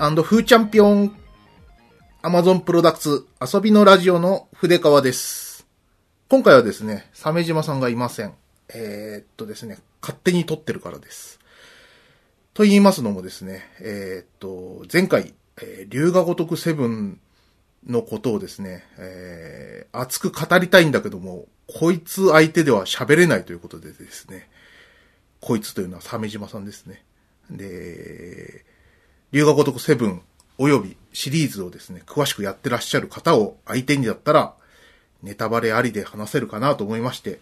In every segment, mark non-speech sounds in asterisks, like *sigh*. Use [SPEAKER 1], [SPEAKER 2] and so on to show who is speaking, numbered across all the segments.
[SPEAKER 1] ピーフーチャンピオンアマゾンプロダクツ遊びのラジオの筆川です。今回はですね、鮫島さんがいません。えーっとですね、勝手に撮ってるからです。と言いますのもですね、えーっと、前回、えー龍が如くセブンのことをですね、えー熱く語りたいんだけども、こいつ相手では喋れないということでですね、こいつというのは鮫島さんですね。で、龍が如くセブン及びシリーズをですね、詳しくやってらっしゃる方を相手にだったら、ネタバレありで話せるかなと思いまして、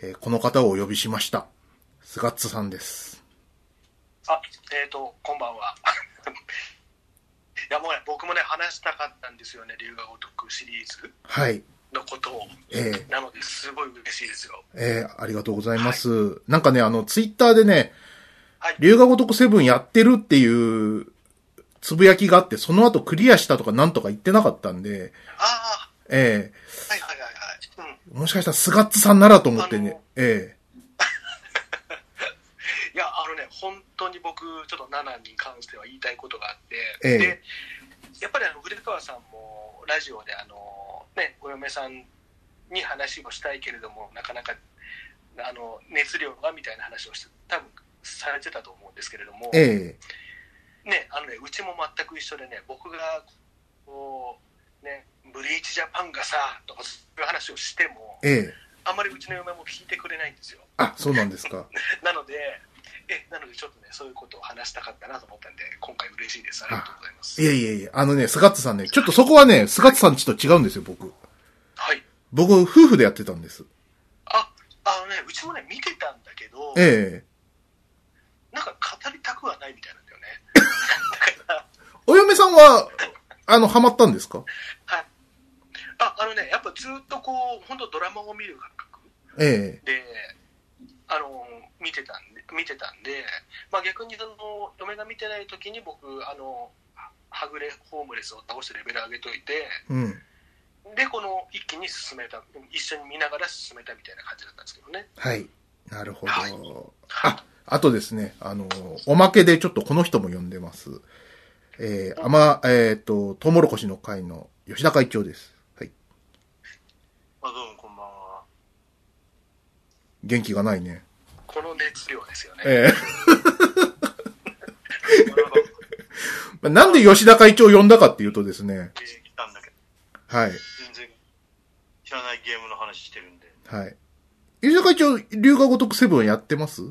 [SPEAKER 1] えーこの方をお呼びしました。スガッツさんです。
[SPEAKER 2] あ、えっ、と、こんばんは。*laughs* いや、もうね、僕もね、話したかったんですよね、龍が如くシリーズ
[SPEAKER 1] はい。
[SPEAKER 2] のことを。
[SPEAKER 1] えー
[SPEAKER 2] なので、すごい嬉しいですよ。
[SPEAKER 1] えーありがとうございます。なんかね、あの、ツイッターでね、
[SPEAKER 2] はい。
[SPEAKER 1] 龍が如くセブンやってるっていう、つぶやきがあって、その後クリアしたとかなんとか言ってなかったんで、
[SPEAKER 2] あ
[SPEAKER 1] え
[SPEAKER 2] あ、はいはいはいはい。うん。
[SPEAKER 1] ーもしかしたらスガッツさんならと思ってね。
[SPEAKER 2] あの、
[SPEAKER 1] え *laughs*
[SPEAKER 2] いや、あのね、本当に僕、ちょっとナナに関しては言いたいことがあって、
[SPEAKER 1] ええ。
[SPEAKER 2] で、やっぱりあの、古川さんもラジオで、あの、ね、お嫁さんに話をしたいけれども、なかなか、あの、熱量がみたいな話をして、多分されてたと思うんですけれども、
[SPEAKER 1] ええ
[SPEAKER 2] ね、あのね、うちも全く一緒でね、僕が、こう、ね、ブリーチジャパンがさ、とかそういう話をしても、
[SPEAKER 1] ええ
[SPEAKER 2] あんまりうちの嫁も聞いてくれないんですよ。
[SPEAKER 1] あ、そうなんですか。*laughs*
[SPEAKER 2] なので、え、なのでちょっとね、そういうことを話したかったなと思ったんで、今回嬉しいです。ありがとうございます。
[SPEAKER 1] いえいえいえ、あのね、スガッツさんね、ちょっとそこはね、スガッツさんちと違うんですよ、僕。
[SPEAKER 2] はい。
[SPEAKER 1] 僕、夫婦でやってたんです。
[SPEAKER 2] あ、あのね、うちもね、見てたんだけど、
[SPEAKER 1] ええ
[SPEAKER 2] なんか語りたくはないみたいな
[SPEAKER 1] お嫁さんは、あの、ハマったんですか？
[SPEAKER 2] はい。あ、あのね、やっぱずっとこう、本当ドラマを見る感覚
[SPEAKER 1] ええ
[SPEAKER 2] で、あの、見てたんで、見てたんで、まあ逆にその、嫁が見てない時に僕、あの、ははぐれホームレスを倒してレベル上げといて、
[SPEAKER 1] うん。
[SPEAKER 2] で、この一気に進めた、一緒に見ながら進めたみたいな感じだったんですけどね。
[SPEAKER 1] はい。なるほど。
[SPEAKER 2] はい
[SPEAKER 1] あ、あとですね、あの、おまけでちょっとこの人も呼んでます。えー、あま、えっ、と、トウモロコシの会の吉田会長です。はい。
[SPEAKER 3] あどうもこんばんは。
[SPEAKER 1] 元気がないね。
[SPEAKER 2] この熱量ですよね。
[SPEAKER 1] え *laughs*
[SPEAKER 3] まあなん
[SPEAKER 1] で吉田会長を呼んだかっていうとですね、
[SPEAKER 3] 来たんだけど、
[SPEAKER 1] はい。
[SPEAKER 3] 全然知らないゲームの話してるんで。
[SPEAKER 1] はい。吉田会長、龍が如くセブンやってます
[SPEAKER 3] い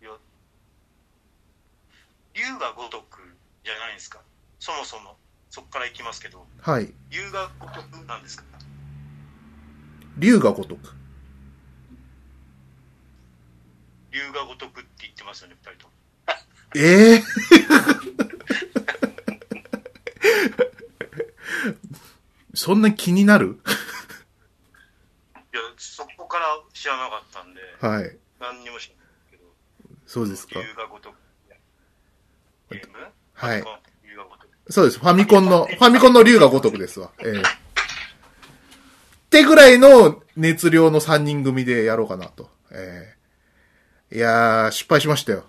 [SPEAKER 3] や、竜が如くじゃないんですか。そもそも、そこから行きますけど、
[SPEAKER 1] はい。
[SPEAKER 3] 竜が如くなんですか？
[SPEAKER 1] 龍が如く。
[SPEAKER 3] 竜が如くって言ってますよね、二人とも。
[SPEAKER 1] ええ *laughs* そんな気になる？
[SPEAKER 3] いや、そこから知らなかったんで、
[SPEAKER 1] はい。
[SPEAKER 3] 何にも知らないけど、
[SPEAKER 1] そうですか？
[SPEAKER 3] 竜が如く。ゲーム
[SPEAKER 1] はい。そうです。ファミコンの、ファミコンの龍が如くですわ。ええってぐらいの熱量の3人組でやろうかなと。ええいやー、失敗しましたよ。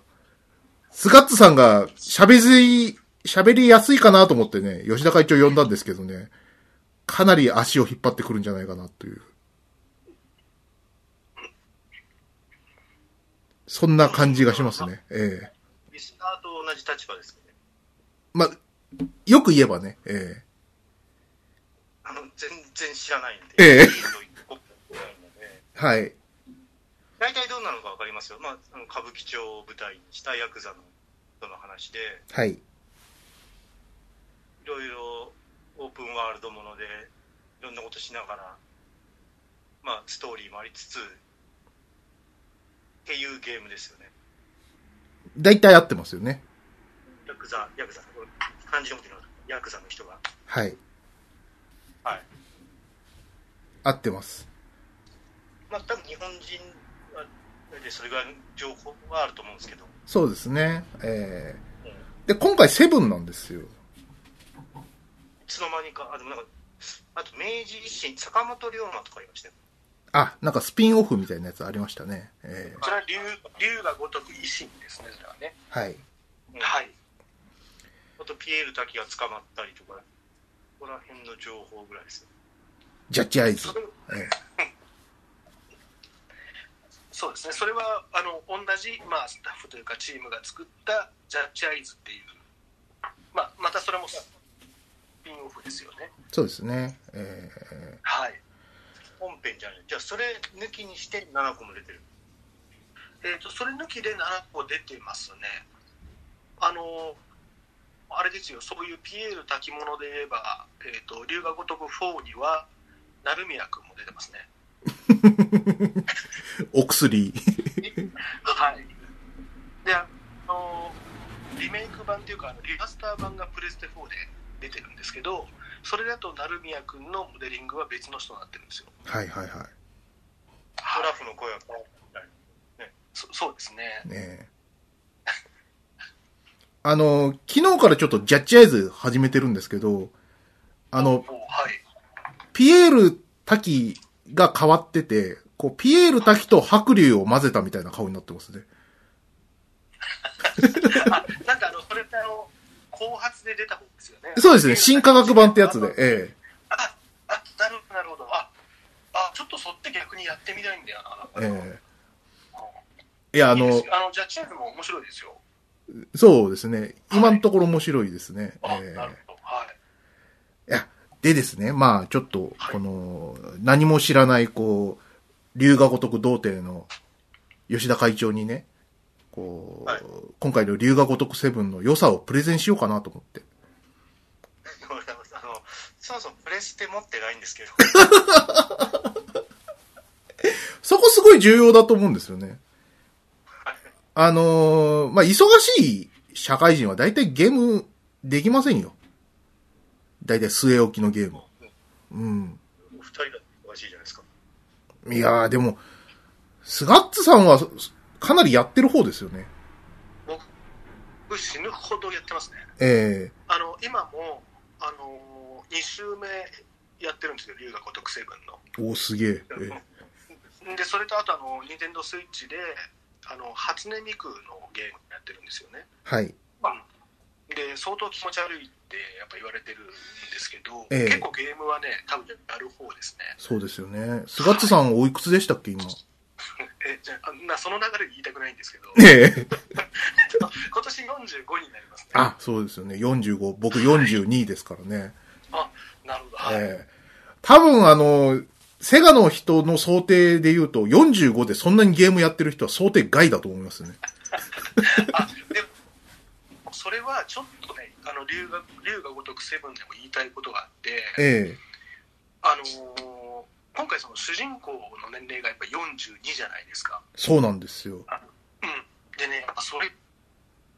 [SPEAKER 1] スガッツさんが喋り、喋りやすいかなと思ってね、吉田会長呼んだんですけどね、かなり足を引っ張ってくるんじゃないかなという。そんな感じがしますね。ええ
[SPEAKER 3] リスナーと同じ立場ですね。
[SPEAKER 1] まあ、よく言えばね、え
[SPEAKER 3] あの、全然知らないんで。
[SPEAKER 1] ええはい。
[SPEAKER 3] 大体どうなのか分かりますよ、まあ、あの歌舞伎町を舞台にしたヤクザの人の話で、
[SPEAKER 1] はい。
[SPEAKER 3] いろいろオープンワールドもので、いろんなことしながら、まあ、ストーリーもありつつ、っていうゲームですよね。
[SPEAKER 1] 大体合ってますよね。
[SPEAKER 3] ヤクザ、ヤクザ、漢字のヤクザの人が。
[SPEAKER 1] はい。
[SPEAKER 3] はい。
[SPEAKER 1] 合ってます。
[SPEAKER 3] まあ、多分日本人はでそれぐらいの情報はあると思うんですけど、
[SPEAKER 1] そうですね。え
[SPEAKER 3] うんい
[SPEAKER 1] えで、今回セブンなんですよ。
[SPEAKER 3] つの間にか、あ、でもなんか、あと明治維新、坂本龍馬とかいましたよ。
[SPEAKER 1] あ、なんかスピンオフみたいなやつありましたね。ええ
[SPEAKER 2] それは竜、竜が如く維新ですね、それはね。
[SPEAKER 1] はい。
[SPEAKER 3] うん
[SPEAKER 2] はい。
[SPEAKER 3] あとピエール滝が捕まったりとか、ここら辺の情報ぐらいです。
[SPEAKER 1] ジャッジアイズ
[SPEAKER 2] そ。れ
[SPEAKER 1] え
[SPEAKER 2] そうですね、それはあの同じ、まあ、スタッフというかチームが作ったジャッジアイズっていう、まあ、またそれもスピンオフですよね。
[SPEAKER 1] そうですね。え
[SPEAKER 2] はい。
[SPEAKER 3] 本編じゃない。じゃあそれ抜きにして7個も出てる。
[SPEAKER 2] えー、とそれ抜きで7個出てますね。あのあれですよ、そういうピエール滝物で言えば、えー、と龍が如く4には、成宮君も出てますね。
[SPEAKER 1] ー、*laughs* お薬。
[SPEAKER 2] はい。で、あのリメイク版というか、あのリマスター版がプレステ4で出てるんですけど、それだと成宮君のモデリングは別の人になってるんですよ。
[SPEAKER 1] はいはいは
[SPEAKER 3] トラフの声は変わったり。
[SPEAKER 2] そそうですね。
[SPEAKER 1] い。ねえ *laughs* あの、昨日からちょっとジャッジアイズ始めてるんですけど、あの、
[SPEAKER 2] おはい。
[SPEAKER 1] ピエール滝が変わってて、こう、ピエール滝と白龍を混ぜたみたいな顔になってますね。*laughs*
[SPEAKER 2] あ、なんかあの、それってあの、後発で出た方ですよね。
[SPEAKER 1] そうですね、新科学版ってやつで、え
[SPEAKER 2] あ、あ、なるほど、なるほど。あ、あ、ちょっとそって逆にやってみたいんだよな。
[SPEAKER 1] えええいや、あの
[SPEAKER 2] いいあの、ジャッジアイズも面白いですよ。
[SPEAKER 1] そうですね、今のところ面白いですね。
[SPEAKER 2] あ、
[SPEAKER 1] ええ
[SPEAKER 2] なるほど。はい。
[SPEAKER 1] いや、でですね、まあ、ちょっと、この、何も知らない、こう、龍が如く童貞の吉田会長にね、こう、
[SPEAKER 3] はい
[SPEAKER 1] 今回の龍が如くセブンの良さをプレゼンしようかなと思って。
[SPEAKER 3] 俺あの、そもそもプレステ持ってないんですけど、*laughs*
[SPEAKER 1] そこすごい重要だと思うんですよね。あのーまあ、忙しい社会人は大体ゲームできませんよ。大体据え置きのゲーム。うん。
[SPEAKER 3] お二人だって詳しいじゃないですか。
[SPEAKER 1] いやー、でも、スガッツさんはかなりやってる方ですよね。
[SPEAKER 2] 僕、死ぬほどやってますね。
[SPEAKER 1] え
[SPEAKER 2] あの、今も、あの、2週目やってるんですよ、龍が如くセブンの。
[SPEAKER 1] えおーすげえ。え
[SPEAKER 2] でそれとあとあの任天堂スイッチであの初音ミクのゲームやってるんですよね、
[SPEAKER 1] はい。
[SPEAKER 2] で相当気持ち悪いってやっぱ言われてるんですけど、
[SPEAKER 1] ええ
[SPEAKER 2] 結構ゲームはね多分やる方ですね
[SPEAKER 1] そうですよね。スガッツさんおいくつでしたっけ、今？*laughs*
[SPEAKER 2] えじゃあなその流れで言いたくないんですけど *laughs*
[SPEAKER 1] ええ *laughs*
[SPEAKER 2] 今年45になりますね
[SPEAKER 1] あ、そうですよね。45。僕42ですからね。
[SPEAKER 2] なるほどはい、
[SPEAKER 1] ええ多分あの、セガの人の想定で言うと、45でそんなにゲームやってる人は想定外だと思いますね。
[SPEAKER 2] あでもそれはちょっとねあの龍が龍が如くセブンでも言いたいことがあって
[SPEAKER 1] ええ
[SPEAKER 2] あのー今回その主人公の年齢がやっぱ42じゃないですか
[SPEAKER 1] そうなんですよ。
[SPEAKER 2] うん、でね、やっぱそれっ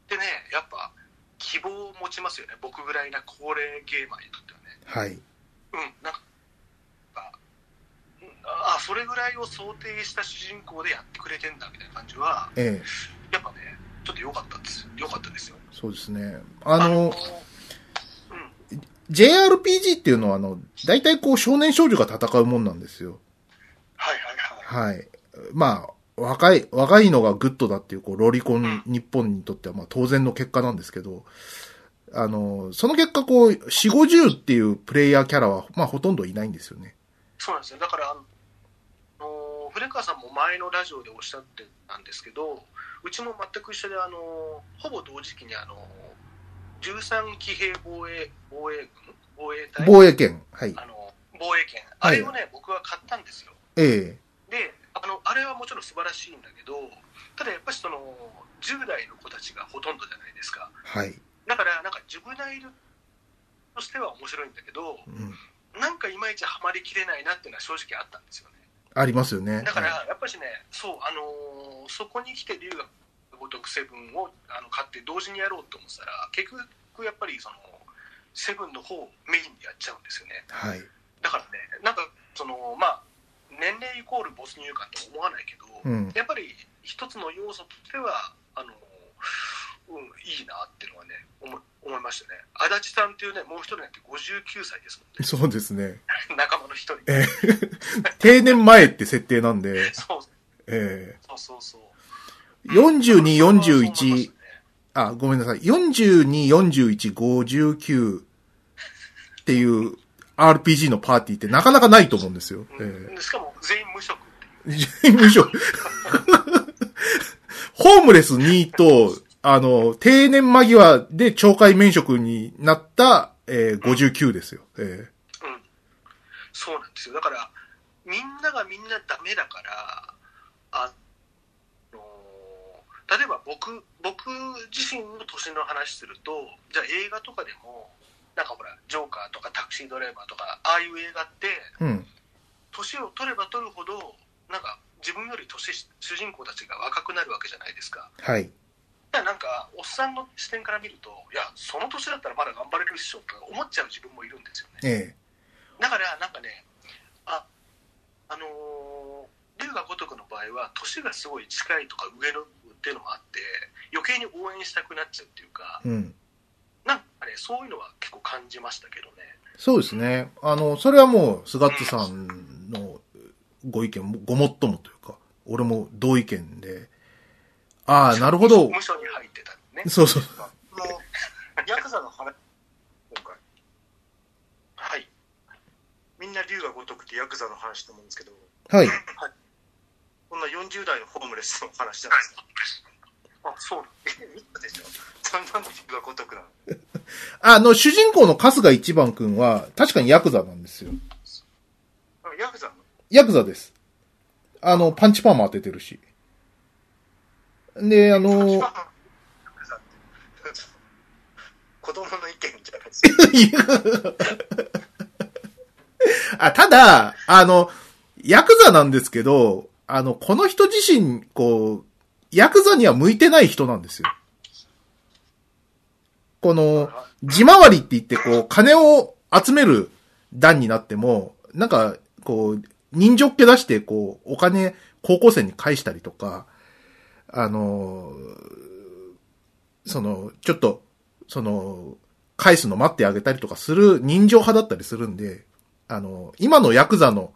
[SPEAKER 2] てね、やっぱ希望を持ちますよね、僕ぐらいな高齢ゲーマーにとってはね。
[SPEAKER 1] はい。
[SPEAKER 2] うん、なんか、うんあ、それぐらいを想定した主人公でやってくれてんだみたいな感じは、
[SPEAKER 1] ええ
[SPEAKER 2] やっぱね、ちょっと良かったです。良かったですよ。
[SPEAKER 1] そうですね。あの、
[SPEAKER 2] うん、
[SPEAKER 1] JRPG っていうのはあの、大体こう少年少女が戦うもんなんですよ。
[SPEAKER 2] はいはいはい。
[SPEAKER 1] はい。まあ、若い、若いのがグッドだっていう、こう、ロリコン日本にとっては、まあ、当然の結果なんですけど、あの、その結果、こう、4、50っていうプレイヤーキャラは、まあ、ほとんどいないんですよね。
[SPEAKER 2] そうなんですよ。だから、あの、古川さんも前のラジオでおっしゃってたんですけど、うちも全く一緒で、あの、ほぼ同時期に、あの、13騎兵防衛、防衛軍？防衛隊？
[SPEAKER 1] 防衛権。はい。
[SPEAKER 2] あの、防衛権。あれをね、僕は買ったんですよ。
[SPEAKER 1] え
[SPEAKER 2] で、あの、あれはもちろん素晴らしいんだけど、ただやっぱりその、10代の子たちがほとんどじゃないですか。
[SPEAKER 1] えはい。
[SPEAKER 2] だから、なんか、ジュブナイルとしては面白いんだけど、
[SPEAKER 1] うん。
[SPEAKER 2] なんかいまいちハマりきれないなっていうのは正直あったんですよね。
[SPEAKER 1] ありますよね。
[SPEAKER 2] だから、
[SPEAKER 1] はい
[SPEAKER 2] やっぱしね、そう、あのーそこに来て龍が如くセブンをあの買って同時にやろうと思ってたら、結局やっぱりその、セブンの方をメインでやっちゃうんですよね。
[SPEAKER 1] はい。
[SPEAKER 2] だからね、なんか、その、まあ、年齢イコール没入感とは思わないけど、
[SPEAKER 1] うん。
[SPEAKER 2] やっぱり一つの要素としては、あの、うん、いいなっていうのはね、思い思いましたね。足立さんっていうね、もう一人なんて59歳ですもん
[SPEAKER 1] そうですね。
[SPEAKER 2] ね。*laughs* 仲間の一人。
[SPEAKER 1] ええ定年前って設定なんで、*laughs*
[SPEAKER 2] そう
[SPEAKER 1] え
[SPEAKER 2] そうそうそう。
[SPEAKER 1] え42、
[SPEAKER 2] そう思います
[SPEAKER 1] 41
[SPEAKER 2] ね、
[SPEAKER 1] あ、ごめんなさい。42、41、59っていう RPG のパーティーってなかなかないと思うんですよ。え
[SPEAKER 2] しかも全員無職
[SPEAKER 1] 全員無職。*laughs* ホームレス2と、あの、定年間際で懲戒免職になった、えー、59ですよ。え
[SPEAKER 2] うん。そうなんですよ。だから、みんながみんなダメだから、あのー例えば僕、僕自身の年の話すると、じゃあ映画とかでも、なんかほら、ジョーカーとかタクシードライバーとか、ああいう映画って、
[SPEAKER 1] ー、うん。
[SPEAKER 2] 年を取れば取るほど、なんか自分より年し、主人公たちが若くなるわけじゃないですか。
[SPEAKER 1] はい。
[SPEAKER 2] なんか、おっさんの視点から見ると、いや、その年だったらまだ頑張れるっしょとか思っちゃう自分もいるんですよね。
[SPEAKER 1] え
[SPEAKER 2] だからなんかねああのー龍が如くの場合は年がすごい近いとか上のっていうのもあって余計に応援したくなっちゃうっていうか
[SPEAKER 1] えうん。
[SPEAKER 2] なんかねそういうのは結構感じましたけどね
[SPEAKER 1] そうですね。あの、それはもう、菅津さんのご意見も、ごもっともというか、俺も同意見で、ああ、なるほど。
[SPEAKER 2] 無所に入ってたね
[SPEAKER 1] そうそう。
[SPEAKER 3] このヤクザの話今回
[SPEAKER 2] はい
[SPEAKER 3] みんな龍が如くってヤクザの話と思うんですけど
[SPEAKER 1] はい。
[SPEAKER 3] こんな40代のホームレスの話じゃないですか？
[SPEAKER 2] あそう。
[SPEAKER 3] え見たでしょ？そんなの龍が如くな。の *laughs*
[SPEAKER 1] あの、主人公の春日一番くんは、確かにヤクザなんですよ。
[SPEAKER 3] あヤクザ？の
[SPEAKER 1] ヤクザです。あの、パンチパーマ当ててるし。で、あの、
[SPEAKER 3] 子供の意見じゃないですか。*laughs*
[SPEAKER 1] あ、ただ、あの、ヤクザなんですけど、あの、この人自身、こう、ヤクザには向いてない人なんですよ。この、地回りって言って、こう、金を集める段になっても、なんか、こう、人情っ気出して、こう、お金、高校生に返したりとか、あの、その、ちょっと、その、返すの待ってあげたりとかする人情派だったりするんで、あの、今のヤクザの、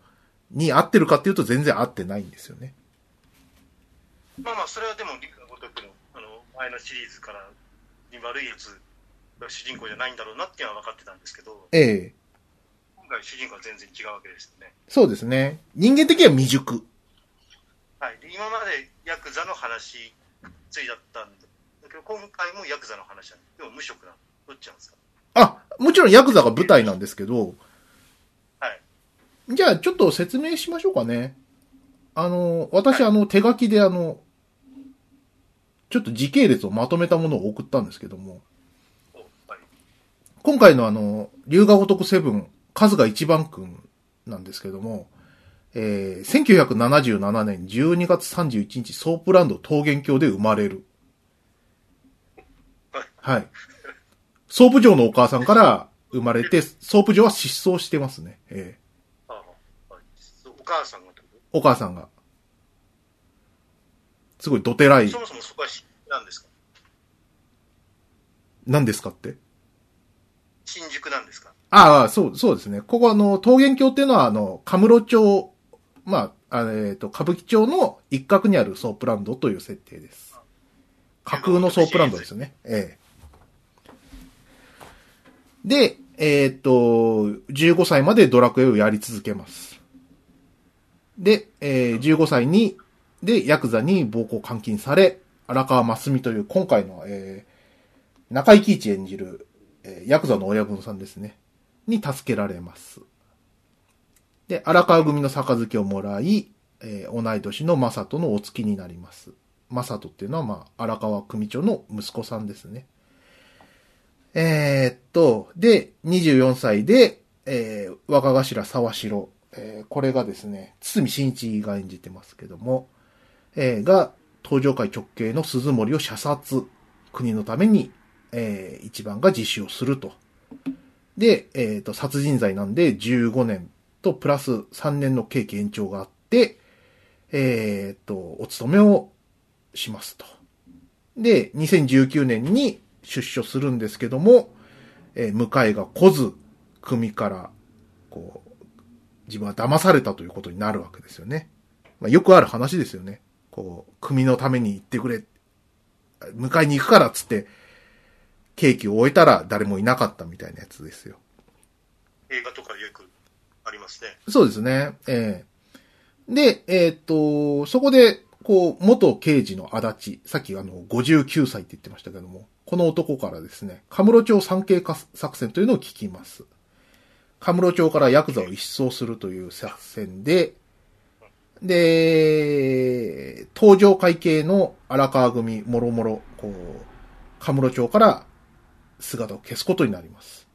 [SPEAKER 1] に合ってるかっていうと全然合ってないんですよね。
[SPEAKER 3] まあまあそれはでも龍が如くのあの前のシリーズから悪いやつが主人公じゃないんだろうなっていうのは分かってたんですけど
[SPEAKER 1] ええ
[SPEAKER 3] 今回主人公は全然違うわけですよね
[SPEAKER 1] そうですね。人間的には未熟。
[SPEAKER 3] はい、で今までヤクザの話ついだったんだけど今回もヤクザの話なんででも無職なのどっちなんですか？
[SPEAKER 1] あ、もちろんヤクザが舞台なんですけど、
[SPEAKER 3] はい
[SPEAKER 1] じゃあちょっと説明しましょうかね。あの、私あの手書きであの、ちょっと時系列をまとめたものを送ったんですけども、今回のあの、龍が如くセブン、春日一番くんなんですけども、えー、1977年12月31日、ソープランド桃源郷で生まれる。はい。ソープ嬢のお母さんから生まれて、ソープ嬢は失踪してますね。え
[SPEAKER 3] ああはいそうお母さんが
[SPEAKER 1] お母さんが。すごいドえらい
[SPEAKER 3] と、そもそもそこは新なんですか？
[SPEAKER 1] 何ですかって？
[SPEAKER 3] 新宿なんですか？
[SPEAKER 1] ああ、そう、そうですね。ここあの、桃源郷っていうのはあの、神室町、まあ、えっ、と、歌舞伎町の一角にあるソープランドという設定です。架空のソープランドですよね。ええ。で、えっ、と、15歳までドラクエをやり続けます。で、えー15歳に、で、ヤクザに暴行監禁され、荒川真澄という今回の、えー、中井貴一演じる、えーヤクザの親分さんですね。に助けられます。で、荒川組の杯をもらい、えー同い年の正人のお付きになります。正人っていうのは、まあ、荒川組長の息子さんですね。えーっと、で、24歳で、えー若頭沢城、えーこれがですね、堤真一が演じてますけども、えーが、登場界直系の鈴森を射殺、国のために、えー一番が自首をすると。で、えっ、と、殺人罪なんで15年とプラス3年の刑期延長があって、えっ、と、お勤めをしますと。で、2019年に出所するんですけども、えー迎えが来ず、組から、こう、自分は騙されたということになるわけですよね。まあ、よくある話ですよね。こう、組のために言ってくれ。迎えに行くからっつって、ケーキを終えたら誰もいなかったみたいなやつですよ。
[SPEAKER 3] 映画とかでよくありますね。
[SPEAKER 1] そうですね。ええで、えーっと、そこで、こう、元刑事の足立、さっきあの、59歳って言ってましたけども、この男からですね、カムロ町産経化作戦というのを聞きます。カムロ町からヤクザを一掃するという作戦で、で、東上会系の荒川組、もろもろ、こう、カムロ町から姿を消すことになります。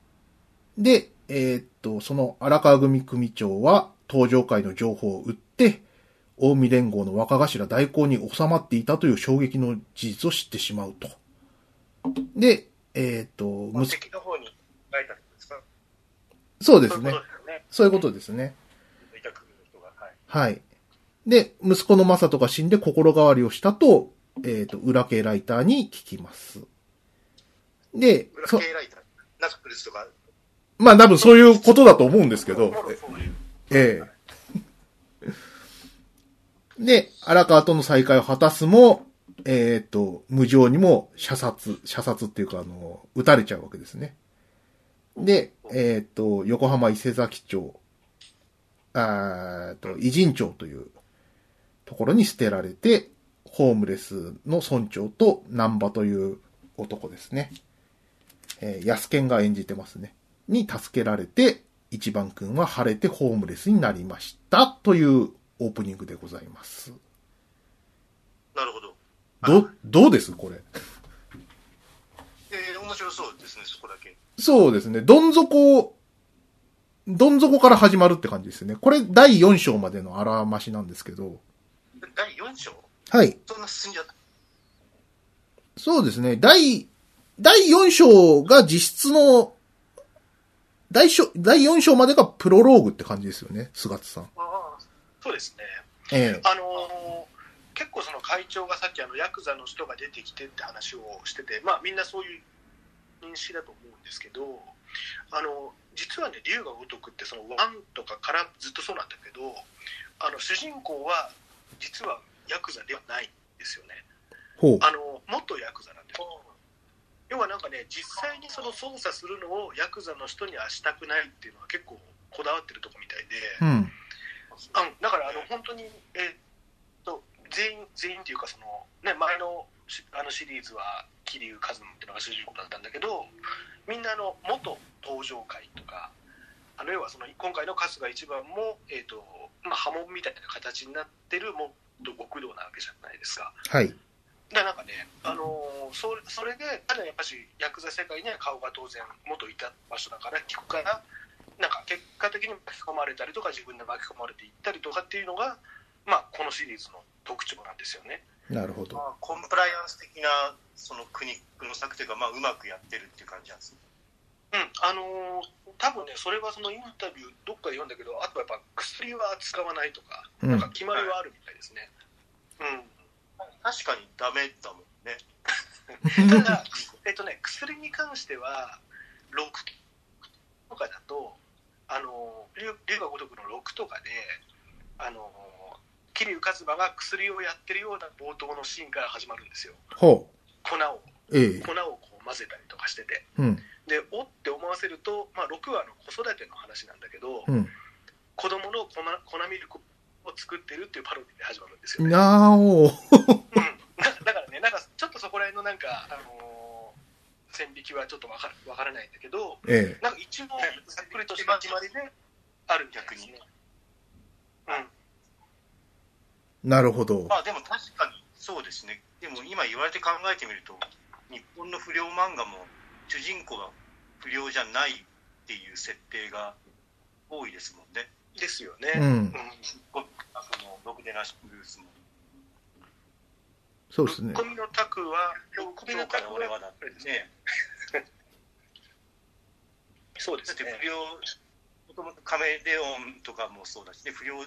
[SPEAKER 1] で、えーっと、その荒川組組長は、東上会の情報を売って、近江連合の若頭代行に収まっていたという衝撃の事実を知ってしまうと。で、えーっと、
[SPEAKER 3] まあ、
[SPEAKER 1] 息子
[SPEAKER 3] 敵の方に
[SPEAKER 1] そうですね
[SPEAKER 2] そういうこ。とですよね。
[SPEAKER 3] はい。
[SPEAKER 1] はい。で、息子の正人が死んで心変わりをしたと、えっ、と、裏系ライターに聞きます。で、そ
[SPEAKER 3] 裏系ライター、ナックルズとか、
[SPEAKER 1] まあ多分そういうことだと思うんですけど。ええ *laughs* で、荒川との再会を果たすも、えっ、と、無情にも射殺、射殺っていうか、あの、撃たれちゃうわけですね。で、えっ、と、横浜伊勢崎町、あーと、偉人町というところに捨てられて、ホームレスの村長と南波という男ですね。えー、安健が演じてますね。に助けられて、一番くんは晴れてホームレスになりました。というオープニングでございます。
[SPEAKER 3] なるほど。
[SPEAKER 1] ど、どうですこれ？
[SPEAKER 3] えー、面白そうですね、そこだけ。
[SPEAKER 1] そうですね。どん底、どん底から始まるって感じですね。これ第4章までのあらましなんですけど。
[SPEAKER 3] 第4章？
[SPEAKER 1] はい。
[SPEAKER 3] そんな進んじゃった？
[SPEAKER 1] そうですね。第、第4章が実質の、第章第4章までがプロローグって感じですよね。菅津さん。
[SPEAKER 3] ああ、
[SPEAKER 2] そうですね。
[SPEAKER 1] ええ
[SPEAKER 2] あのー結構その会長がさっきあのヤクザの人が出てきてって話をしてて、まあみんなそういう認識だと思うんですけど、あの実はね龍が如くってそのワンとかからずっとそうなんだけど、あの主人公は実はヤクザではないんですよね。
[SPEAKER 1] ほう。
[SPEAKER 2] あの元ヤクザなんですよ。要はなんかね実際にその操作するのをヤクザの人にはしたくないっていうのは結構こだわってるとこみたいで。
[SPEAKER 1] うん。
[SPEAKER 2] あだからあの本当に、えーっと全員全員っていうかその、ね、前のしあのシリーズは桐生一馬っていうのが主人公だったんだけどみんなあの元登場会とかあの要はその今回の春日一番も、えーっとまあ、波紋みたいな形になってるもっと極道なわけじゃないですか。
[SPEAKER 1] はい。
[SPEAKER 2] だからなんかね、あのーそれそれで彼はやっぱしヤクザ世界には顔が当然元いた場所だから聞くからなんか結果的に巻き込まれたりとか自分で巻き込まれていったりとかっていうのが、まあ、このシリーズの特徴なんですよね。
[SPEAKER 1] なるほど。
[SPEAKER 3] まあ、コンプライアンス的な、その苦肉の策というか、まあ、うまくやってるっていう感じなんですね。
[SPEAKER 2] うん、あのー多分ねそれはそのインタビューどっかで読んだけどあとはやっぱ薬は使わないとか
[SPEAKER 1] うん
[SPEAKER 2] なんか決まりはあるみたいですね。うん
[SPEAKER 3] 確かにダメだもんね。
[SPEAKER 2] ただ、*laughs* えっとね、薬に関しては、6とかだと、あの、龍龍が如くの6とかで、あの、桐生一馬が薬をやってるような冒頭のシーンから始まるんですよ。
[SPEAKER 1] ほ
[SPEAKER 2] 粉を、
[SPEAKER 1] う。ええ
[SPEAKER 2] 粉をこう混ぜたりとかしてて。
[SPEAKER 1] うん。
[SPEAKER 2] で、おって思わせると、まあ、6はあの子育ての話なんだけど、
[SPEAKER 1] うん。
[SPEAKER 2] 子供の粉粉ミルクを作ってるっていうパロディで始まるんですよね。
[SPEAKER 1] なお。
[SPEAKER 2] うん、だだからね、なんかちょっとそこら辺のなんか、あのー線引きはちょっとわかわからないんだけど、
[SPEAKER 1] ええ
[SPEAKER 2] なんか一応、ざっくりとした決まりであるみたいですね。うん、
[SPEAKER 1] なるほど。
[SPEAKER 3] まあ、でも確かにそうですね。でも今言われて考えてみると、日本の不良漫画も主人公が不良じゃないっていう設定が多いですもんね。
[SPEAKER 2] ですよね。
[SPEAKER 1] うん。
[SPEAKER 2] うん
[SPEAKER 3] ごあのろくでなしブルースも。
[SPEAKER 1] そうですね。
[SPEAKER 2] 小見のタクは、小見のタ
[SPEAKER 3] 今日から
[SPEAKER 2] クは
[SPEAKER 3] 俺はだってね。*laughs*
[SPEAKER 2] そうですね。
[SPEAKER 3] 不良、もともとカメレオンとかもそうだしね、不良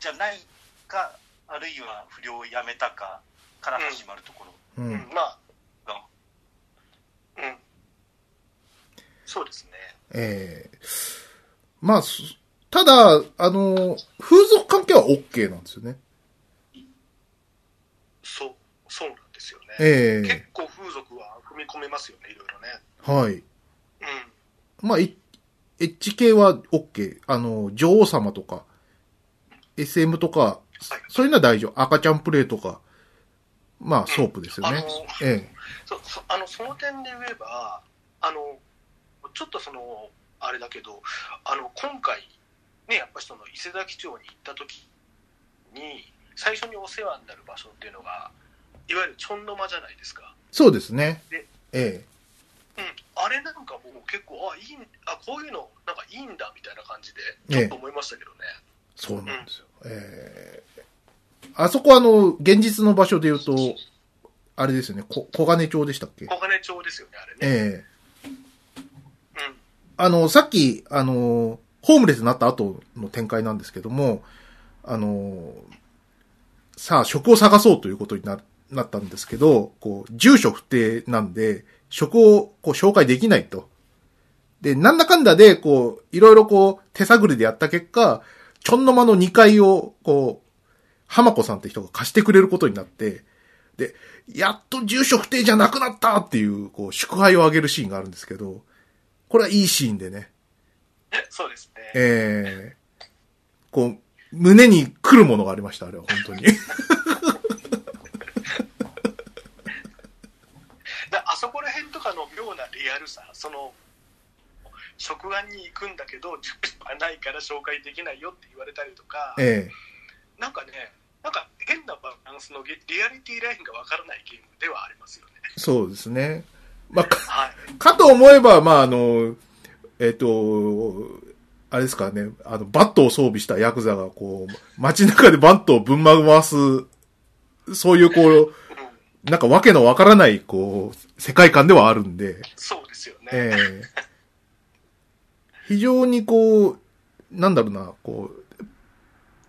[SPEAKER 3] じゃないか、あるいは不良をやめたかから始まるところ
[SPEAKER 1] う。
[SPEAKER 2] うんん、まあ、
[SPEAKER 3] が、
[SPEAKER 2] うん。そうですね。
[SPEAKER 1] ええまあ、すただ、あの、風俗関係は OK なんですよね。
[SPEAKER 2] そう、そうなんですよね。
[SPEAKER 1] え
[SPEAKER 2] 結構風俗は踏み込めますよね、いろいろね。
[SPEAKER 1] えはい。
[SPEAKER 2] うん。
[SPEAKER 1] まあ、いエッジ系は OK。あの、女王様とか、SM とか、
[SPEAKER 2] はい。
[SPEAKER 1] そういうのは大丈夫。赤ちゃんプレイとか、まあ、ソープですよね。
[SPEAKER 2] あの
[SPEAKER 1] え
[SPEAKER 2] そそあのその点で言えばあのちょっとそのあれだけどあの今回ねやっぱりその伊勢崎町に行った時に最初にお世話になる場所っていうのがいわゆるちょんの間じゃないですか、
[SPEAKER 1] えそうですね
[SPEAKER 2] で。
[SPEAKER 1] え
[SPEAKER 2] うん、あれなんかもう結構あいいあこういうのなんかいいんだみたいな感じで
[SPEAKER 1] ええ
[SPEAKER 2] ちょっと思いましたけどね、
[SPEAKER 1] そうなんですよ。ええあそこはあの、現実の場所で言うと、あれですよね、こ小金町でしたっけ？
[SPEAKER 2] 小金町ですよねあれね、
[SPEAKER 1] ええ。
[SPEAKER 2] うん、
[SPEAKER 1] あの、さっき、あの、ホームレスになった後の展開なんですけども、あの、さあ、職を探そうということにななったんですけど、こう、住所不定なんで、職をこう紹介できないと。で、なんだかんだで、こう、いろいろこう、手探りでやった結果、ちょんの間の2階を、こう、浜子さんって人が貸してくれることになって、で、やっと住所不定じゃなくなったっていう、こう、祝杯をあげるシーンがあるんですけど、これはいいシーンでね。*laughs*
[SPEAKER 2] そうですね
[SPEAKER 1] ええこう、胸に来るものがありました、あれは、本当に。*laughs* *laughs*
[SPEAKER 2] だあそこら辺とかの妙なリアルさその職案に行くんだけど住所がないから紹介できないよって言われたりとか
[SPEAKER 1] え
[SPEAKER 2] なんかねなんか変なバランスのリリアリティラインがわからないゲームではありますよね。
[SPEAKER 1] えそうですね。まあ、か、
[SPEAKER 2] はい。
[SPEAKER 1] かと思えば、まあ、あの、えっ、と、あれですかね、あの、バットを装備したヤクザが、こう、街中でバットをぶん回す、そういう、こう、
[SPEAKER 2] うん。
[SPEAKER 1] なんかわけのわからない、こう、世界観ではあるんで、
[SPEAKER 2] そうですよね、
[SPEAKER 1] ええ非常にこう、なんだろうな、こう、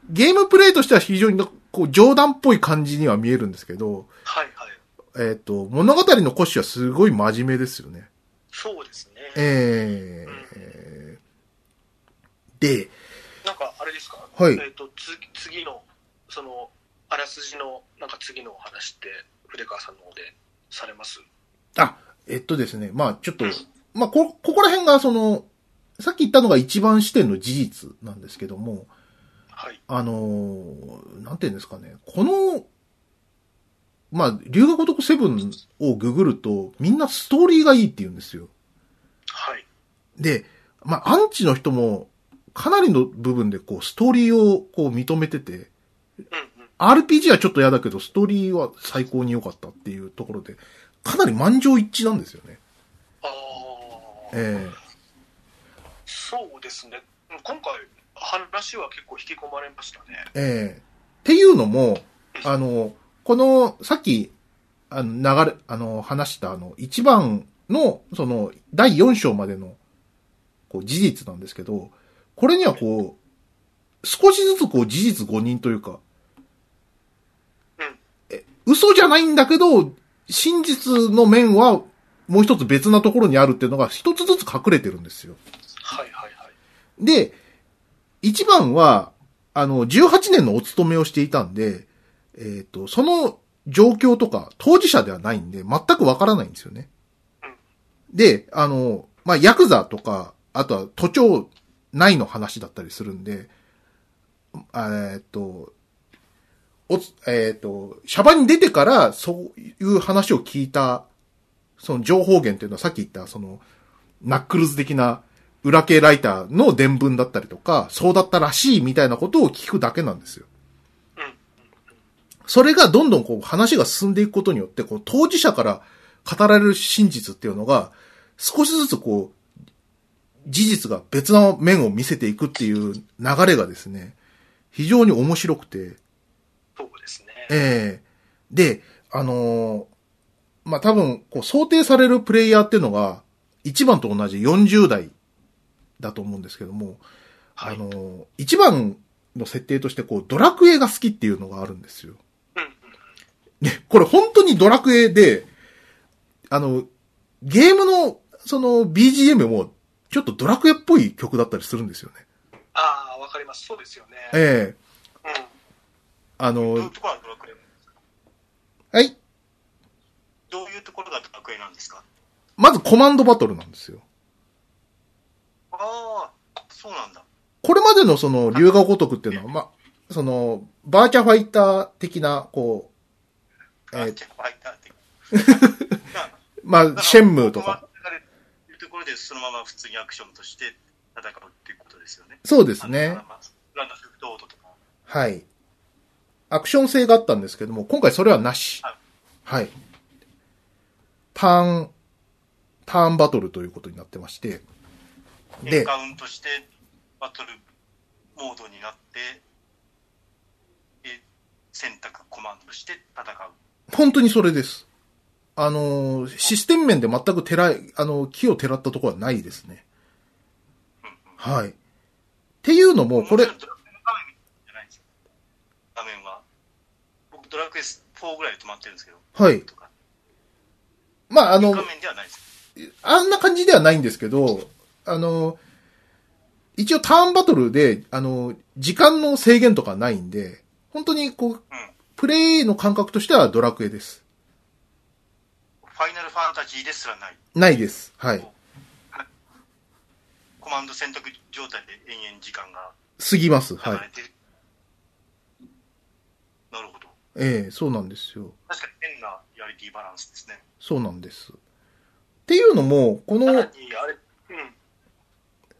[SPEAKER 1] ゲームプレイとしては非常にこう冗談っぽい感じには見えるんですけど、
[SPEAKER 2] はいはい。
[SPEAKER 1] えっ、と、物語の骨子はすごい真面目ですよね。
[SPEAKER 2] そうですね、
[SPEAKER 1] ええで、
[SPEAKER 2] なんかあれですか、
[SPEAKER 1] はい。
[SPEAKER 2] えっ、とつ次のそのあらすじのなんか次のお話って筆川さんの方でされます？
[SPEAKER 1] あ、えっとですね、まあちょっと
[SPEAKER 2] うん、
[SPEAKER 1] まあこ、ここら辺がその、さっき言ったのが一番視点の事実なんですけども、
[SPEAKER 2] はい。
[SPEAKER 1] あのーなんて言うんですかね、この、まあ、龍が如くセブンをググると、みんなストーリーがいいって言うんですよ。
[SPEAKER 2] はい。
[SPEAKER 1] で、まあ、アンチの人も、かなりの部分でこう、ストーリーをこう認めてて、
[SPEAKER 2] うんうん。
[SPEAKER 1] RPG はちょっと嫌だけど、ストーリーは最高に良かったっていうところで、かなり満場一致なんですよね。
[SPEAKER 2] ああ
[SPEAKER 1] え
[SPEAKER 2] そうですね。今回話は結構引き込まれましたね。
[SPEAKER 1] ええ。えっていうのも、あの、この、さっき、あの、流れ、あの、話した、あの、一番の、その、第4章までの、こう、事実なんですけど、これにはこう、少しずつこう、事実誤認というか、
[SPEAKER 2] うん。
[SPEAKER 1] え、嘘じゃないんだけど、真実の面は、もう一つ別なところにあるっていうのが一つずつ隠れてるんですよ。で、一番は、あの、18年のお勤めをしていたんで、えっ、と、その状況とか、当事者ではないんで、全くわからないんですよね。で、あの、まあ、ヤクザとか、あとは都庁内の話だったりするんで、えっ、と、おつ、えっ、と、シャバに出てから、そういう話を聞いた、その情報源っていうのはさっき言った、その、ナックルズ的な裏系ライターの伝聞だったりとか、そうだったらしいみたいなことを聞くだけなんですよ。それがどんどんこう話が進んでいくことによって、こう当事者から語られる真実っていうのが、少しずつこう、事実が別な面を見せていくっていう流れがですね、非常に面白くて、
[SPEAKER 2] そうですね。
[SPEAKER 1] ええ。で、あのーまあ、多分、こう、想定されるプレイヤーっていうのが、1番と同じ40代だと思うんですけども、
[SPEAKER 2] はい
[SPEAKER 1] あのー、1番の設定として、こう、ドラクエが好きっていうのがあるんですよ。ね、これ本当にドラクエで、あの、ゲームの、その BGM も、ちょっとドラクエっぽい曲だったりするんですよね。
[SPEAKER 2] ああわかりますそうですよね
[SPEAKER 1] ええ
[SPEAKER 2] うん
[SPEAKER 1] あの
[SPEAKER 3] どういう、ところはドラクエ
[SPEAKER 1] はい。
[SPEAKER 3] クエなんですか？
[SPEAKER 1] まずコマンドバトルなんですよ。
[SPEAKER 3] ああ、そうなんだ。
[SPEAKER 1] これまでのその、龍が如くっていうのは、まあ、その、バーチャファイター的な、こう、えー
[SPEAKER 3] あじゃあファイターって。*laughs*
[SPEAKER 1] まあ、シェンムーとか。。
[SPEAKER 3] いうところで、そのまま普通にアクションとして戦うっていうことですよね。
[SPEAKER 1] そうですね。はい。アクション性があったんですけども、今回それはなし
[SPEAKER 3] はい。
[SPEAKER 1] はい。ターン、ターンバトルということになってまして。で、
[SPEAKER 3] エンカウントして、バトルモードになって、で選択、コマンドして戦う。
[SPEAKER 1] 本当にそれです。あのー、システム面で全くてらい、あの、木をてらったところはないですね。
[SPEAKER 3] うんうん
[SPEAKER 1] はい。っていうのも、これ
[SPEAKER 3] も、ちろんドラクエの画面じゃないんですよ。画面は。僕、ドラクエ4ぐらいで止まってるんですけど。
[SPEAKER 1] はい。まあ、あの。あんな感じではないんですけど、あの、一応ターンバトルで、あの、時間の制限とかないんで、本当にこう、
[SPEAKER 3] うん。
[SPEAKER 1] プレイの感覚としてはドラクエです。
[SPEAKER 3] ファイナルファンタジーですらない。
[SPEAKER 1] ないです。はい。
[SPEAKER 3] コマンド選択状態で延々時間が
[SPEAKER 1] 過ぎます。
[SPEAKER 3] 流
[SPEAKER 1] はい。
[SPEAKER 3] なるほど。
[SPEAKER 1] ええそうなんですよ。
[SPEAKER 3] 確かに変なリアリティバランスですね。
[SPEAKER 1] そうなんです。っていうのも、この
[SPEAKER 2] さらに、あれ、うん。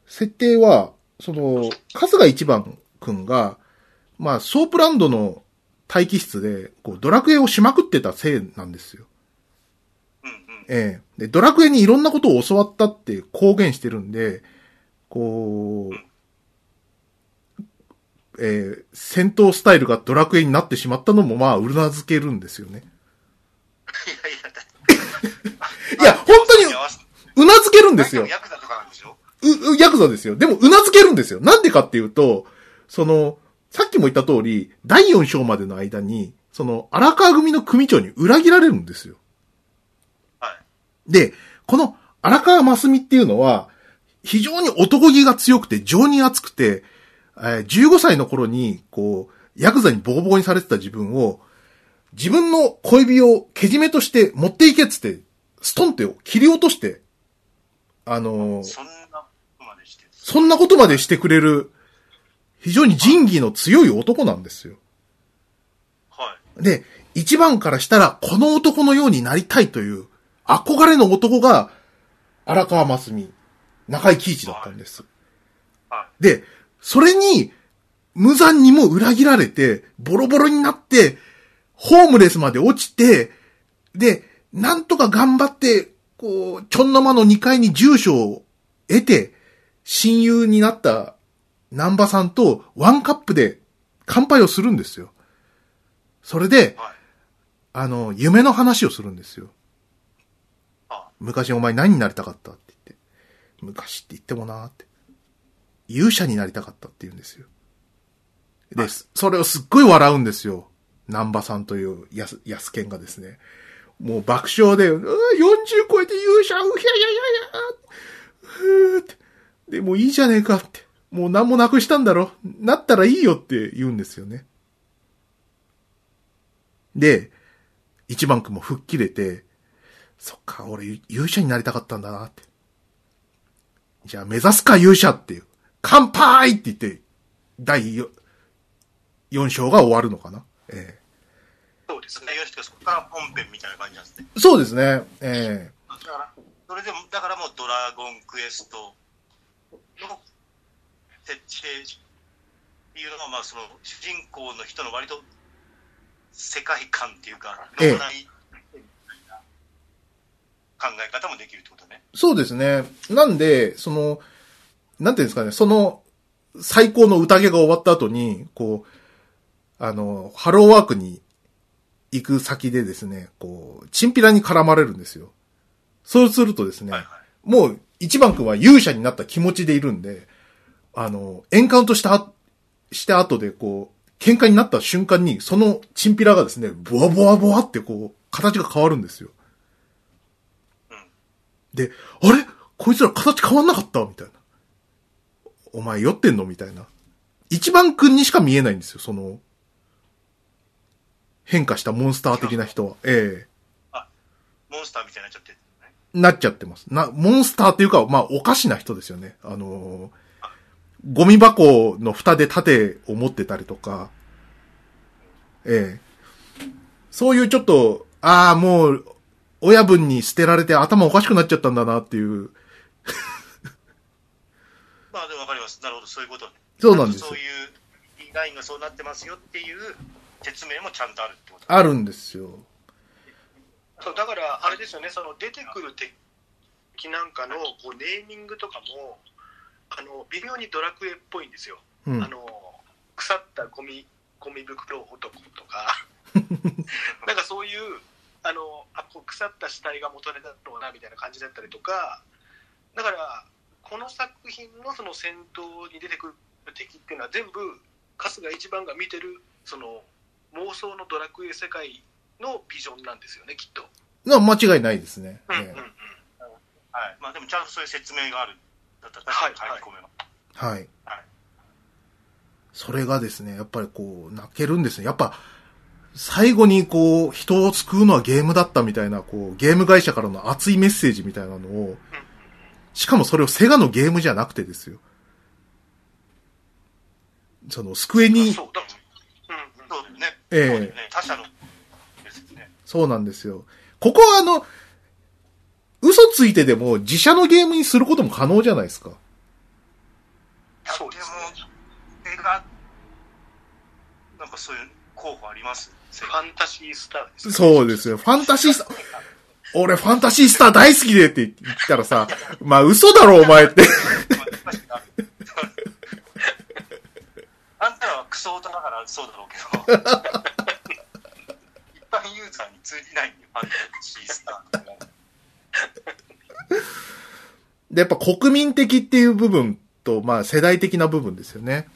[SPEAKER 1] 設定は、その、春日一番くんが、まあ、ソープランドの待機室で、こう、ドラクエをしまくってたせいなんですよ。
[SPEAKER 3] うんうん。
[SPEAKER 1] ええで、ドラクエにいろんなことを教わったって公言してるんで、こう、えー戦闘スタイルがドラクエになってしまったのも、まあ、うなずけるんですよね。*laughs*
[SPEAKER 3] いやいや。*laughs*
[SPEAKER 1] いや、本当にうなずけるんですよ。
[SPEAKER 3] ヤクザとか
[SPEAKER 1] う、う、ヤクザですよ。でも、うなずけるんですよ。なんでかっていうと、その、さっきも言った通り、第4章までの間に、その、荒川組の組長に裏切られるんですよ。
[SPEAKER 3] はい。
[SPEAKER 1] で、この荒川真澄っていうのは、非常に男気が強くて、情に熱くて、えー15歳の頃に、こう、ヤクザにボコボコにされてた自分を、自分の恋人をけじめとして持っていけっつって、ストンって切り落として、あのー
[SPEAKER 3] そんな。
[SPEAKER 1] そんなことまでしてくれる、非常に仁義の強い男なんですよ。
[SPEAKER 3] はい。
[SPEAKER 1] で、一番からしたら、この男のようになりたいという、憧れの男が、荒川真澄、中井貴一だったんです。
[SPEAKER 3] は
[SPEAKER 1] で、それに、無残にも裏切られて、ボロボロになって、ホームレスまで落ちて、で、なんとか頑張って、こう、ちょんの間の2階に住所を得て、親友になった南波さんとワンカップで乾杯をするんですよ。それで
[SPEAKER 3] い。、はい。
[SPEAKER 1] あの、夢の話をするんですよ。
[SPEAKER 3] あ
[SPEAKER 1] 昔お前何になりたかったって言って。昔って言ってもなーって。勇者になりたかったって言うんですよ。で、
[SPEAKER 3] はい
[SPEAKER 1] それをすっごい笑うんですよ。南波さんというやす、やすけんがですね。もう爆笑で、うわ40超えて勇者、うひゃやややふーって。で、もういいじゃねえかって。もう何もなくしたんだろ。なったらいいよって言うんですよね。で、一番くんも吹っ切れて、そっか、俺勇者になりたかったんだなって。じゃあ目指すか勇者っていう。乾杯って言って、第 4, 章が終わるのかな。え
[SPEAKER 3] そうですね。よし、そこから本編みたいな感じなんですね。
[SPEAKER 1] えそうですね。え
[SPEAKER 3] だから、それでも、だからもうドラゴンクエストの設定っていうのは、まあその主人公の人の割と世界観っていうか、
[SPEAKER 1] ええ
[SPEAKER 3] 考え方もできるってことね。
[SPEAKER 1] えそうですね。なんで、その、なんていうんですかね、その、最高の宴が終わった後に、こう、あの、ハローワークに行く先でですね、こう、チンピラに絡まれるんですよ。そうするとですね、
[SPEAKER 3] はいはい。
[SPEAKER 1] もう、一番くんは勇者になった気持ちでいるんで、あの、エンカウントした、した後で、こう、喧嘩になった瞬間に、そのチンピラがですね、ボワボワボワってこう、形が変わるんですよ。
[SPEAKER 3] うん。
[SPEAKER 1] で、あれ？こいつら形変わんなかったみたいな。お前酔ってんの？みたいな。一番くんにしか見えないんですよ、その、変化したモンスター的な人は。ええ
[SPEAKER 3] モモンスターみたいになっちゃって、
[SPEAKER 1] なっちゃってます。な、モンスターっていうか、まあ、おかしな人ですよね。あのーゴミ箱の蓋で盾を持ってたりとか、ええそういうちょっと、ああ、もう、親分に捨てられて頭おかしくなっちゃったんだなっていう。
[SPEAKER 3] まあでもわかります。なるほど、そういうことね。
[SPEAKER 1] そうなんですよ
[SPEAKER 3] そういう、ラインがそうなってますよっていう説明もちゃんとあるってこと
[SPEAKER 1] あるんですよ。
[SPEAKER 2] そうだからあれですよねその出てくる敵なんかのこうネーミングとかもあの微妙にドラクエっぽいんですよ、
[SPEAKER 1] うん
[SPEAKER 2] あ。の腐ったゴミゴミ袋男とか *laughs* なんかそういうあのあこう腐った死体が元ネタだろうなみたいな感じだったりとかだからこの作品のその戦闘に出てくる敵っていうのは全部春日一番が見てるその妄想のドラクエ世界のビジョンなんですよねきっと。
[SPEAKER 1] な間違いないですね。
[SPEAKER 2] うんうん
[SPEAKER 1] え
[SPEAKER 3] はい。まあでもちゃんとそういう説明がある。だったら
[SPEAKER 2] はい
[SPEAKER 3] 確かに入り込めば。
[SPEAKER 1] えはい
[SPEAKER 3] はい。
[SPEAKER 1] それがですね、やっぱりこう、泣けるんですね。やっぱ、最後にこう、人を救うのはゲームだったみたいな、こう、ゲーム会社からの熱いメッセージみたいなのを、しかもそれをセガのゲームじゃなくてですよ。その、スクエニ、
[SPEAKER 2] そうだ、うんうん、
[SPEAKER 3] そうね。
[SPEAKER 1] ええ
[SPEAKER 3] そうだよね。他社の。
[SPEAKER 1] そうなんですよ。ここはあの、嘘ついてでも自社のゲームにすることも可能じゃないですか。
[SPEAKER 2] そうですね
[SPEAKER 3] 映画、なんかそういう候補あります？
[SPEAKER 2] ファンタジースターですね
[SPEAKER 1] そうですよ。ファンタシースター、俺ファンタシースター大好きでって言ったらさ、まあ嘘だろお前って。
[SPEAKER 3] あんたらはクソ大人だからそうだろうけど、一般ユーザーに通じないんよ、ファンタジースター。
[SPEAKER 1] で、やっぱ国民的っていう部分と、まあ世代的な部分ですよね。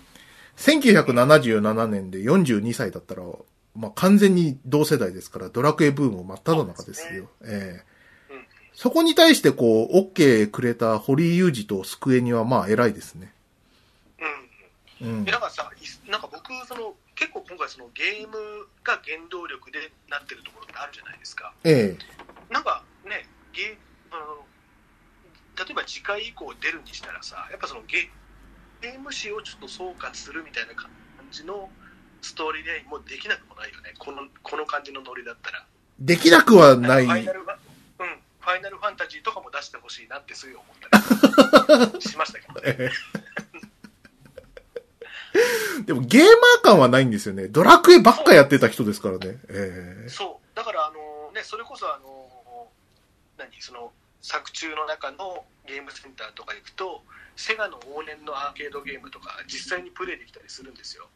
[SPEAKER 1] 1977年で42歳だったら、まあ完全に同世代ですから、ドラクエブーム真っ只中ですよ。ええ
[SPEAKER 2] うん
[SPEAKER 1] そこに対してこう、OK くれた堀井雄二とスクエニはまあ偉いですね。
[SPEAKER 2] うん
[SPEAKER 1] うん
[SPEAKER 2] で。なんかさいなんか僕その結構今回そのゲームが原動力でなってるところってあるじゃないですか。
[SPEAKER 1] え
[SPEAKER 2] なんかねゲあの例えば次回以降出るにしたらさやっぱそのゲゲーム史をちょっと総括するみたいな感じのストーリーラインもできなくもないよね。このこの感じのノリだったら。
[SPEAKER 1] えできなくはない。
[SPEAKER 2] ファイナルファうん。ファイナルファンタジーとかも出してほしいなってすぐ思ったりしましたけどね。
[SPEAKER 1] え *laughs* え *laughs* でもゲーマー感はないんですよね。ドラクエばっかやってた人ですからね。ええ
[SPEAKER 2] そうだからあのねそれこそあの何？その作中の中のゲームセンターとか行くとセガの往年のアーケードゲームとか実際にプレイできたりするんですよ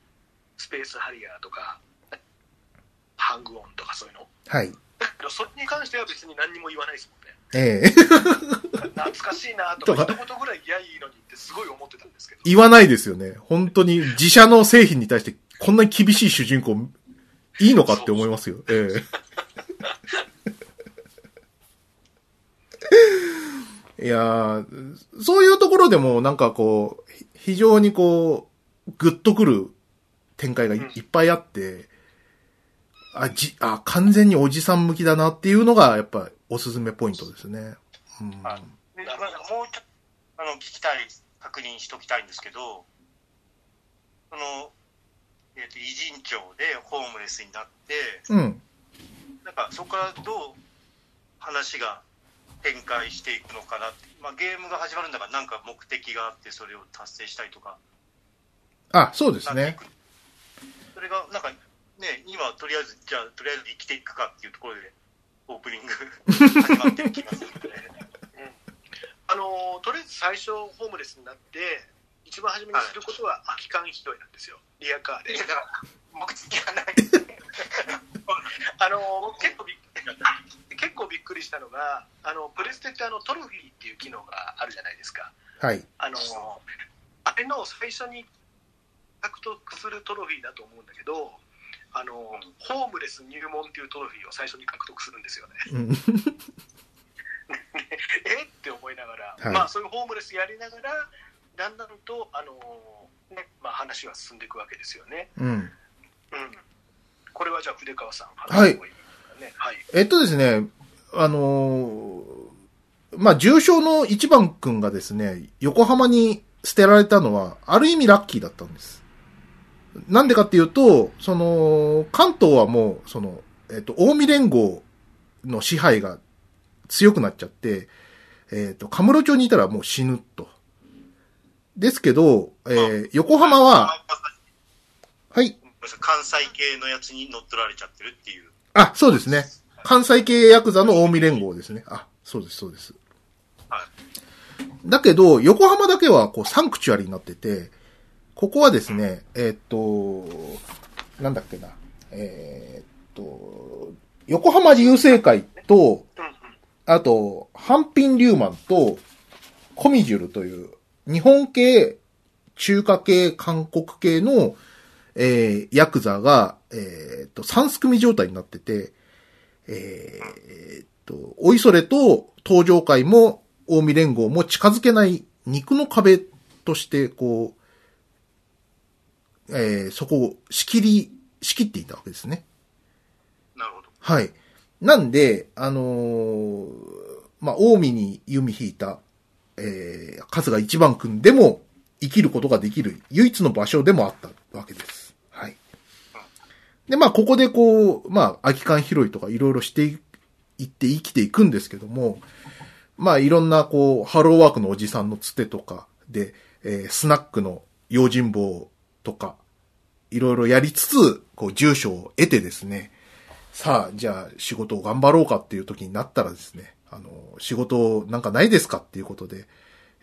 [SPEAKER 2] スペースハリアーとかハングオンとかそういうの
[SPEAKER 1] はい。
[SPEAKER 2] だけどそれに関しては別に何にも言わないですもんね。
[SPEAKER 1] ええ。
[SPEAKER 2] 懐かしいなとか一言ぐらい嫌いいのにってすごい思ってたんですけど。
[SPEAKER 1] 言わないですよね。本当に自社の製品に対してこんなに厳しい主人公いいのかって思いますよ。ええ。いやーそういうところでもなんかこう、ひ非常にこう、グッとくる展開がいっぱいあって、あ、じ、あ、完全におじさん向きだなっていうのがやっぱおすすめポイントですね。うん
[SPEAKER 3] はいでなんかもうちょっとあの聞きたい、確認しときたいんですけど、その、えっ、と、偉人町でホームレスになって、
[SPEAKER 1] うん。
[SPEAKER 3] なんかそこからどう話が展開していくのかなって、まあ、ゲームが始まるんだから、なんか目的があって、それを達成したりとか、
[SPEAKER 1] あ、そうですね
[SPEAKER 3] それが、なんかね、今、とりあえず、じゃあ、とりあえず生きていくかっていうところで、オープニング *laughs* 始まってる気がするので、
[SPEAKER 2] あのとりあえず最初ホームレスになって一番初めにすることは空き缶拾いなんですよ。リアカーで。
[SPEAKER 3] いやだから、目的がない。*laughs*
[SPEAKER 2] あの結構びっ結構びっくりしたのがあのプレステってあのトロフィーっていう機能があるじゃないですか。
[SPEAKER 1] はい。
[SPEAKER 2] あのあれの最初に獲得するトロフィーだと思うんだけどあのホームレス入門っていうトロフィーを最初に獲得するんですよね。
[SPEAKER 1] うん。*laughs*
[SPEAKER 2] え？って思いながら、
[SPEAKER 1] はい。
[SPEAKER 2] まあそういうホームレスやりながらだんだんとあの、ねまあ、話は進んでいくわけですよね、
[SPEAKER 1] うん。
[SPEAKER 2] うん、これはじゃあ筆川さん
[SPEAKER 1] はい。
[SPEAKER 2] 話してもいいですかね。はい、
[SPEAKER 1] えっとですね、あのーまあ、重症の一番くんがですね、横浜に捨てられたのは、ある意味ラッキーだったんです。なんでかっていうと、その、関東はもう、その、えっ、と、近江連合の支配が強くなっちゃって、えっ、と、カムロ町にいたらもう死ぬと。ですけど、えー横浜は、はい。
[SPEAKER 3] 関西系のやつに乗っ取られちゃってるっていう。
[SPEAKER 1] あ、そうですね。関西系ヤクザの近江連合ですね。あ、そうです、そうです。
[SPEAKER 3] はい。
[SPEAKER 1] だけど、横浜だけは、こう、サンクチュアリになってて、ここはですね、えーっと、なんだっけな、えーっと、横浜流星会と、あと、ハンピンリューマンと、コミジュルという、日本系、中華系、韓国系の、えー、ヤクザが、えーっと、三すくみ状態になってて、えーっと、おいそれと登場会も、近江連合も近づけない肉の壁として、こう、えーそこを仕切り、仕切っていたわけですね。
[SPEAKER 3] なるほど。
[SPEAKER 1] はい。なんで、あのーまあ、近江に弓引いた、えー、春日一番くんでも生きることができる唯一の場所でもあったわけです。はい。で、まあ、ここでこう、まあ、空き缶拾いとかいろいろしていって生きていくんですけども、まあ、いろんなこう、ハローワークのおじさんのつてとかで、えースナックの用心棒とか、いろいろやりつつ、こう、住所を得てですね、さあ、じゃあ仕事を頑張ろうかっていう時になったらですね、あの、仕事なんかないですかっていうことで、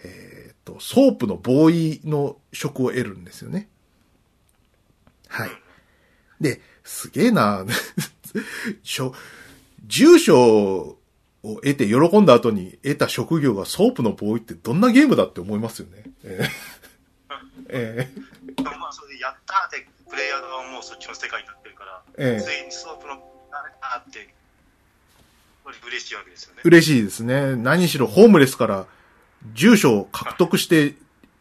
[SPEAKER 1] えーっと、ソープのボーイの職を得るんですよね。はい。で、すげえな *laughs* しょ、住所を得て喜んだ後に得た職業がソープのボーイってどんなゲームだって思いますよね。えーえ
[SPEAKER 3] でもまあ、それでやったーって、プレイヤー側もそっちの世界になってるから、
[SPEAKER 1] ええ
[SPEAKER 3] ついにソープの、あれだーって、やっぱり嬉しいわけですよね。
[SPEAKER 1] 嬉しいですね。何しろホームレスから住所を獲得して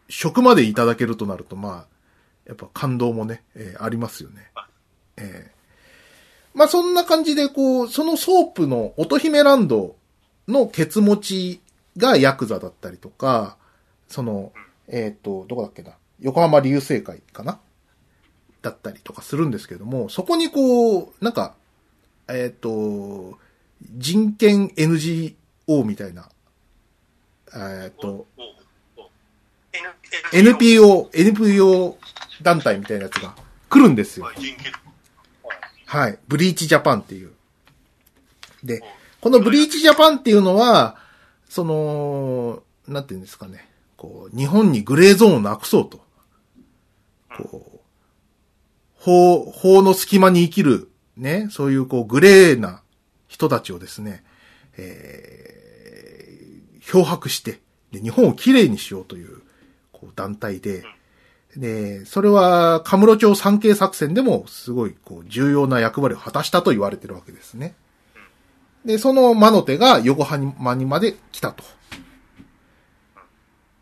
[SPEAKER 1] 職までいただけるとなると、まあ、やっぱ感動もね、えーありますよね。えーまあそんな感じで、こう、そのソープの乙姫ランドのケツ持ちがヤクザだったりとか、その、えっ、と、どこだっけな。横浜流星会かな？だったりとかするんですけども、そこにこう、なんか、えっ、と、人権 NGO みたいな、えっ、と、NPO、NPO 団体みたいなやつが来るんですよ。
[SPEAKER 3] はい。
[SPEAKER 1] ブリーチジャパンっていう。で、このブリーチジャパンっていうのは、その、なんていうんですかね。こう、日本にグレーゾーンをなくそうと。こう、法、法の隙間に生きる、ね、そういうこう、グレーな人たちをですね、えー、漂白して、で、日本をきれいにしようという、こう、団体で、で、それは、カムロ町産経作戦でも、すごい、こう、重要な役割を果たしたと言われてるわけですね。で、その魔の手が横浜にまで来たと。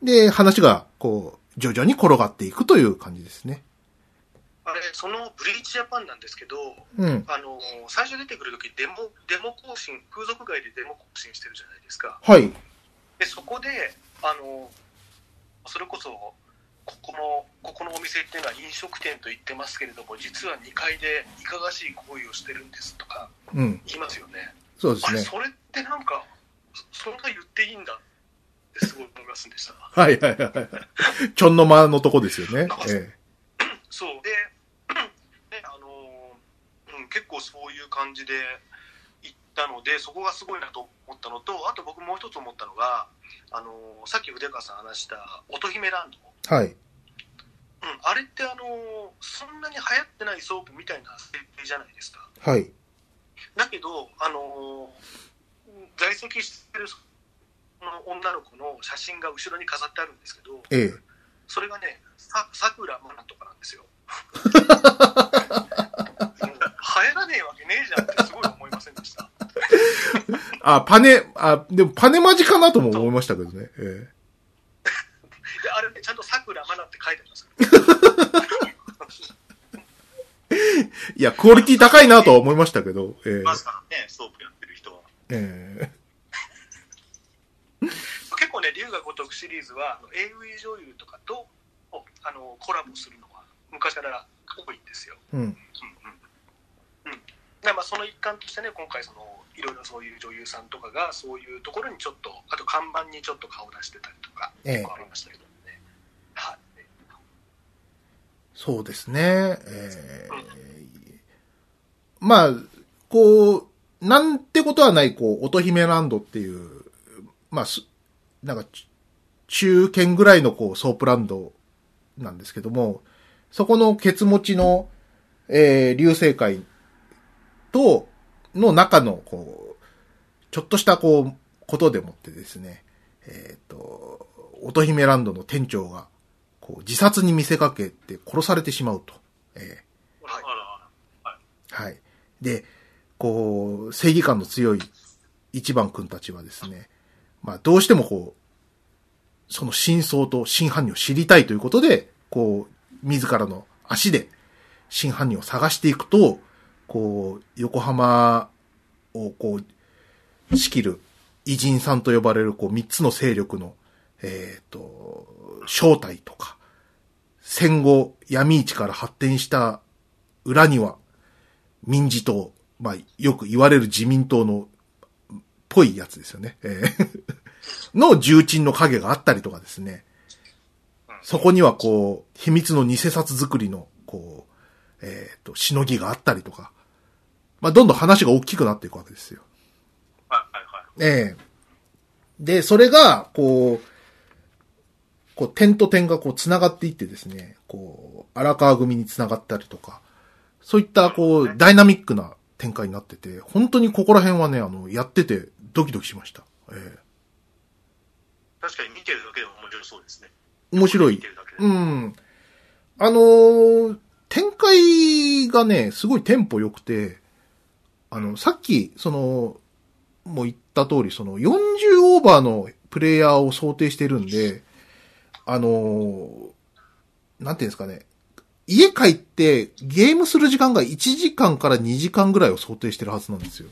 [SPEAKER 1] で、話が、こう、徐々に転がっていくという感じですね。
[SPEAKER 2] あれ、そのブリーチジャパンなんですけど、
[SPEAKER 1] うん。
[SPEAKER 2] あの最初出てくるときデモ、デモ行進、風俗街でデモ行進してるじゃないですか。
[SPEAKER 1] はい。
[SPEAKER 2] で、そこで、あのそれこそ、ここの、ここのお店っていうのは飲食店と言ってますけれども、実は2階でいかがわしい行為をしてるんですとか
[SPEAKER 1] うん。
[SPEAKER 2] 言いますよね。
[SPEAKER 1] そうです
[SPEAKER 2] あれ、
[SPEAKER 1] ね。
[SPEAKER 2] それってなんか、そそんな言っていいんだってすごい思いませんでした。
[SPEAKER 1] はいはいはいはい。ちょんの間のとこですよね。え
[SPEAKER 2] そうで、ねあのうん、結構そういう感じで行ったので、そこがすごいなと思ったのと、あと僕もう一つ思ったのが、あのさっき筆川さん話した乙姫ランド、
[SPEAKER 1] えはい。
[SPEAKER 2] うん、あれってあのそんなに流行ってないソープみたいな設定じゃないですか。
[SPEAKER 1] はい。
[SPEAKER 2] だけど、あの在籍してるその女の子の写真が後ろに飾ってあるんですけど、
[SPEAKER 1] ええ。
[SPEAKER 2] それがね、ささくらまなとかなんですよ。*laughs* もう流行らねえわけねえじゃんってすごい思いませんでした。
[SPEAKER 1] あ、パネ、あ、でもパネマジかなとも思いましたけどね。え *laughs*
[SPEAKER 2] で、あれね、ちゃんとさくらまなって書いてます
[SPEAKER 1] え。*laughs* いや、クオリティ高いなとは思いましたけど、ええ。
[SPEAKER 3] ますからね、ソープやってる人は。
[SPEAKER 1] え
[SPEAKER 2] 結構ね、龍が如くシリーズは、AV 女優とかとあのコラボするのは昔から多いんですよ。
[SPEAKER 1] えうん。
[SPEAKER 2] うんうん。うん、でまあその一環としてね今回そのいろいろそういう女優さんとかがそういうところにちょっとあと看板にちょっと顔出してたりとか
[SPEAKER 1] ええ。
[SPEAKER 2] 結構ありましたけどね、はい。
[SPEAKER 1] そうですね。ええ。まあ、こう、なんてことはない、こう、乙姫ランドっていう、まあ、すなんか、ち中堅ぐらいの、こう、ソープランドなんですけども、そこのケツ持ちの、えー、流星会と、の中の、こう、ちょっとした、こう、ことでもってですね、えっ、と、乙姫ランドの店長が、こう、自殺に見せかけて殺されてしまうと。え
[SPEAKER 2] はい
[SPEAKER 1] はい。で、こう、正義感の強い一番くんたちはですね、まあ、どうしてもこう、その真相と真犯人を知りたいということで、こう、自らの足で真犯人を探していくと、こう、横浜をこう、仕切る偉人さんと呼ばれるこう三つの勢力の、えっ、と、正体とか、戦後闇市から発展した裏には民事党、まあ、よく言われる自民党の、ぽいやつですよね。えー *laughs* の重鎮の影があったりとかですね。そこにはこう、秘密の偽札作りの、こう、えっ、と、しのぎがあったりとか。まあ、どんどん話が大きくなっていくわけですよ。
[SPEAKER 3] はいはいはい。
[SPEAKER 1] ええで、それが、こう、こう、点と点がこう、繋がっていってですね、こう、荒川組に繋がったりとか、そういった、こう、ダイナミックな展開になってて、本当にここら辺はね、あの、やってて、ドキドキしました。え
[SPEAKER 3] 確かに見てるだけでも面白そうですね。
[SPEAKER 1] え面白い
[SPEAKER 3] 見て。るだけで。
[SPEAKER 1] うん。あのー展開がね、すごいテンポ良くて、あの、さっき、その、もう言った通り、その、40オーバーのプレイヤーを想定してるんで、あのーなんていうんですかね、家帰ってゲームする時間が1時間から2時間ぐらいを想定してるはずなんですよ。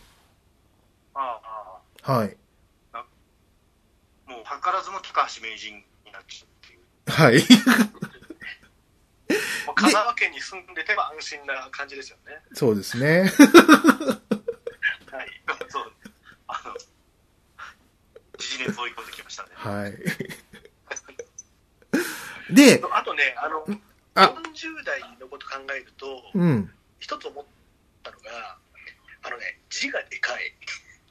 [SPEAKER 3] あああ
[SPEAKER 1] はい。
[SPEAKER 3] あ、もう図らずも高橋名人になっちゃうっていう。
[SPEAKER 1] はい。*laughs*
[SPEAKER 2] 香川県に住んでては安心な感じですよね。
[SPEAKER 1] そうですね。
[SPEAKER 2] はい。
[SPEAKER 3] そう。あの、時事熱追い込んできましたね。
[SPEAKER 1] はい。で、
[SPEAKER 2] あとね、あの、
[SPEAKER 1] あ
[SPEAKER 2] 40代のこと考えると、
[SPEAKER 1] うん。
[SPEAKER 2] 一つ思ったのが、あのね、字がでかい。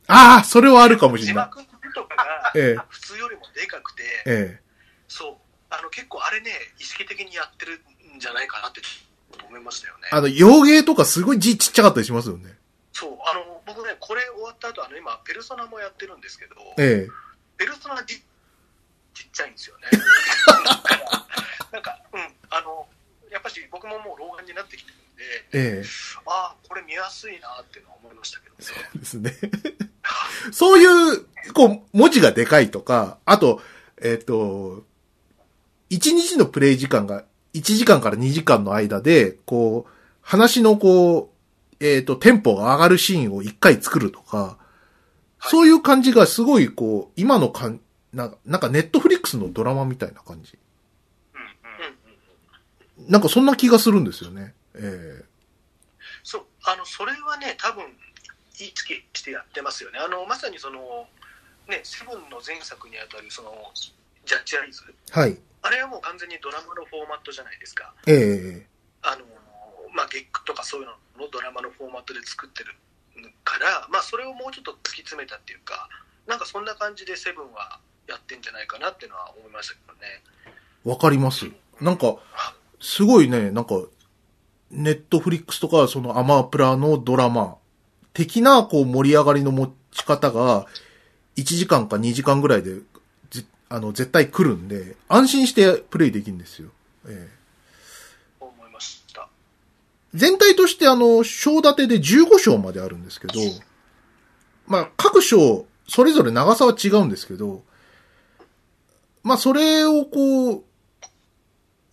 [SPEAKER 1] ああ、それはあるかもしれない。
[SPEAKER 2] 字幕とかが
[SPEAKER 1] ええ
[SPEAKER 2] 普通よりもでかくて、
[SPEAKER 1] え
[SPEAKER 2] そう、あの結構あれね、意識的にやってるんじゃないかなって思いましたよね
[SPEAKER 1] え。。あの、洋芸とかすごい字ちっちゃかったりしますよね。
[SPEAKER 2] そう、あの、僕ね、これ終わった後、あの、今、ペルソナもやってるんですけど、
[SPEAKER 1] え
[SPEAKER 2] ペルソナ字ちっちゃいんですよね。*laughs* なんか、うん、あの、やっぱし僕ももう老眼になってきてるんで、
[SPEAKER 1] えええ
[SPEAKER 2] ああ、これ見やすいなっていうのは思いましたけどね。
[SPEAKER 1] そうですね。*laughs* そういう、こう、文字がでかいとか、あと、えっ、と、1日のプレイ時間が1時間から2時間の間で、こう、話のこう、えっ、と、テンポが上がるシーンを1回作るとか、そういう感じがすごい、こう、今のかん、なんか、なんかネットフリックスのドラマみたいな感じ。なんかそんな気がするんですよね。え
[SPEAKER 2] そう、あの、それはね、多分、意識してやってますよね。あの、まさにその、ね、セブンの前作にあたる、その、ジャッジアイズ。
[SPEAKER 1] えはい。
[SPEAKER 2] あれはもう完全にドラマのフォーマットじゃないですか。
[SPEAKER 1] ええ
[SPEAKER 2] あの、まあ、ゲックとかそういうののドラマのフォーマットで作ってるから、まあ、それをもうちょっと突き詰めたっていうか、なんかそんな感じでセブンはやってんじゃないかなっていうのは思いましたけどね。
[SPEAKER 1] わかります。なんか、すごいね、なんか、ネットフリックスとか、そのアマプラのドラマ、的な、こう、盛り上がりの持ち方が、1時間か2時間ぐらいで、ぜあの、絶対来るんで、安心してプレイできるんですよ。ええ
[SPEAKER 2] 思いました。
[SPEAKER 1] 全体としてあの、章立てで15章まであるんですけど、まあ、各章、それぞれ長さは違うんですけど、まあ、それをこう、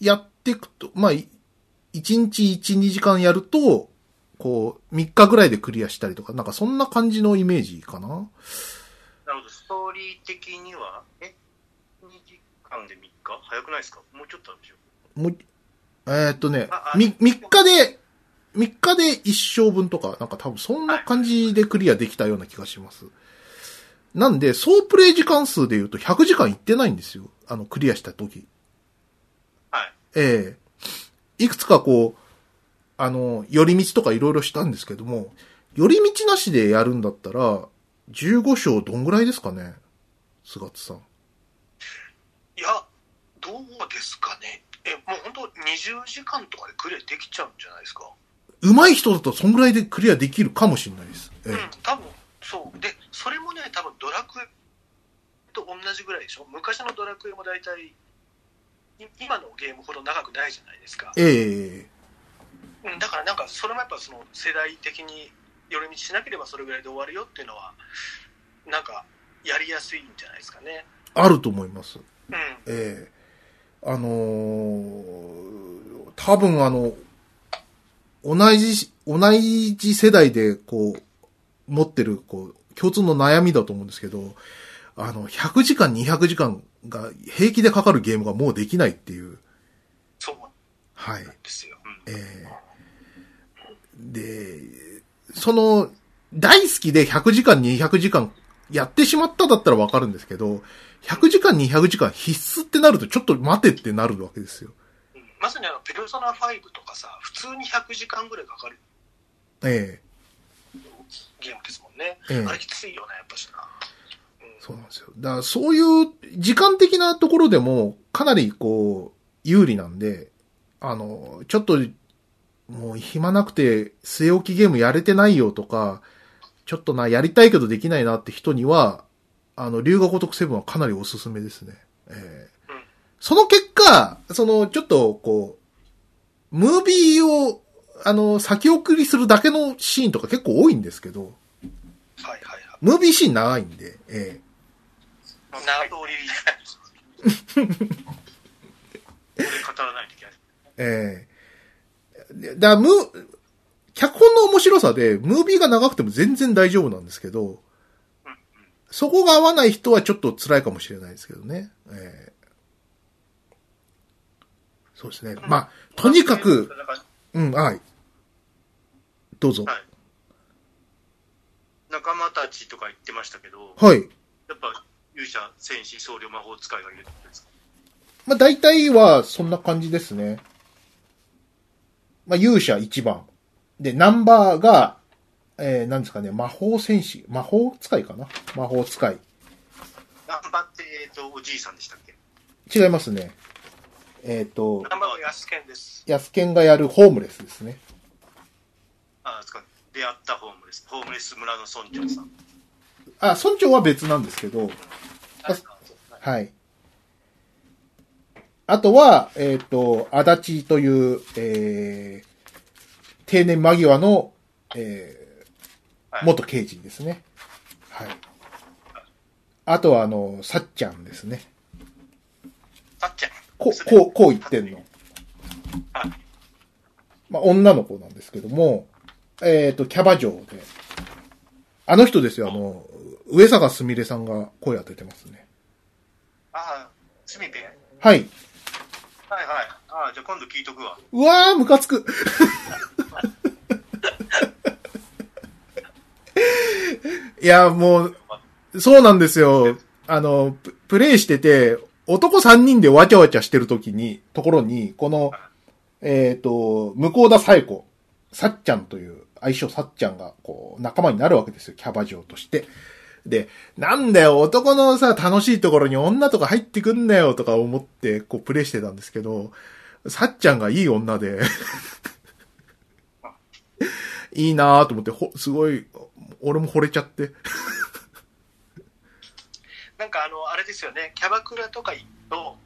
[SPEAKER 1] やっていくと、まあ、い1日1、2時間やると、こう、3日ぐらいでクリアしたりとか、なんかそんな感じのイメージかな？
[SPEAKER 3] なるほど、ストーリー的には、え ?2 時間で3日？早くないですか？もうちょっとあるでしょ
[SPEAKER 1] もう、えーっとね
[SPEAKER 3] あ、あ
[SPEAKER 1] み、3日で、3日で1生分とか、なんか多分そんな感じでクリアできたような気がします。なんで、総プレイ時間数で言うと100時間いってないんですよ。あの、クリアした時。
[SPEAKER 3] はい。
[SPEAKER 1] ええいくつかこう、あの、寄り道とかいろいろしたんですけども、寄り道なしでやるんだったら、15章どんぐらいですかね？菅津さん。
[SPEAKER 2] いや、どうですかね？え、もう本当20時間とかでクリアできちゃうんじゃないですか？
[SPEAKER 1] 上手い人だとそんぐらいでクリアできるかもしれないです。え
[SPEAKER 2] うん、多分そう。で、それもね、多分ドラクエと同じぐらいでしょ？昔のドラクエも大体、い今のゲームほど長くないじゃないですか。
[SPEAKER 1] ええ
[SPEAKER 2] うん、だからなんか、それもやっぱその世代的に寄り道しなければそれぐらいで終わるよっていうのは、なんか、やりやすいんじゃないですかね。
[SPEAKER 1] あると思います。
[SPEAKER 2] うん。
[SPEAKER 1] ええあのー多分あの、同じ、同じ世代でこう、持ってる、こう、共通の悩みだと思うんですけど、あの、100時間、200時間が平気でかかるゲームがもうできないっていう。
[SPEAKER 2] そう
[SPEAKER 1] はい。
[SPEAKER 2] ですよ。
[SPEAKER 1] ええで、その、大好きで100時間、200時間やってしまっただったらわかるんですけど、100時間、200時間必須ってなるとちょっと待てってなるわけですよ。
[SPEAKER 2] うんまさにあの、ペルソナ5とかさ、普通に100時間ぐらいかかる
[SPEAKER 1] え
[SPEAKER 2] ゲームですもんね。
[SPEAKER 1] ええ
[SPEAKER 2] あれきついよね、やっぱしな。
[SPEAKER 1] そうなんですよ。だからそういう時間的なところでもかなりこう、有利なんで、あの、ちょっと、もう暇なくて据え置きゲームやれてないよとか、ちょっとな、やりたいけどできないなって人には、あの、龍が如くセブンはかなりおすすめですね。ええ
[SPEAKER 2] うん
[SPEAKER 1] その結果、その、ちょっと、こう、ムービーを、あの、先送りするだけのシーンとか結構多いんですけど、
[SPEAKER 2] はいはいはい。
[SPEAKER 1] ムービーシーン長いんで、え
[SPEAKER 2] な通り、
[SPEAKER 3] これ語らないといけない。
[SPEAKER 1] えええでだからムー、脚本の面白さで、ムービーが長くても全然大丈夫なんですけど、
[SPEAKER 3] うんうん
[SPEAKER 1] そこが合わない人はちょっと辛いかもしれないですけどね。ええそうですね。まあ、とにかく、うん、はい。どうぞ。
[SPEAKER 3] はい仲間たちとか言ってましたけど、
[SPEAKER 1] はい。
[SPEAKER 3] やっぱ勇者、戦士、僧侶、魔法使いがいるってことですか？
[SPEAKER 1] まあ、大体はそんな感じですね。まあ、勇者1番。で、ナンバーが、えー、なんですかね、魔法戦士。魔法使いかな？魔法使い。
[SPEAKER 3] 頑張って、えっと、おじいさんでしたっけ？
[SPEAKER 1] 違いますね。えっ、と、
[SPEAKER 2] ナンバーは安健です。
[SPEAKER 1] ヤスケンがやるホームレスですね。
[SPEAKER 3] あ、ですか。出会ったホームレス。ホームレス村の村長さん。
[SPEAKER 1] あ、村長は別なんですけど、はい。あとは、えっ、と、足立という、えー、定年間際の、えー、
[SPEAKER 3] はい
[SPEAKER 1] 元刑事ですね。はい。あとは、あの、さっちゃんですね。
[SPEAKER 3] さっちゃん。
[SPEAKER 1] こう、こう、こう言ってんの。
[SPEAKER 3] はい。
[SPEAKER 1] まあ、女の子なんですけども、えっ、と、キャバ嬢で、あの人ですよ、あの、上坂すみれさんが声当ててますね。
[SPEAKER 3] ああ、すみぺはい
[SPEAKER 1] はい。
[SPEAKER 3] はい。ああ、じゃあ今度聞いとくわ。
[SPEAKER 1] うわー、ムカつく。*laughs* いや、もう、そうなんですよ。あの、ププレイしてて、男3人でわちゃわちゃしてる時に、ところに、この、えっ、と、向こう田冴子、さっちゃんという、愛称さっちゃんが、こう、仲間になるわけですよ、キャバ嬢として。で、なんだよ、男のさ、楽しいところに女とか入ってくんなよ、とか思って、こう、プレイしてたんですけど、さっちゃんがいい女で、*laughs* いいなぁと思って、ほ、すごい、俺も惚れちゃって。*laughs*
[SPEAKER 2] なんかあの、あれですよね、キャバクラとか行くと、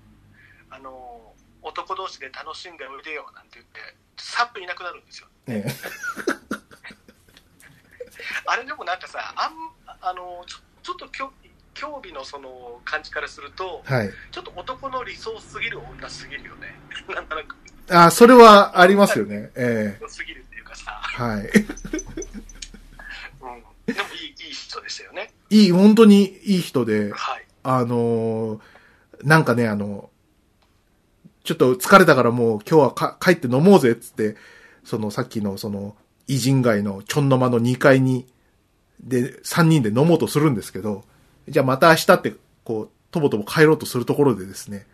[SPEAKER 2] あの、男同士で楽しんでおいでよなんて言って、さっといなくなるんですよ。
[SPEAKER 1] ね *laughs*
[SPEAKER 2] あれでもなんかさ、あん、あの、ちょちょっと興興味のその感じからすると、
[SPEAKER 1] はい。
[SPEAKER 2] ちょっと男の理想すぎる女すぎるよね。*laughs* なんとなく、
[SPEAKER 1] あ、それはありますよね。え
[SPEAKER 2] すぎるっていうかさ。
[SPEAKER 1] はい。
[SPEAKER 2] うん。でもいい、いい人でしたよね。
[SPEAKER 1] いい、本当にいい人で、
[SPEAKER 2] はい。
[SPEAKER 1] あのーなんかね、あの、ちょっと疲れたからもう今日はか帰って飲もうぜっつって、そのさっきのその、偉人街のちょんの間の2階に、で、3人で飲もうとするんですけど、じゃあまた明日って、こう、とぼとぼ帰ろうとするところでですね、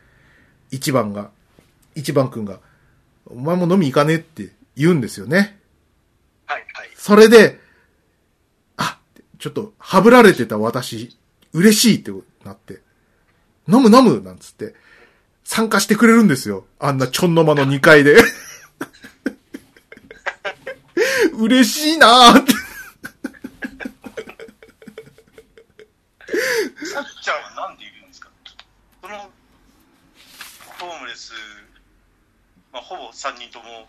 [SPEAKER 1] 一番が、一番くんが、お前も飲み行かねって言うんですよね。
[SPEAKER 2] はい、はい。
[SPEAKER 1] それで、あ、ちょっと、はぶられてた私、嬉しいってなって、飲む飲むなんつって、参加してくれるんですよ。あんなちょんの間の2階で。*laughs* 嬉しいなーって。
[SPEAKER 3] さっちゃんはなんでいるんですかその、ホームレス、まあ、ほぼ3人とも、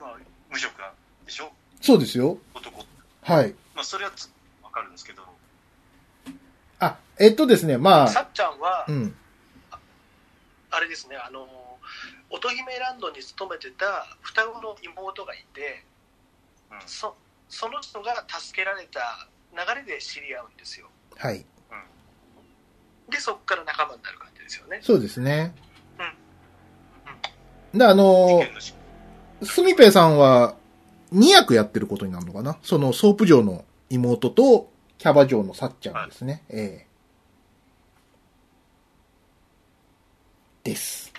[SPEAKER 3] まあ、無職なんでしょ？
[SPEAKER 1] そうですよ。
[SPEAKER 3] 男。
[SPEAKER 1] はい。
[SPEAKER 3] まあ、それはつわかるんですけど、
[SPEAKER 1] あ、えっとですね、まあ、
[SPEAKER 2] さっちゃんは
[SPEAKER 1] う、ん。
[SPEAKER 2] あれですね、あの、乙姫ランドに勤めてた双子の妹がいて、
[SPEAKER 3] うん
[SPEAKER 2] そその人が助けられた流れで知り合うんですよ。
[SPEAKER 1] はい。
[SPEAKER 2] で、そこから仲間になる感じですよね。
[SPEAKER 1] そうですね。
[SPEAKER 2] うん
[SPEAKER 1] で、あの
[SPEAKER 3] 事件のし
[SPEAKER 1] スミペイさんは、2役やってることになるのかな？その、ソープ嬢の妹と、キャバ嬢のさっちゃんですね。ええです。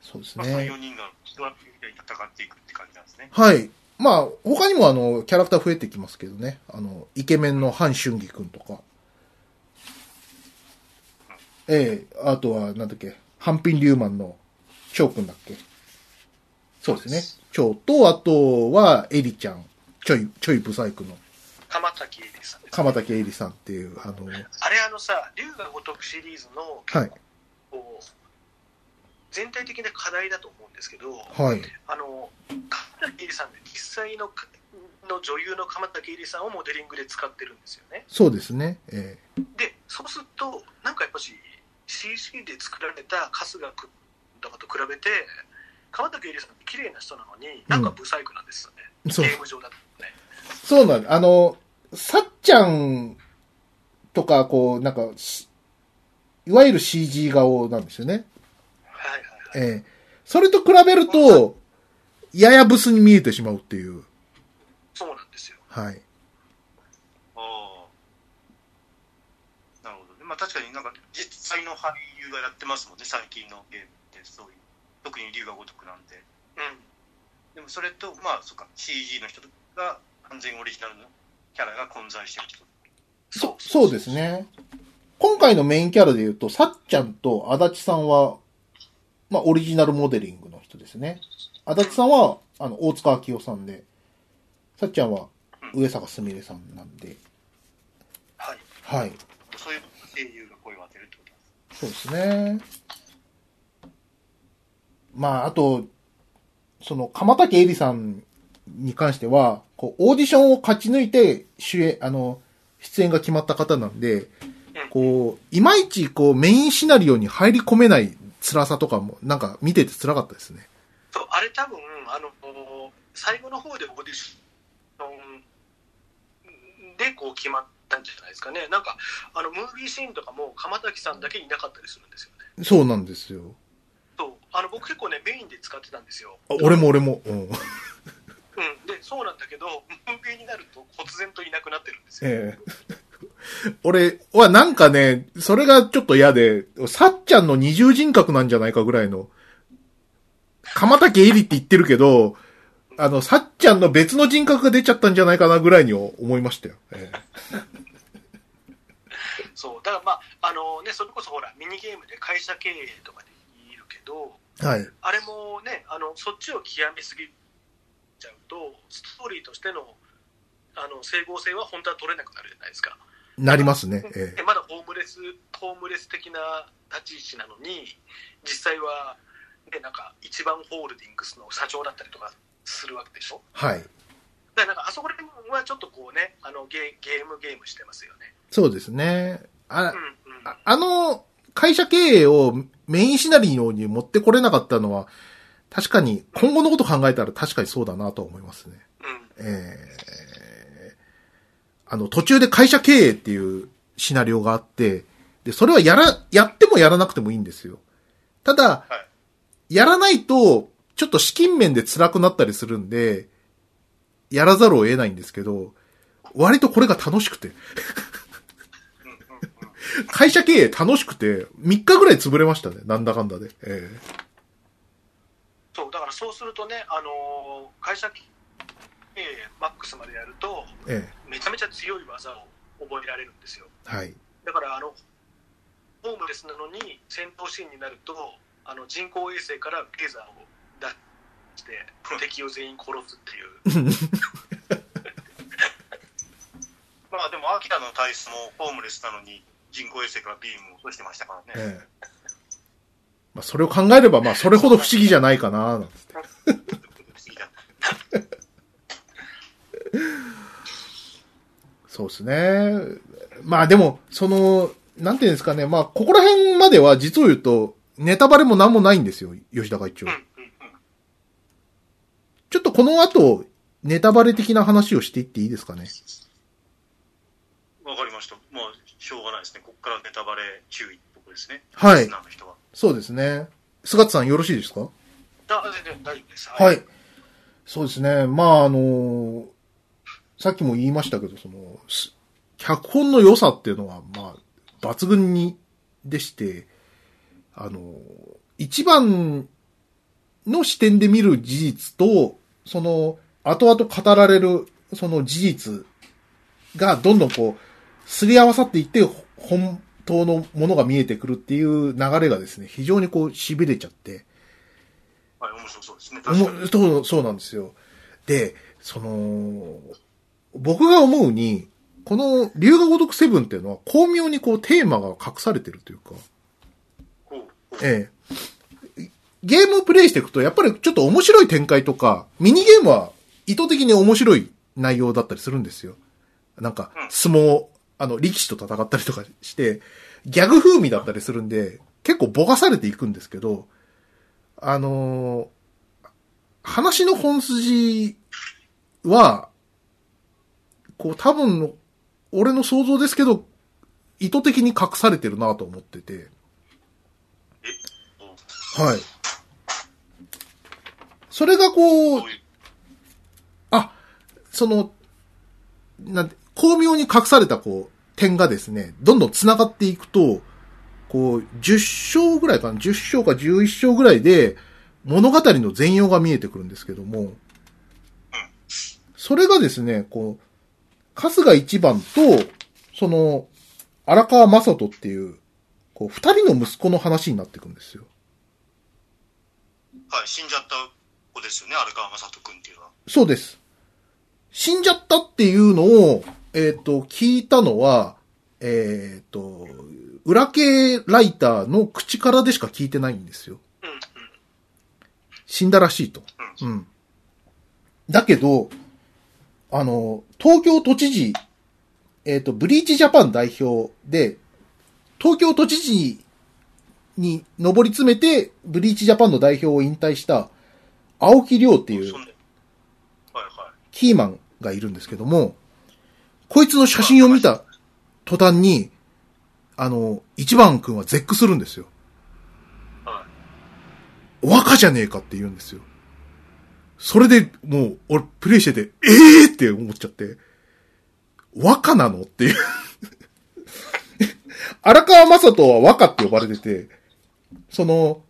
[SPEAKER 1] そうです
[SPEAKER 3] まあ、その
[SPEAKER 1] ね。
[SPEAKER 3] 4人が人は戦っていくって感じなんですね。
[SPEAKER 1] はい。まあ、他にもあの、キャラクター増えてきますけどね。あの、イケメンのハン・シュンギ君とか。ええあとは、なんだっけ、ハンピン・リューマンの、チョウ君だっけ。そうですね。チョウと、あとは、エリちゃん。ちょい、ちょいブサイクの、
[SPEAKER 2] 鎌滝絵里さんです。
[SPEAKER 1] 鎌竹エリさんっていう、あの、
[SPEAKER 2] あれあのさ、龍が如くシリーズの、
[SPEAKER 1] はい。
[SPEAKER 2] こう全体的な課題だと思うんですけど、
[SPEAKER 1] はい。
[SPEAKER 2] あの鎌田絵里さんって実際のの女優の鎌田絵里さんをモデリングで使ってるんですよね。
[SPEAKER 1] そうですね。え
[SPEAKER 2] で、そうすると、なんかやっぱし CG で作られた春日君とかと比べて、鎌田絵里さんって綺麗な人なのに、なんかブサイクなんですよね、
[SPEAKER 1] う
[SPEAKER 2] ゲ。ーム上だとね。
[SPEAKER 1] そうなんあの、さっちゃんとか、こう、なんか、しいわゆる CG 顔なんですよね。
[SPEAKER 2] はいはいはい。
[SPEAKER 1] ええそれと比べると、ややブスに見えてしまうっていう。
[SPEAKER 2] そうなんですよ。
[SPEAKER 1] はい。
[SPEAKER 3] ああ。なるほどね。まあ確かになんか実際の俳優がやってますもんね、最近のゲームってそういう。特に龍が如くなんで。
[SPEAKER 2] うん。
[SPEAKER 3] でもそれと、まあそうか、CG の人が完全オリジナルのキャラが混在してる人。
[SPEAKER 1] そ、そうですね。今回のメインキャラで言うと、さっちゃんと足立さんは、まあ、オリジナルモデリングの人ですね。足立さんは、あの、大塚明夫さんで、さっちゃんは、上坂すみれさんなんで、
[SPEAKER 2] はい。
[SPEAKER 1] はい。
[SPEAKER 3] そういう声優が声を当てるってことなんです。
[SPEAKER 1] そうですね。まあ、あと、その、鎌竹絵里さんに関しては、こう、オーディションを勝ち抜いて、主演、あの、出演が決まった方なんで、こう、いまいち、こう、メインシナリオに入り込めない辛さとかも、なんか見てて辛かったですね。
[SPEAKER 2] そうあれ多分あの最後の方でオーディションでこう決まったんじゃないですかね。なんかあのムービーシーンとかも鎌滝さんだけいなかったりするんですよね。
[SPEAKER 1] そうなんですよ。
[SPEAKER 2] そう。あの僕結構ねメインで使ってたんですよ。
[SPEAKER 1] あ俺も俺も。うん。
[SPEAKER 2] うん。でそうなんだけどムービーになると忽然といなくなってるんですよ、
[SPEAKER 1] ええ。俺はなんかね、それがちょっと嫌で、さっちゃんの二重人格なんじゃないかぐらいの、鎌竹絵里って言ってるけど、あの、さっちゃんの別の人格が出ちゃったんじゃないかなぐらいに思いましたよ。え *laughs*
[SPEAKER 2] そうだからまああのねそれこそほらミニゲームで会社経営とかでいるけど
[SPEAKER 1] えはい。
[SPEAKER 2] あれもねあのそっちを極めすぎちゃうとストーリーとしてのあの整合性は本当は取れなくなるじゃないですか
[SPEAKER 1] なりますね。え
[SPEAKER 2] でまだホームレスホームレス的な立ち位置なのに実際は、ね、なんか一番ホールディングスの社長だったりとかするわけでしょ？
[SPEAKER 1] えはい。
[SPEAKER 2] だからなんかあそこら辺はちょっとこうねあのゲゲームゲームしてますよね
[SPEAKER 1] そうですね。あ
[SPEAKER 2] うん、うん
[SPEAKER 1] ああの、会社経営をメインシナリオに持ってこれなかったのは、確かに、今後のこと考えたら確かにそうだなと思いますね。
[SPEAKER 2] うん。
[SPEAKER 1] ええあの、途中で会社経営っていうシナリオがあって、で、それはやら、やってもやらなくてもいいんですよ。ただ、
[SPEAKER 3] はい。
[SPEAKER 1] やらないと、ちょっと資金面で辛くなったりするんで、やらざるを得ないんですけど、割とこれが楽しくて。会社経営楽しくて、3日ぐらい潰れましたね。なんだかんだで。え
[SPEAKER 2] そう、だからそうするとね、あのー会社経営マックスまでやると、
[SPEAKER 1] ええ
[SPEAKER 2] めちゃめちゃ強い技を覚えられるんですよ。
[SPEAKER 1] えはい。
[SPEAKER 2] だから、あの、ホームレスなのに戦闘シーンになると、あの人工衛星からレーザーを出して、敵を全員殺すっていう。*laughs*
[SPEAKER 3] まあでも、アキラの体質もホームレスなのに人工衛星からビームを落としてましたからね。
[SPEAKER 1] ええまあ、それを考えれば、まあ、それほど不思議じゃないかな、なんて。そうですね。まあでも、その、なんていうんですかね。まあ、ここら辺までは実を言うと、ネタバレもなんもないんですよ、吉田会長
[SPEAKER 2] うん。
[SPEAKER 1] ちょっとこの後、ネタバレ的な話をしていっていいですかね？
[SPEAKER 3] わかりました。まあ、しょうがないですね。ここからネタバレ注意ってことですね。
[SPEAKER 1] はい
[SPEAKER 3] リスナーの人は。
[SPEAKER 1] そうですね。菅さんよろしいですか？
[SPEAKER 2] だ全然大丈夫です。
[SPEAKER 1] はい。そうですね。まあ、あのさっきも言いましたけど、その、す脚本の良さっていうのは、まあ、抜群に、でして、あの一番の視点で見る事実と、その、後々語られる、その事実がどんどんこう、すり合わさっていって、ほ本当のものが見えてくるっていう流れがですね、非常にこう、痺れちゃって、
[SPEAKER 3] はい、面白そうですね。確かに。
[SPEAKER 1] もそう、そうなんですよ。で、その、僕が思うに、この龍が如くセブンっていうのは巧妙にこうテーマが隠されてるというか、ええ。ゲームをプレイしていくと、やっぱりちょっと面白い展開とか、ミニゲームは意図的に面白い内容だったりするんですよ。なんか
[SPEAKER 3] う、ん
[SPEAKER 1] 相撲、あの、力士と戦ったりとかして、ギャグ風味だったりするんで、結構ぼかされていくんですけど、あのー話の本筋は、こう多分、俺の想像ですけど、意図的に隠されてるなと思ってて、はい。それがこうあ、その、なんて、巧妙に隠されたこう、点がですね、どんどん繋がっていくと、こう、10章ぐらいかな、10章か11章ぐらいで、物語の全容が見えてくるんですけども、それがですね、こう、春日一番と、その、荒川正人っていう、こう、二人の息子の話になってくるんですよ。
[SPEAKER 3] はい、死んじゃった子ですよね、荒川雅人君っていうのは。
[SPEAKER 1] そうです。死んじゃったっていうのを、えっ、と、聞いたのは、えっ、と、裏系ライターの口からでしか聞いてないんですよ。
[SPEAKER 2] うんうん
[SPEAKER 1] 死んだらしいと。うん。だけど、あの、東京都知事、えっ、と、ブリーチジャパン代表で、東京都知事に上り詰めて、ブリーチジャパンの代表を引退した、青木亮っていう。キーマンがいるんですけども、こいつの写真を見た途端に、あの、一番くんは絶句するんですよ。
[SPEAKER 3] は
[SPEAKER 1] 若じゃねえかって言うんですよ。それでもう、俺プレイしてて、ええー、って思っちゃって、若なのっていう。荒川正人は若って呼ばれてて、その、
[SPEAKER 3] うん。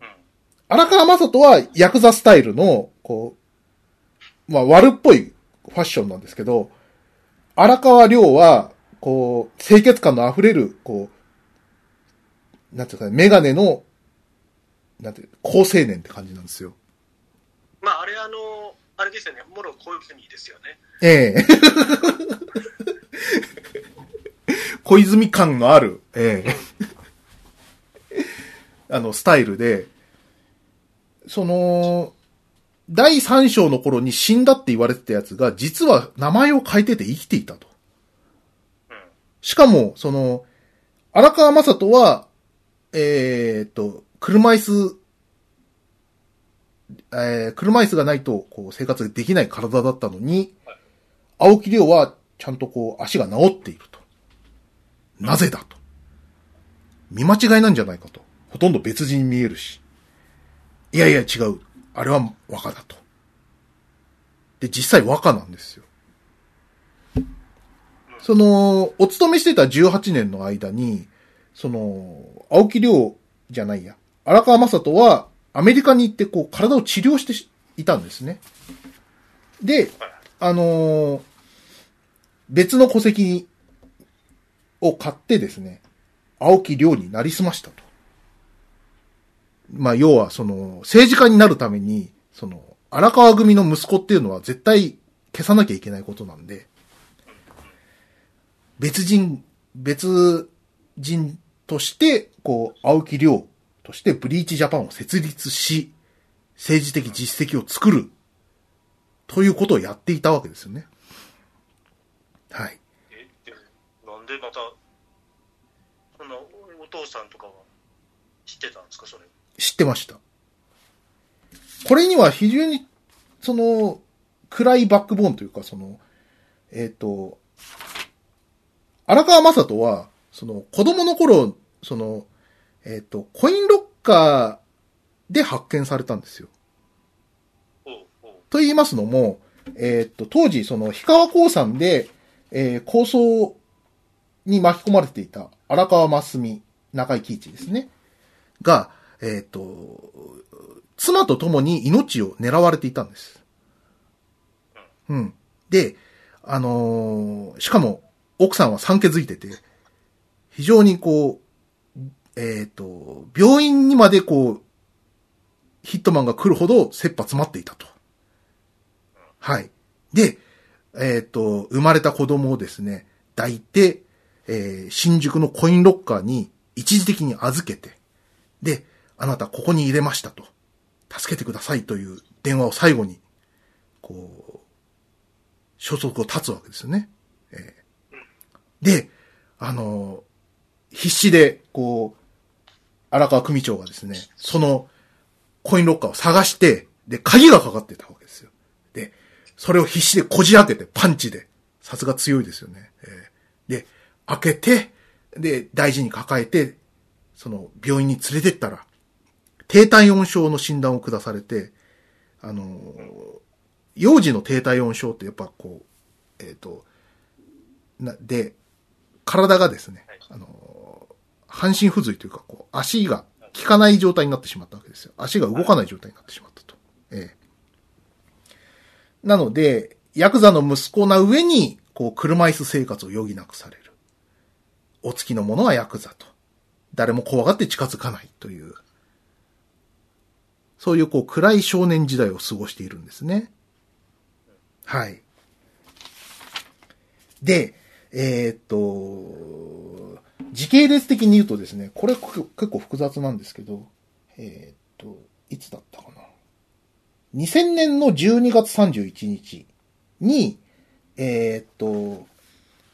[SPEAKER 1] 荒川正人はヤクザスタイルの、こう、まあ悪っぽいファッションなんですけど、荒川亮は、こう、清潔感の溢れる、こう、なんていうかね、メガネの、なんていう、高青年って感じなんですよ。
[SPEAKER 2] まあ、あれ、あの、あれですよね、もろ小泉ですよね。
[SPEAKER 1] ええ *laughs* 小泉感のある、ええあの、スタイルで、その、第三章の頃に死んだって言われてたやつが、実は名前を変えてて生きていたと。
[SPEAKER 3] うん。
[SPEAKER 1] しかも、その、荒川正人は、えーっと、車椅子えー車椅子がないと、こう、生活ができない体だったのに、青木亮は、ちゃんとこう、足が治っていると。なぜだと。見間違いなんじゃないかと。ほとんど別人に見えるし。いやいや違う。あれは若だと。で、実際若なんですよ。その、お勤めしてた18年の間に、その、青木亮じゃないや。荒川正人はアメリカに行ってこう体を治療していたんですね。で、あのー別の戸籍を買ってですね、青木亮になりすましたと。まあ、要は、その、政治家になるために、その、荒川組の息子っていうのは絶対消さなきゃいけないことなんで、別人、別人として、こう、青木亮としてブリーチジャパンを設立し、政治的実績を作る、ということをやっていたわけですよね。はい。
[SPEAKER 3] えでなんでまたそんなお父さんとかは知ってたんですかそれ
[SPEAKER 1] 知ってました。これには非常に、その、暗いバックボーンというか、その、えっ、と、荒川正人は、その、子供の頃、その、えっ、と、コインロッカーで発見されたんですよ。と言いますのも、えっ、と、当時、その、氷川興産で、えー構想に巻き込まれていた荒川真澄、中井貴一ですね。が、えっ、と、妻と共に命を狙われていたんです。うん。で、あのーしかも、奥さんは産気づいてて、非常にこう、えっ、と、病院にまでこう、ヒットマンが来るほど切羽詰まっていたと。はい。で、えっ、と、生まれた子供をですね、抱いて、えー新宿のコインロッカーに一時的に預けて、で、あなたここに入れましたと。助けてくださいという電話を最後に、こう、消息を絶つわけですよね。えーで、あのー必死で、こう、荒川組長がですね、そのコインロッカーを探して、で、鍵がかかってたわけですよ。で、それを必死でこじ開けて、パンチで。さすが強いですよね。えーで、開けて、で、大事に抱えて、その、病院に連れてったら、低体温症の診断を下されて、あのー幼児の低体温症ってやっぱこう、えっ、と、な、で、体がですね、あのー半身不随というか、こう、足が効かない状態になってしまったわけですよ。足が動かない状態になってしまったと。ええなので、ヤクザの息子な上に、こう、車椅子生活を余儀なくされる。お付きの者はヤクザと。誰も怖がって近づかないという。そういうこう暗い少年時代を過ごしているんですね。はい。で、えーっと、時系列的に言うとですね、これ結構複雑なんですけど、えーっと、いつだったかな。2000年の12月31日に、えーっと、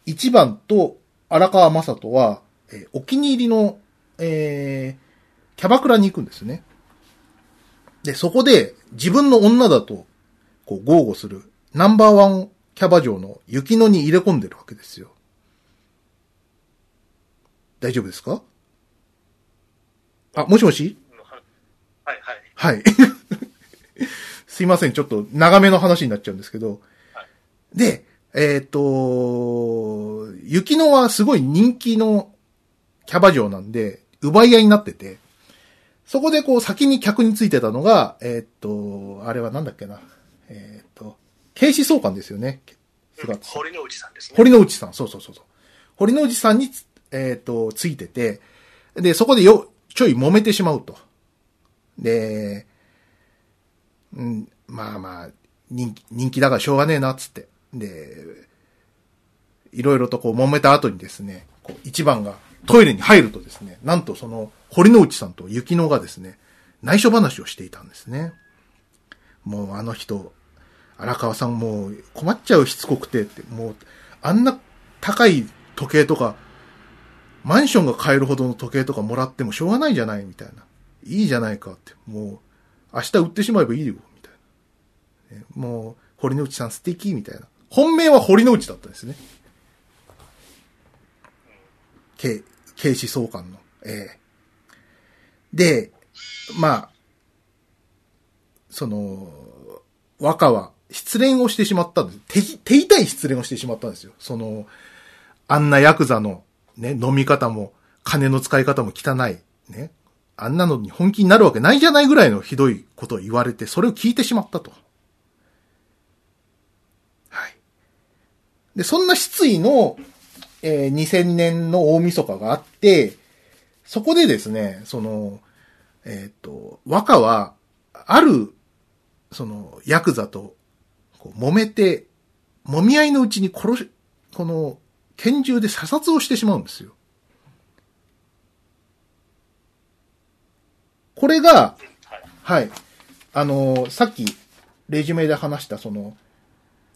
[SPEAKER 1] 1番と荒川正人は、えーお気に入りの、えーキャバクラに行くんですね。で、そこで自分の女だと、こう、豪語するナンバーワンキャバ嬢の雪乃に入れ込んでるわけですよ。大丈夫ですか？あ、もしもし？
[SPEAKER 3] はいはい。
[SPEAKER 1] はい。*laughs* すいません、ちょっと長めの話になっちゃうんですけど。で、えっ、と、雪乃はすごい人気のキャバ嬢なんで、奪い合いになってて、そこでこう先に客についてたのが、えっ、と、あれはなんだっけな。えっ、と、警視総監ですよね。姿
[SPEAKER 2] 堀之内さんですね。
[SPEAKER 1] 堀之内さん、そうそうそうそう。堀之内さんにつ、えっ、と、ついてて、で、そこでよ、ちょい揉めてしまうと。で、うん、まあまあ、人気、人気だからしょうがねえな、つって。で、いろいろとこう揉めた後にですね、こう一番がトイレに入るとですね、なんとその、堀之内さんと雪乃がですね、内緒話をしていたんですね。もうあの人、荒川さんもう困っちゃうしつこくてって、もうあんな高い時計とか、マンションが買えるほどの時計とかもらってもしょうがないじゃないみたいな。いいじゃないかって。もう、明日売ってしまえばいいよ、みたいな。もう、堀之内さん素敵、みたいな。本命は堀之内だったんですね。警、警視総監の。ええで、まあ、その、和歌は失恋をしてしまったんです。手、手痛い失恋をしてしまったんですよ。その、あんなヤクザのね、飲み方も、金の使い方も汚い。ね。あんなのに本気になるわけないじゃないぐらいのひどいことを言われて、それを聞いてしまったと。はい。で、そんな失意の、えー2000年の大晦日があって、そこでですね、その、えっ、と、和歌は、ある、その、ヤクザと、揉めて、揉み合いのうちに殺し、この、拳銃で射殺をしてしまうんですよ。これが、
[SPEAKER 3] はい。
[SPEAKER 1] あの、さっき、レジュメで話した、その、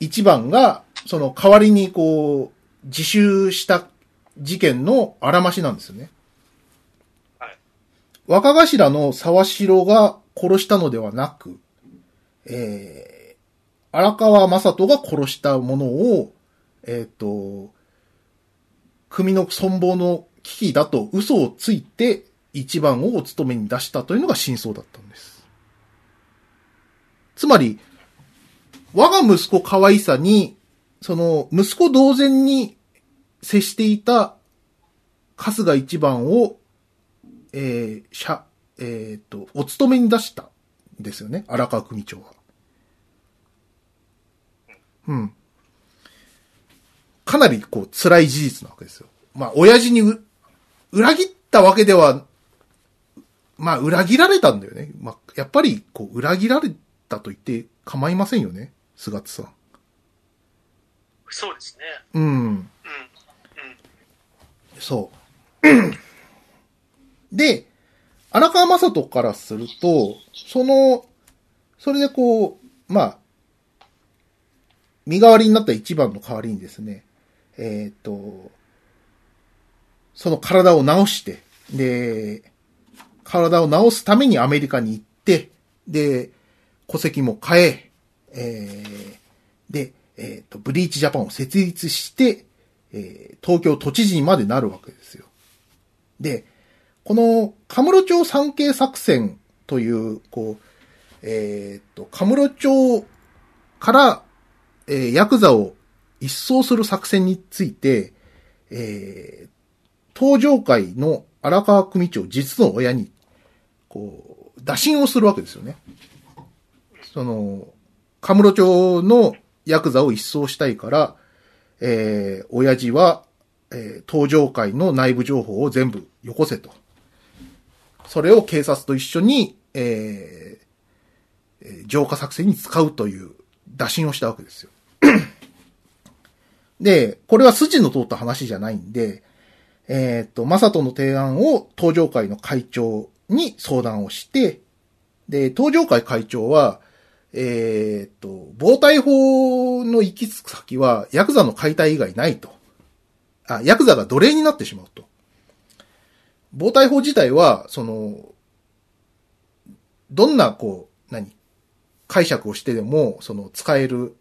[SPEAKER 1] 一番が、その代わりにこう、自首した事件のあらましなんですよね。若頭の沢城が殺したのではなく、えー、荒川正人が殺したものを、えっ、と、組の存亡の危機だと嘘をついて一番をお務めに出したというのが真相だったんです。つまり、我が息子可愛さに、その、息子同然に接していた春日一番を、えー、しゃ、えっ、と、お勤めに出したんですよね、荒川組長は。うん。かなり、こう、辛い事実なわけですよ。まあ、親父にう裏切ったわけでは、まあ、裏切られたんだよね。まあ、やっぱり、こう、裏切られたと言って構いませんよね、菅津さん。
[SPEAKER 2] そうですね。
[SPEAKER 1] うん。
[SPEAKER 2] うん。うん。
[SPEAKER 1] そう。で、荒川正人からすると、その、それでこう、まあ、身代わりになった一番の代わりにですね、えっ、と、その体を治して、で、体を治すためにアメリカに行って、で、戸籍も変え、えーで、えっ、と、ブリーチジャパンを設立して、えー東京都知事にまでなるわけですよ。で、この、カムロ町産経作戦という、こう、えっ、と、カムロ町から、えーヤクザを一掃する作戦について、えー東上会の荒川組長実の親に、こう、打診をするわけですよね。その、カムロ町のヤクザを一掃したいから、えー、親父は、えー、東上会の内部情報を全部よこせと。それを警察と一緒に、えー浄化作戦に使うという打診をしたわけですよ。で、これは筋の通った話じゃないんで、えっ、と、マサトの提案を東上会の会長に相談をして、で、東上会会長は、えっ、と、防体法の行き着く先は、ヤクザの解体以外ないと。あ、ヤクザが奴隷になってしまうと。防体法自体は、その、どんな、こう、何解釈をしてでも、その、使える、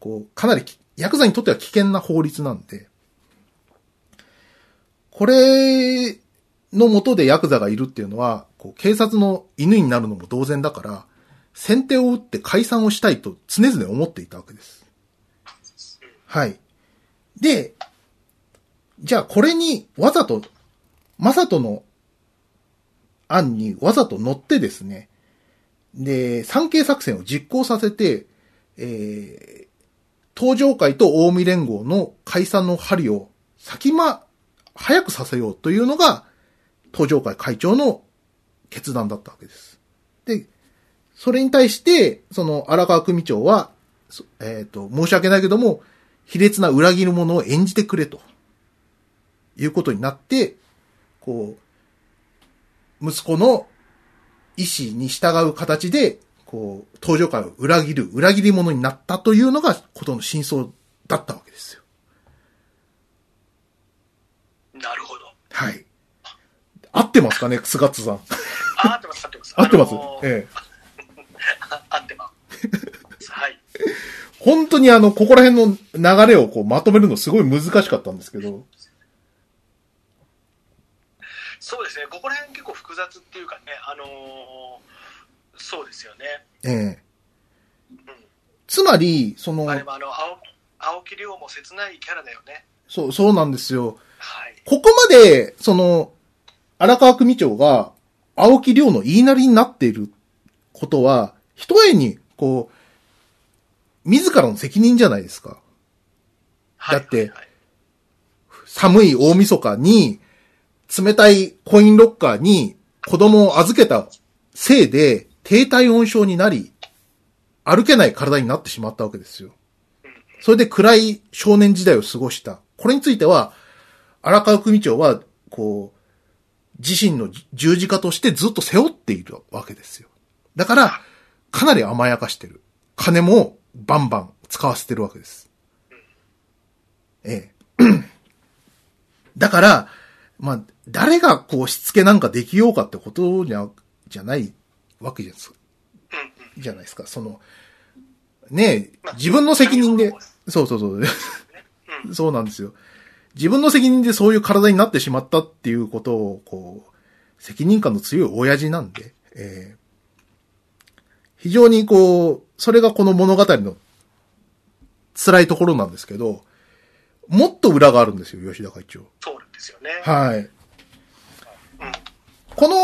[SPEAKER 1] こう、かなりき、ヤクザにとっては危険な法律なんで、これの下でヤクザがいるっていうのは、こう、警察の犬になるのも同然だから、先手を打って解散をしたいと常々思っていたわけです。はい。で、じゃあこれにわざと、マサトの案にわざと乗ってですね、で、産経作戦を実行させて、えー、東上会と近江連合の解散の針を先ま、早くさせようというのが、東上会会長の決断だったわけです。で、それに対して、その荒川組長は、えっ、と、申し訳ないけども、卑劣な裏切る者を演じてくれと、いうことになって、こう、息子の意思に従う形で、こう、登場会を裏切る、裏切り者になったというのが、ことの真相だったわけですよ。
[SPEAKER 2] なるほど。
[SPEAKER 1] はい。合ってますかね、菅津さん。
[SPEAKER 2] あ、合ってます、合ってます。
[SPEAKER 1] 合ってます？
[SPEAKER 2] あのー
[SPEAKER 1] え *laughs*
[SPEAKER 2] 合ってます。はい。
[SPEAKER 1] 本当にあの、ここら辺の流れをこうまとめるのすごい難しかったんですけど。
[SPEAKER 2] そうですね、ここら辺結構複雑っていうかね、あのーそうですよね。
[SPEAKER 1] ええ
[SPEAKER 2] うん。
[SPEAKER 1] つまり、その
[SPEAKER 2] まあ、でもあの、青木青木亮も切ないキャラだよね。
[SPEAKER 1] そう、そうなんですよ。
[SPEAKER 2] はい。
[SPEAKER 1] ここまで、その、荒川組長が、青木亮の言いなりになっていることは、ひとえに、こう、自らの責任じゃないですか。
[SPEAKER 2] はい
[SPEAKER 1] だって
[SPEAKER 2] はいはい
[SPEAKER 1] 寒い大晦日に、冷たいコインロッカーに子供を預けたせいで、低体温症になり、歩けない体になってしまったわけですよ。それで暗い少年時代を過ごした。これについては、荒川組長は、こう、自身の十字架としてずっと背負っているわけですよ。だから、かなり甘やかしてる。金もバンバン使わせてるわけです。ええ。*clears throat* だから、まあ、誰がこうしつけなんかできようかってことじゃ、じゃないわけじゃないですか。じゃないですか。その、ねえ
[SPEAKER 2] まあ、
[SPEAKER 1] 自分の責任でそうそうそう。
[SPEAKER 2] うん *laughs*
[SPEAKER 1] そうなんですよ。自分の責任でそういう体になってしまったっていうことを、こう、責任感の強い親父なんで、えー非常にこう、それがこの物語の辛いところなんですけど、もっと裏があるんですよ、吉田会長。
[SPEAKER 2] そうなんですよね。
[SPEAKER 1] はい。
[SPEAKER 2] うん。
[SPEAKER 1] この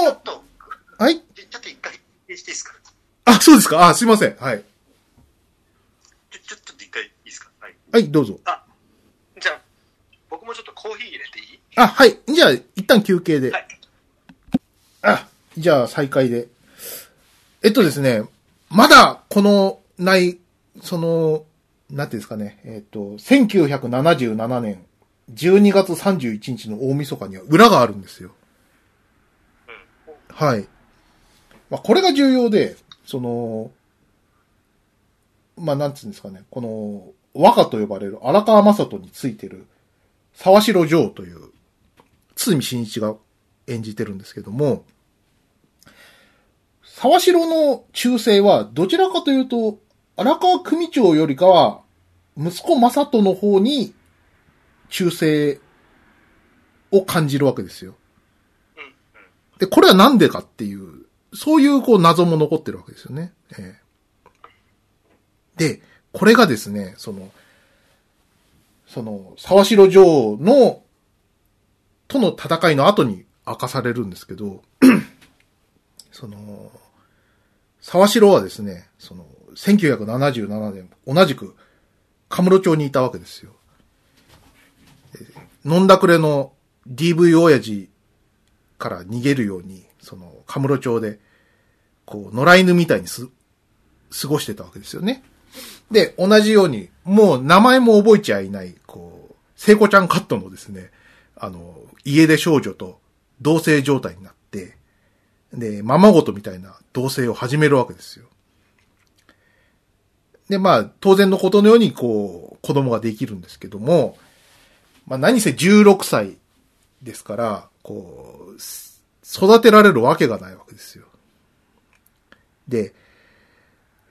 [SPEAKER 1] はい？
[SPEAKER 3] ちょっと一回、していいですか？
[SPEAKER 1] あ、そうですかあ、すいません。はい。
[SPEAKER 3] ちょ、ちょっと一回いいですか？はい。
[SPEAKER 1] はい、どうぞ。
[SPEAKER 2] あ、じゃあ、僕もちょっとコーヒー入れていい？
[SPEAKER 1] あ、はい。じゃあ、一旦休憩で。
[SPEAKER 2] はい。
[SPEAKER 1] あ、じゃあ再開で。えっとですね、まだこのない、その、なんていうんですかね、えっと、1977年12月31日の大晦日には裏があるんですよ。はい。まあ、これが重要で、その、まあ、なんつうんですかね、この、和歌と呼ばれる荒川正人についてる沢城城という、堤真一が演じてるんですけども、沢城の忠誠はどちらかというと、荒川組長よりかは、息子正人の方に忠誠を感じるわけですよ。で、これはなんでかっていう、そういうこう謎も残ってるわけですよね。ええで、これがですね、その、その、沢城城の、との戦いの後に明かされるんですけど、*clears throat* その、沢城はですね、その、1977年、同じく、カムロ町にいたわけですよ。飲んだくれの DV 親父から逃げるように、その、カムロ町で、こう、野良犬みたいにす、過ごしてたわけですよね。で、同じように、もう名前も覚えちゃいない、こう、聖子ちゃんカットのですね、あの、家出少女と同棲状態になって、で、ままごとみたいな同棲を始めるわけですよ。で、まあ、当然のことのように、こう、子供ができるんですけども、まあ、何せ16歳ですから、こう、育てられるわけがないわけですよ。で、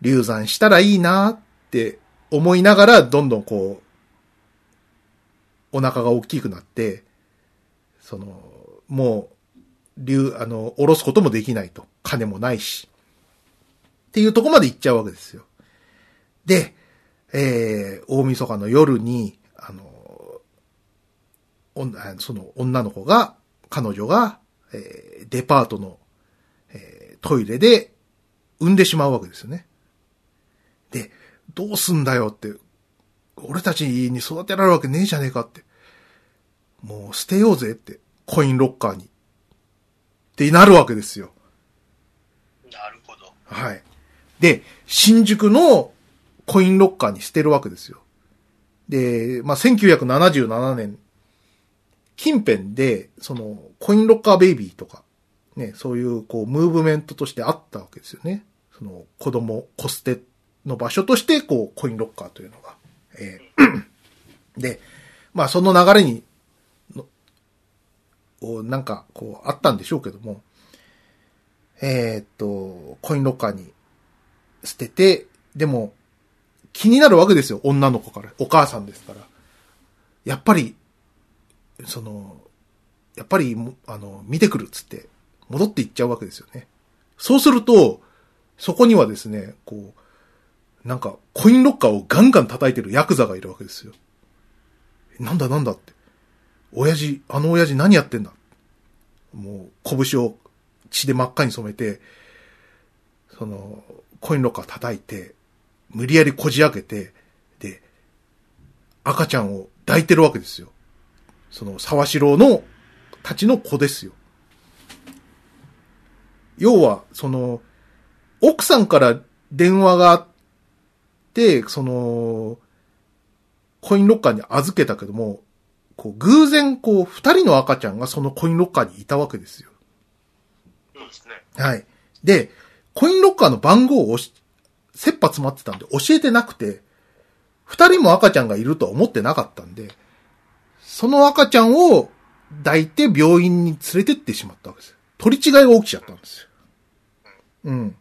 [SPEAKER 1] 流産したらいいなって思いながら、どんどんこう、お腹が大きくなって、その、もう、流、あの、下ろすこともできないと。金もないし。っていうとこまで行っちゃうわけですよ。で、えー、大晦日の夜に、あの、その女の子が、彼女が、えーデパートの、えートイレで産んでしまうわけですよね。で、どうすんだよって、俺たちに育てられるわけねえじゃねえかって。もう捨てようぜって、コインロッカーに。ってなるわけですよ。
[SPEAKER 2] なるほど。
[SPEAKER 1] はい。で、新宿のコインロッカーに捨てるわけですよ。で、まあ、1977年、近辺で、その、コインロッカーベイビーとか、ね、そういう、こう、ムーブメントとしてあったわけですよね。その、子供、子捨ての場所として、こう、コインロッカーというのが。えー *clears throat* で、まあ、その流れに、のおなんか、こう、あったんでしょうけども、えーっと、コインロッカーに捨てて、でも、気になるわけですよ、女の子から。お母さんですから。やっぱり、その、やっぱり、あの、見てくるっつって、戻っていっちゃうわけですよね。そうすると、そこにはですね、こう、なんか、コインロッカーをガンガン叩いてるヤクザがいるわけですよ。なんだなんだって。親父、あの親父何やってんだもう、拳を血で真っ赤に染めて、その、コインロッカー叩いて、無理やりこじ開けて、で、赤ちゃんを抱いてるわけですよ。その、沢城の、たちの子ですよ。要は、その、奥さんから電話があって、その、コインロッカーに預けたけども、こう、偶然、こう、二人の赤ちゃんがそのコインロッカーにいたわけですよ。
[SPEAKER 3] そうですね。
[SPEAKER 1] はい。で、コインロッカーの番号を押し、切羽詰まってたんで教えてなくて、二人も赤ちゃんがいるとは思ってなかったんで、その赤ちゃんを抱いて病院に連れてってしまったわけです。取り違いが起きちゃったんですよ。うん。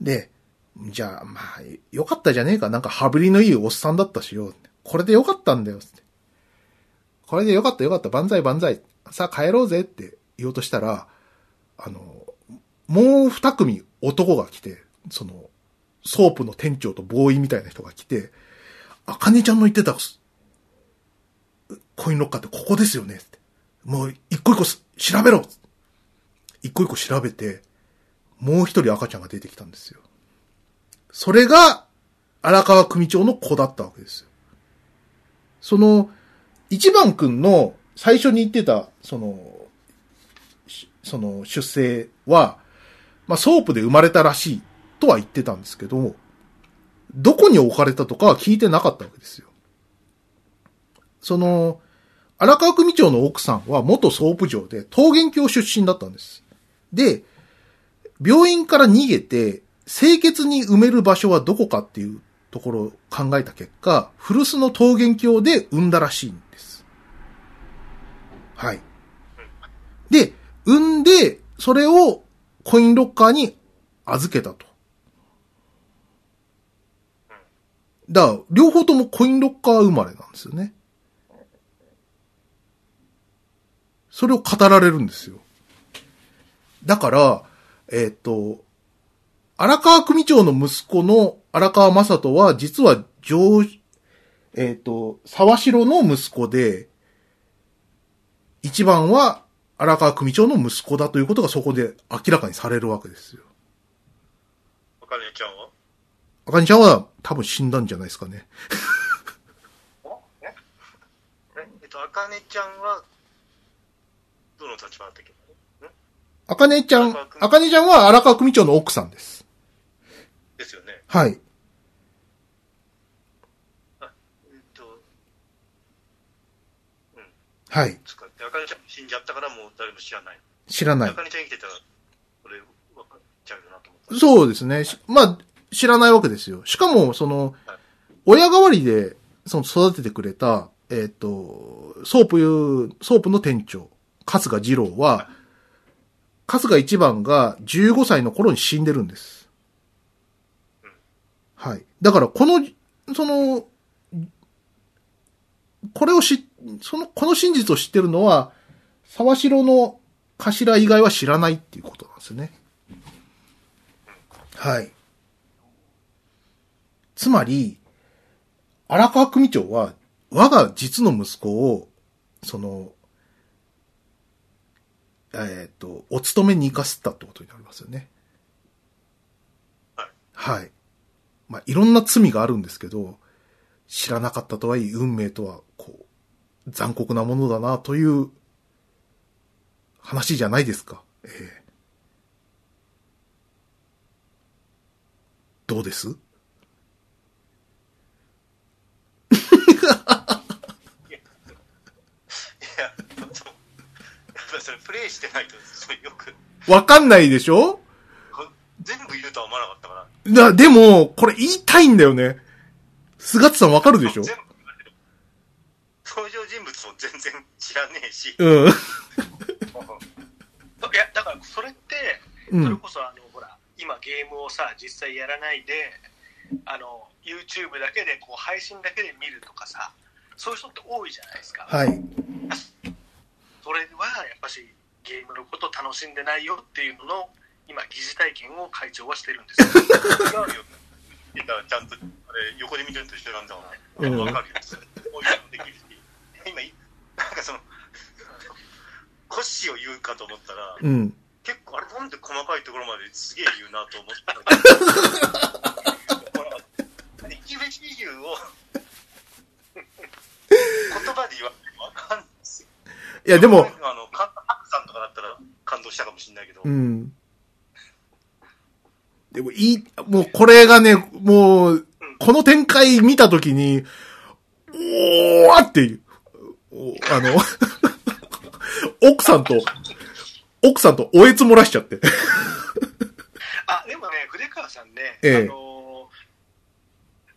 [SPEAKER 1] で、じゃあ、まあ、よかったじゃねえか。なんか羽振りのいいおっさんだったしよ。これでよかったんだよ。これでよかったよかった。万歳万歳。さあ帰ろうぜって言おうとしたら、あの、もう二組男が来て、その、ソープの店長とボーイみたいな人が来て、あかねちゃんの言ってた、コインロッカーってここですよねって。もう一個一個調べろ一個一個調べて、もう一人赤ちゃんが出てきたんですよ。それが、荒川組長の子だったわけですよ。その、一番くんの最初に言ってた、その、その出生は、まあ、ソープで生まれたらしいとは言ってたんですけど、どこに置かれたとかは聞いてなかったわけですよ。その、荒川組長の奥さんは元ソープ嬢で桃源郷出身だったんです。で、病院から逃げて、清潔に埋める場所はどこかっていうところを考えた結果、古巣の桃源郷で産んだらしいんです。はい。で、産んで、それをコインロッカーに預けたと。だから、両方ともコインロッカー生まれなんですよね。それを語られるんですよ。だから、えっ、ー、と、荒川組長の息子の荒川正人は、実は上、えっ、ー、と、沢城の息子で、一番は荒川組長の息子だということがそこで明らかにされるわけですよ。
[SPEAKER 3] あかねちゃんは？
[SPEAKER 1] あかねちゃんは多分死んだんじゃないですかね。*laughs*
[SPEAKER 3] え？え？っと、あかねちゃんは、どの立場だったっけ
[SPEAKER 1] あかねちゃん、あかねちゃんは荒川組長の奥さんです。
[SPEAKER 3] ですよね。
[SPEAKER 1] はい。
[SPEAKER 3] あ、えっと、
[SPEAKER 1] うん。はい。
[SPEAKER 3] あかねちゃん死んじゃったからもう誰も知らない。
[SPEAKER 1] 知らない。あ
[SPEAKER 3] かねちゃん生きてたら、俺、わかっちゃうよなと思った。
[SPEAKER 1] そうですね。まあ、知らないわけですよ。しかも、その、はい、親代わりで、その育ててくれた、えっ、ー、と、ソープ、ソープの店長、春日二郎は、はい、春日一番が15歳の頃に死んでるんです。うん、はい。だから、この、その、これを知、その、この真実を知ってるのは、沢城の頭以外は知らないっていうことなんですよね。はい。つまり、荒川組長は、我が実の息子を、その、えっ、ー、と、お勤めに行かせたってことになりますよね。
[SPEAKER 3] はい。
[SPEAKER 1] はい。まあ、いろんな罪があるんですけど、知らなかったとはいえ、運命とは、こう、残酷なものだな、という話じゃないですか。ええどうですい
[SPEAKER 3] や、それプレイしてないと、そよく。
[SPEAKER 1] わかんないでしょ？
[SPEAKER 3] 全部言うとは思わなかったか
[SPEAKER 1] ら。だ、でも、これ言いたいんだよね。菅津さんわかるでしょ？
[SPEAKER 3] 登場人物も全然知らねえし。
[SPEAKER 1] うん。*laughs* い
[SPEAKER 2] や、だからそれって、それこそあの、ほら、今ゲームをさ実際やらないであの YouTube だけでこう配信だけで見るとかさそういう人って多いじゃないですか、
[SPEAKER 1] はい。
[SPEAKER 2] それはやっぱしゲームのことを楽しんでないよっていうのの今疑似体験を会長はしてるんですよ
[SPEAKER 3] 違うよ。いやちゃんと、あれ、横で見てると一緒なんだもんね。
[SPEAKER 1] うん
[SPEAKER 3] わかるよ。こういうのできるし。今、いなんかその、コッシーを言うかと思ったら、
[SPEAKER 1] うん。
[SPEAKER 3] 結構、あれ、なんで細かいところまですげえ言うなと思ったほら生きべき理由を、言葉で言われてもわかんないですよ。
[SPEAKER 1] いや、でも、
[SPEAKER 3] あの、カハクさんとかだったら感動したかもしれないけど、
[SPEAKER 1] うん。でも、いい、もうこれがね、もう、この展開見たときに、おーっていう、おあの、*laughs* 奥さんと、奥さんとおえつ漏らしちゃって。
[SPEAKER 2] あでもね筆川さんね、
[SPEAKER 1] ええ。
[SPEAKER 2] あの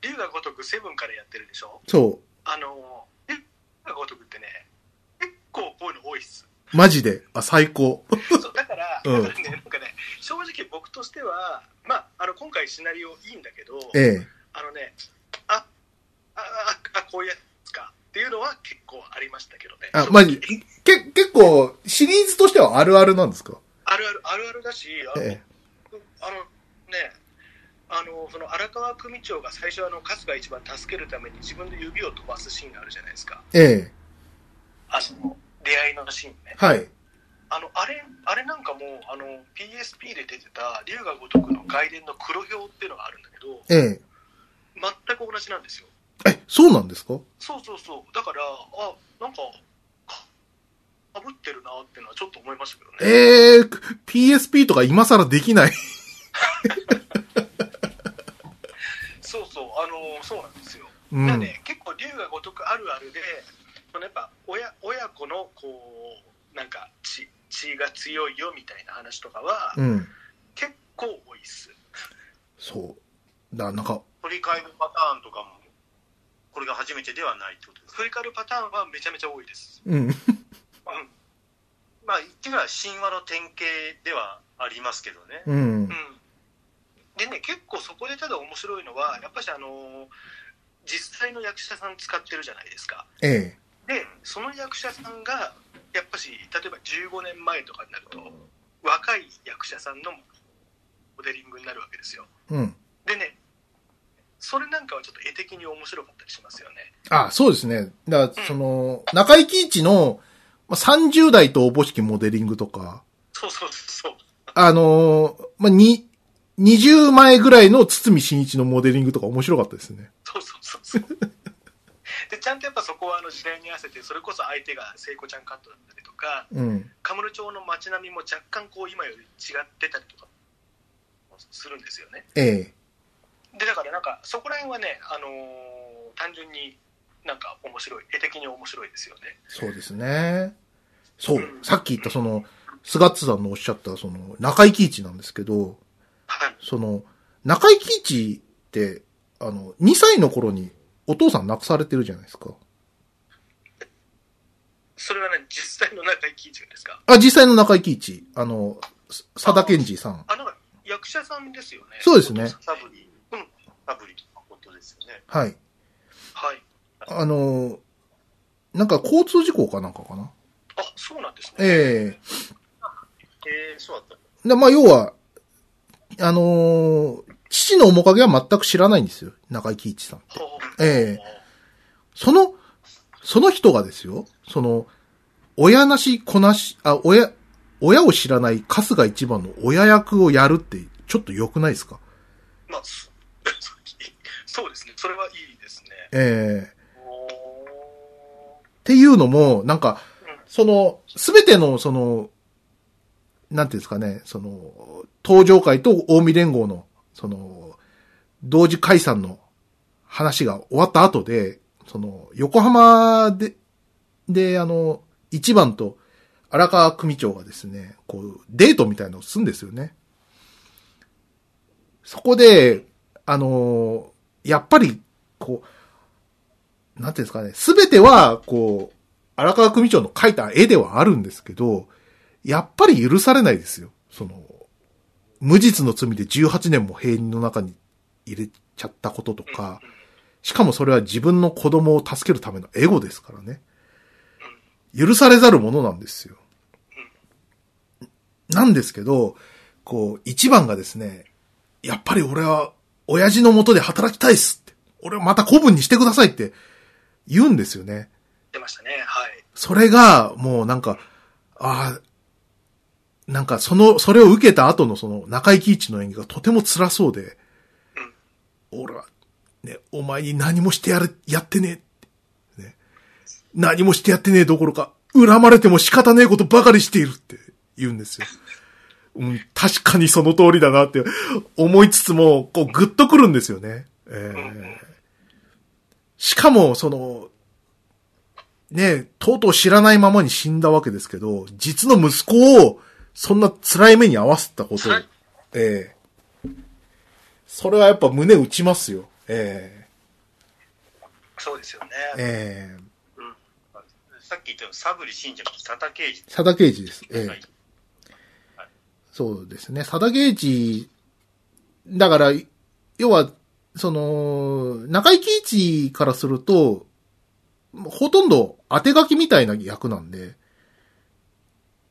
[SPEAKER 2] 龍が如くセブンからやってるでしょ？
[SPEAKER 1] そ
[SPEAKER 2] あの龍が如くってね結構こういうの多いっす
[SPEAKER 1] う。マジで？あ、最高。
[SPEAKER 2] そうだから、*laughs*
[SPEAKER 1] うん
[SPEAKER 2] だからねなんかね正直僕としてはまああの今回シナリオいいんだけど
[SPEAKER 1] ええ。
[SPEAKER 2] あのねああああこういうやつかっていうのは結構ありましたけどね
[SPEAKER 1] あ、マジ、け、結構、シリーズとしてはあるあるなんですか？
[SPEAKER 2] あるあるあるあるだしあの、
[SPEAKER 1] え
[SPEAKER 2] あのねあのその荒川組長が最初あの春日一番助けるために自分で指を飛ばすシーンがあるじゃないですか
[SPEAKER 1] え。ええ。
[SPEAKER 2] あの出会いのシーンね
[SPEAKER 1] はい。
[SPEAKER 2] あのあれあれなんかもあの PSP で出てた龍が如くの外伝の黒表っていうのがあるんだけど
[SPEAKER 1] ええ。
[SPEAKER 2] 全く同じなんですよ
[SPEAKER 1] え、そうなんですか？
[SPEAKER 2] そうそうそうだからあなんかかかぶってるなってのはちょっと思いましたけどね
[SPEAKER 1] ええ PSP とか今更できない。*laughs*
[SPEAKER 2] そうそうあのそうなんですよ
[SPEAKER 1] うん。
[SPEAKER 2] なんで結構龍が如くあるあるでそのやっぱ親親子のこうなんか血血が強いよみたいな話とかは
[SPEAKER 1] うん。
[SPEAKER 2] 結構多いっす
[SPEAKER 1] そう。だ、なんか、
[SPEAKER 3] 取り替えのパターンとかも、これが初めてではないってことですか
[SPEAKER 2] 振り返るパターンはめちゃめちゃ多いです
[SPEAKER 1] うん。*laughs*
[SPEAKER 2] うん
[SPEAKER 3] まあ、言ってみれば神話の典型ではありますけどね。
[SPEAKER 1] うん
[SPEAKER 2] うん。でね結構そこでただ面白いのはやっぱしあの実際の役者さん使ってるじゃないですか
[SPEAKER 1] ええ。
[SPEAKER 2] でその役者さんがやっぱし例えば15年前とかになると若い役者さんのモデリングになるわけですよ。
[SPEAKER 1] うん。
[SPEAKER 2] でねそれなんかはちょっと絵的に面白かったりしますよね。
[SPEAKER 1] あ、そうですね。だから、その、中井貴一の、まあ、30代とおぼしきモデリングとか、
[SPEAKER 2] そうそうそう
[SPEAKER 1] あのーまあ、に、20前ぐらいの堤真一のモデリングとか面白かったですね。
[SPEAKER 2] そうそうそうそう *laughs* でちゃんとやっぱそこはあの時代に合わせてそれこそ相手が聖子ちゃんカットだったりとか
[SPEAKER 1] うん。
[SPEAKER 2] カムロ町の街並みも若干こう今より違ってたりとかするんですよね
[SPEAKER 1] ええ。
[SPEAKER 2] でだからなんかそこら辺はね、あのー単純になんか面白い絵的に面白いですよね
[SPEAKER 1] そうですね。そう
[SPEAKER 2] うん。
[SPEAKER 1] さっき言ったその、スガッツさんのおっしゃったその、中井貴一なんですけど、
[SPEAKER 2] はい
[SPEAKER 1] その、中井貴一って、あの、2歳の頃にお父さん亡くされてるじゃないですか。
[SPEAKER 2] それはね実際の中井貴一がですか？
[SPEAKER 1] あ、実際の中井貴一。あの、す佐田健二さん。
[SPEAKER 2] あなんか役者さんですよね
[SPEAKER 1] そうですね
[SPEAKER 3] サブリ、
[SPEAKER 2] うん
[SPEAKER 3] サブリのことですよね。
[SPEAKER 1] はい。
[SPEAKER 2] はい
[SPEAKER 1] あの、なんか交通事故かなんかかな？
[SPEAKER 2] あそうなんですね
[SPEAKER 1] え
[SPEAKER 3] えー、そうだった。
[SPEAKER 1] えで、まあ、要は、あのー父の面影は全く知らないんですよ。中井貴一さん。
[SPEAKER 2] ほうほう。
[SPEAKER 1] ええ。その、その人がですよ、その、親なし、子なし、あ、親、親を知らない春日一番の親役をやるって、ちょっと良くないですか？
[SPEAKER 2] まあそ *laughs* そうですね。それはいいですね。
[SPEAKER 1] ええ。
[SPEAKER 2] おー
[SPEAKER 1] っていうのも、なんか
[SPEAKER 2] うん、
[SPEAKER 1] その、すべての、その、なんていうんですかね、その、登場会と近江連合の、その、同時解散の話が終わった後で、その、横浜で、で、あの、一番と荒川組長がですね、こう、デートみたいなのをするんですよね。そこで、あの、やっぱり、こう、なんていうんですかね、すべては、こう、荒川組長の描いた絵ではあるんですけど、やっぱり許されないですよ。その、無実の罪で18年も兵人の中に入れちゃったこととか、しかもそれは自分の子供を助けるためのエゴですからね。許されざるものなんですよ。なんですけど、こう、一番がですね、やっぱり俺は、親父の元で働きたいっすって。俺をまた古文にしてくださいって言うんですよね。
[SPEAKER 2] 出ましたね。はい。
[SPEAKER 1] それが、もうなんか、ああ、なんかその、それを受けた後のその中井貴一の演技がとても辛そうで、俺は、ね、お前に何もしてやる、やってねえ、ね。何もしてやってねえどころか、恨まれても仕方ねえことばかりしているって言うんですよ。*laughs* うん、確かにその通りだなって思いつつも、こうグッとくるんですよね。えー、しかも、その、ね、とうとう知らないままに死んだわけですけど、実の息子を、そんな辛い目に合わせたことを、ええそれはやっぱ胸打ちますよ。え
[SPEAKER 2] そうですよね。
[SPEAKER 1] ええ
[SPEAKER 3] さっき言ったようにサブリ信者の佐田刑事。
[SPEAKER 1] 佐田刑事です。ええ
[SPEAKER 3] はい
[SPEAKER 1] そうですね。佐田刑事、だから、要は、その、中井貴一からすると、ほとんど当て書きみたいな役なんで、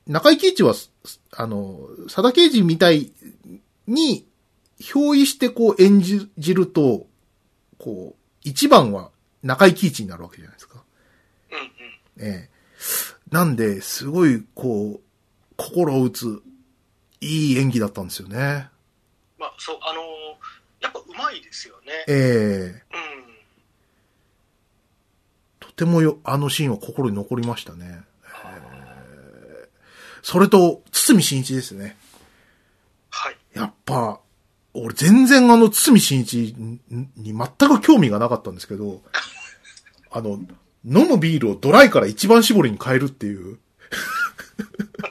[SPEAKER 1] 中井貴一は、あの、佐田刑事みたいに、憑依してこう演じると、こう、一番は中井貴一になるわけじゃないですか。
[SPEAKER 2] うんうん。
[SPEAKER 1] ええ。なんで、すごい、こう、心を打つ、いい演技だったんですよね。
[SPEAKER 2] まあ、そう、あのーやっぱうまいですよね。
[SPEAKER 1] ええ
[SPEAKER 2] うん。
[SPEAKER 1] とてもよ、あのシーンは心に残りましたね。ええそれと、堤真一ですね。
[SPEAKER 2] はい。
[SPEAKER 1] やっぱ、俺全然あの、堤真一にに全く興味がなかったんですけど、*laughs* あの、飲むビールをドライから一番搾りに変えるっていう。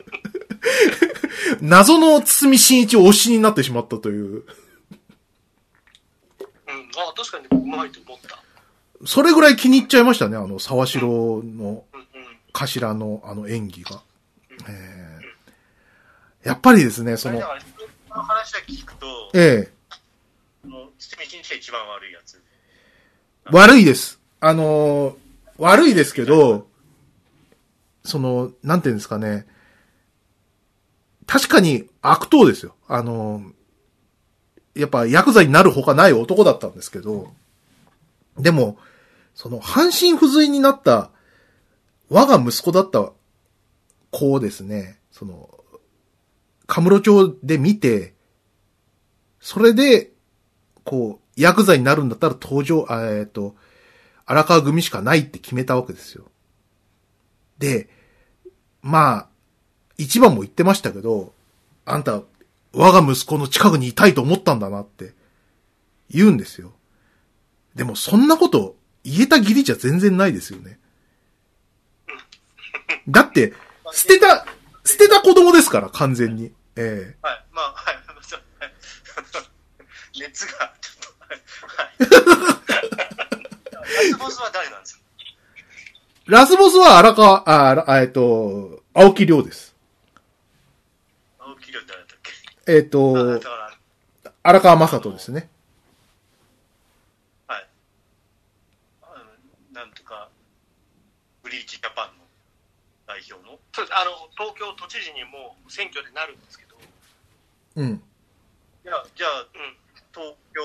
[SPEAKER 1] *laughs* 謎の堤真一推しになってしまったという。
[SPEAKER 2] うん。あ確かにうまいと思った。
[SPEAKER 1] それぐらい気に入っちゃいましたね、あの、沢城の
[SPEAKER 2] うんうん。
[SPEAKER 1] 頭のあの演技が。えーやっぱりですね、その
[SPEAKER 3] の話だけ聞くと、
[SPEAKER 1] ええ
[SPEAKER 3] その堤真一番悪いやつ。
[SPEAKER 1] 悪いです。あのー悪いですけど、その、なんていうんですかね。確かに悪党ですよ。あのーやっぱヤクザになるほかない男だったんですけど、でも、その、半身不随になった、我が息子だった子をですね、その、カムロ町で見て、それで、こう、ヤクザになるんだったら登場、えっ、と、荒川組しかないって決めたわけですよ。で、まあ、一番も言ってましたけど、あんた、我が息子の近くにいたいと思ったんだなって、言うんですよ。でも、そんなこと、言えた義理じゃ全然ないですよね。だって、捨てた、捨てた子供ですから、完全に。ええ
[SPEAKER 3] はい、まあ、はい、熱が、ちょっと、はい。はい、ラスボスは誰なんですか？
[SPEAKER 1] ラスボスは荒川、あ、えっと、青木亮です。
[SPEAKER 3] 青木亮誰だっけ？
[SPEAKER 1] えっ、
[SPEAKER 3] あ
[SPEAKER 1] と荒川正人ですね。
[SPEAKER 3] はい。なんとか、ブリーチジャパンの代表の。
[SPEAKER 2] そうです。あの、東京都知事にもう選挙でなるんですけど、
[SPEAKER 1] うん。
[SPEAKER 3] いや、じゃあ、
[SPEAKER 2] うん。
[SPEAKER 3] 東京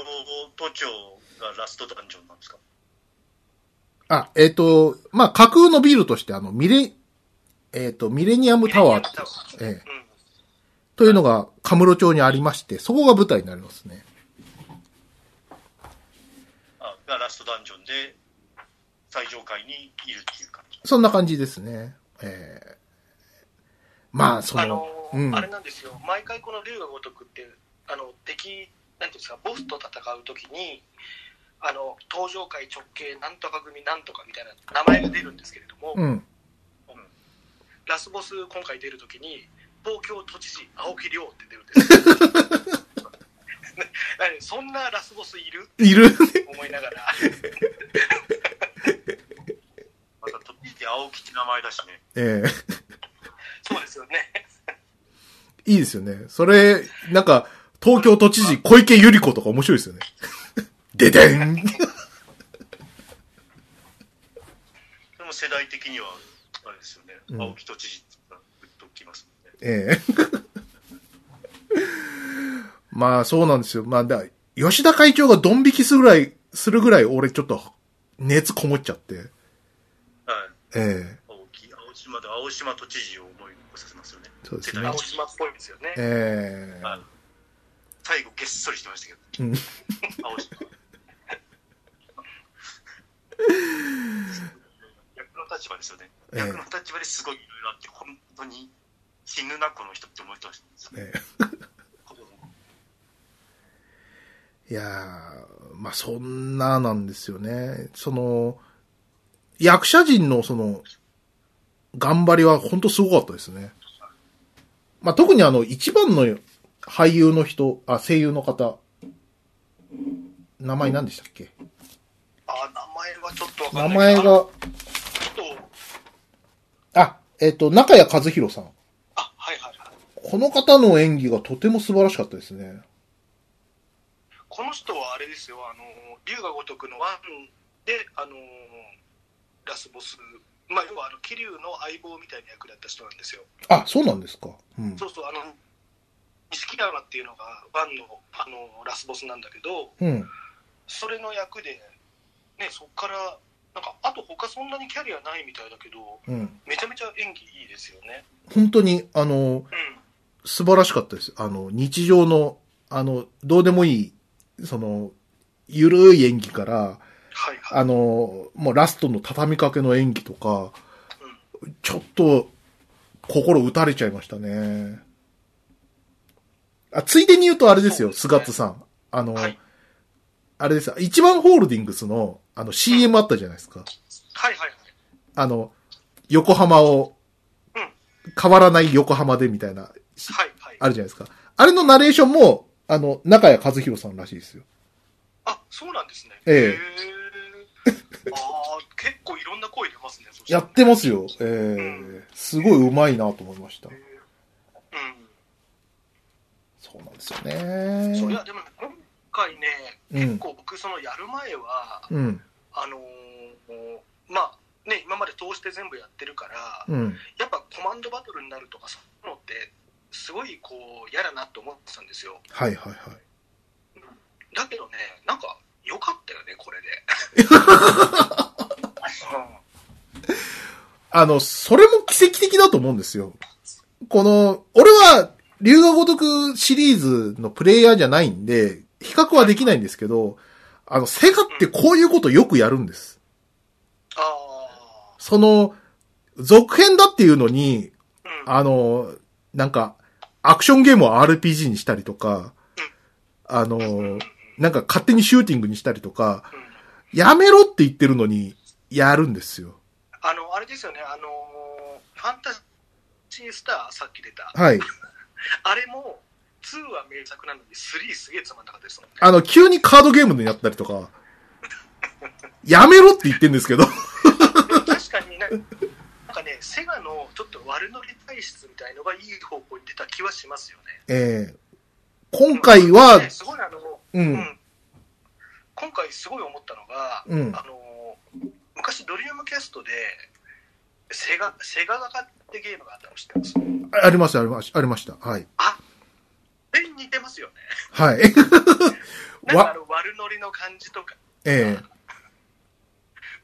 [SPEAKER 3] 都庁がラストダンジョンなんですか？
[SPEAKER 1] あ、えっ、と、まあ、架空のビルとして、あの、ミレ、えっ、と、ミレニアムタワーってええ
[SPEAKER 2] うん。
[SPEAKER 1] というのが、カムロ町にありまして、そこが舞台になりますね。
[SPEAKER 3] あがラストダンジョンで最上階にいるっていう感じ。
[SPEAKER 1] そんな感じですね。ええまあ、その、
[SPEAKER 2] あのー
[SPEAKER 1] うん
[SPEAKER 2] あれなんですよ、毎回この龍が如くって、あの敵、なんていうんですか、ボスと戦うときに、あの登場界直系なんとか組なんとかみたいな名前が出るんですけれども、
[SPEAKER 1] うん。
[SPEAKER 2] ラスボス今回出るときに、東京都知事、青木亮って出るんですよ。*laughs* そんなラスボスいる？
[SPEAKER 1] いる
[SPEAKER 2] って思いながら、*laughs*
[SPEAKER 3] また、とって青木って名前だしね。
[SPEAKER 1] ええ。いいですよね。それ、なんか、東京都知事小池百合子とか面白いですよね。ででん
[SPEAKER 3] でも世代的には、あれですよね、
[SPEAKER 1] うん
[SPEAKER 3] 青木都知事がグッときますもんね。
[SPEAKER 1] ええまあそうなんですよ。まあだ、吉田会長がドン引きするぐらい、するぐらい俺ちょっと熱こもっちゃって。
[SPEAKER 3] はい。
[SPEAKER 1] ええ
[SPEAKER 3] 青木、青島で青島都知事を
[SPEAKER 1] そうですね
[SPEAKER 2] 島っぽいですよね。
[SPEAKER 1] ええ
[SPEAKER 3] はい最後げっそりしてましたけど。
[SPEAKER 1] うん
[SPEAKER 3] 青島。逆の立場ですよね。
[SPEAKER 1] ええ
[SPEAKER 3] 逆の立場ですごいいろいろあって、本当に死ぬな、この人って思ってました。
[SPEAKER 1] ええいやーまあそんななんですよね。その、役者陣のその、頑張りは本当すごかったですね。まあ特にあの、一番の俳優の人、あ、声優の方、名前何でしたっけ？
[SPEAKER 2] あ、名前はちょっとわかんない
[SPEAKER 1] 名前が、
[SPEAKER 2] あちょっと、
[SPEAKER 1] あ、えっ、と、中谷和弘さん。
[SPEAKER 2] あ、はいはいはい。
[SPEAKER 1] この方の演技がとても素晴らしかったですね。
[SPEAKER 2] この人はあれですよ、あの、龍が如くのワンで、あの、ラスボス、まあ、要はあの、桐生の相棒みたいな役だった人なんですよ。
[SPEAKER 1] あ、そうなんですか。うん。
[SPEAKER 2] そうそう、あの、錦山っていうのがワンの、あの、ラスボスなんだけど、
[SPEAKER 1] うん。
[SPEAKER 2] それの役で、ね、そっから、なんか、あと他そんなにキャリアないみたいだけど、
[SPEAKER 1] うん。
[SPEAKER 2] めちゃめちゃ演技いいですよね。
[SPEAKER 1] 本当に、あの、
[SPEAKER 2] うん。
[SPEAKER 1] 素晴らしかったです。あの、日常の、あの、どうでもいい、その、ゆるい演技から、
[SPEAKER 2] はいはい。
[SPEAKER 1] あの、もうラストの畳みかけの演技とか、ちょっと、心打たれちゃいましたね。あ、ついでに言うとあれですよ、
[SPEAKER 2] すね
[SPEAKER 1] 菅津さん。あの、
[SPEAKER 2] はい
[SPEAKER 1] あれですよ、一番ホールディングスの、あの、CM あったじゃないですか。
[SPEAKER 2] はいはいはい。
[SPEAKER 1] あの、横浜を
[SPEAKER 2] うん、
[SPEAKER 1] 変わらない横浜でみたいな、
[SPEAKER 2] はいはい。
[SPEAKER 1] あるじゃないですか。あれのナレーションも、あの、中谷和弘さんらしいですよ。
[SPEAKER 2] あ、そうなんですね。
[SPEAKER 1] ええ
[SPEAKER 2] ああ、結構いろんな声出ますね。
[SPEAKER 1] やってますよ。ええ
[SPEAKER 2] ん
[SPEAKER 1] すごい上手いなと思いました
[SPEAKER 2] う。ん。
[SPEAKER 1] そうなんですよ
[SPEAKER 2] そういや、
[SPEAKER 1] ね。
[SPEAKER 2] でもね、今回ね、
[SPEAKER 1] うん
[SPEAKER 2] 結構僕、そのやる前は、
[SPEAKER 1] うん。
[SPEAKER 2] あのーまあ、ね、今まで通して全部やってるから、
[SPEAKER 1] うん。
[SPEAKER 2] やっぱコマンドバトルになるとか、そういうのって、すごいこう、嫌だなと思ってたんですよ。
[SPEAKER 1] はいはいはい。
[SPEAKER 2] だけどね、なんか、良かったよね、これで。*laughs*
[SPEAKER 1] あの、それも奇跡的だと思うんですよ。この、俺は、龍が如くシリーズのプレイヤーじゃないんで、比較はできないんですけど、あの、セガってこういうことよくやるんです。
[SPEAKER 2] ああ
[SPEAKER 1] その、続編だっていうのに、
[SPEAKER 2] うん。
[SPEAKER 1] あの、なんか、アクションゲームを RPG にしたりとか、あの、なんか勝手にシューティングにしたりとか、
[SPEAKER 2] うん
[SPEAKER 1] やめろって言ってるのに、やるんですよ。
[SPEAKER 2] あの、あれですよね、あのーファンタジースター、さっき出た。
[SPEAKER 1] はい。*laughs*
[SPEAKER 2] あれも、2は名作なのに、3すげえつまんなかったですもんね。
[SPEAKER 1] あの、急にカードゲームになったりとか、*laughs* やめろって言ってるんですけど、
[SPEAKER 2] 確かにな、なんかね、セガのちょっと悪乗り体質みたいのがいい方向に出た気はしますよね。
[SPEAKER 1] えー今回は
[SPEAKER 2] ね、すごいあの、
[SPEAKER 1] う、
[SPEAKER 2] うんん今回すごい思ったのが、
[SPEAKER 1] うん
[SPEAKER 2] あの昔ドリームキャストでセガセガガカってゲームがあったの知ってます？
[SPEAKER 1] あります、ありました、ありました。はい。
[SPEAKER 2] あれに似てますよね
[SPEAKER 1] はい。*laughs*
[SPEAKER 2] なんかあ
[SPEAKER 1] わ、
[SPEAKER 2] の悪ノリの感じとか
[SPEAKER 1] ええ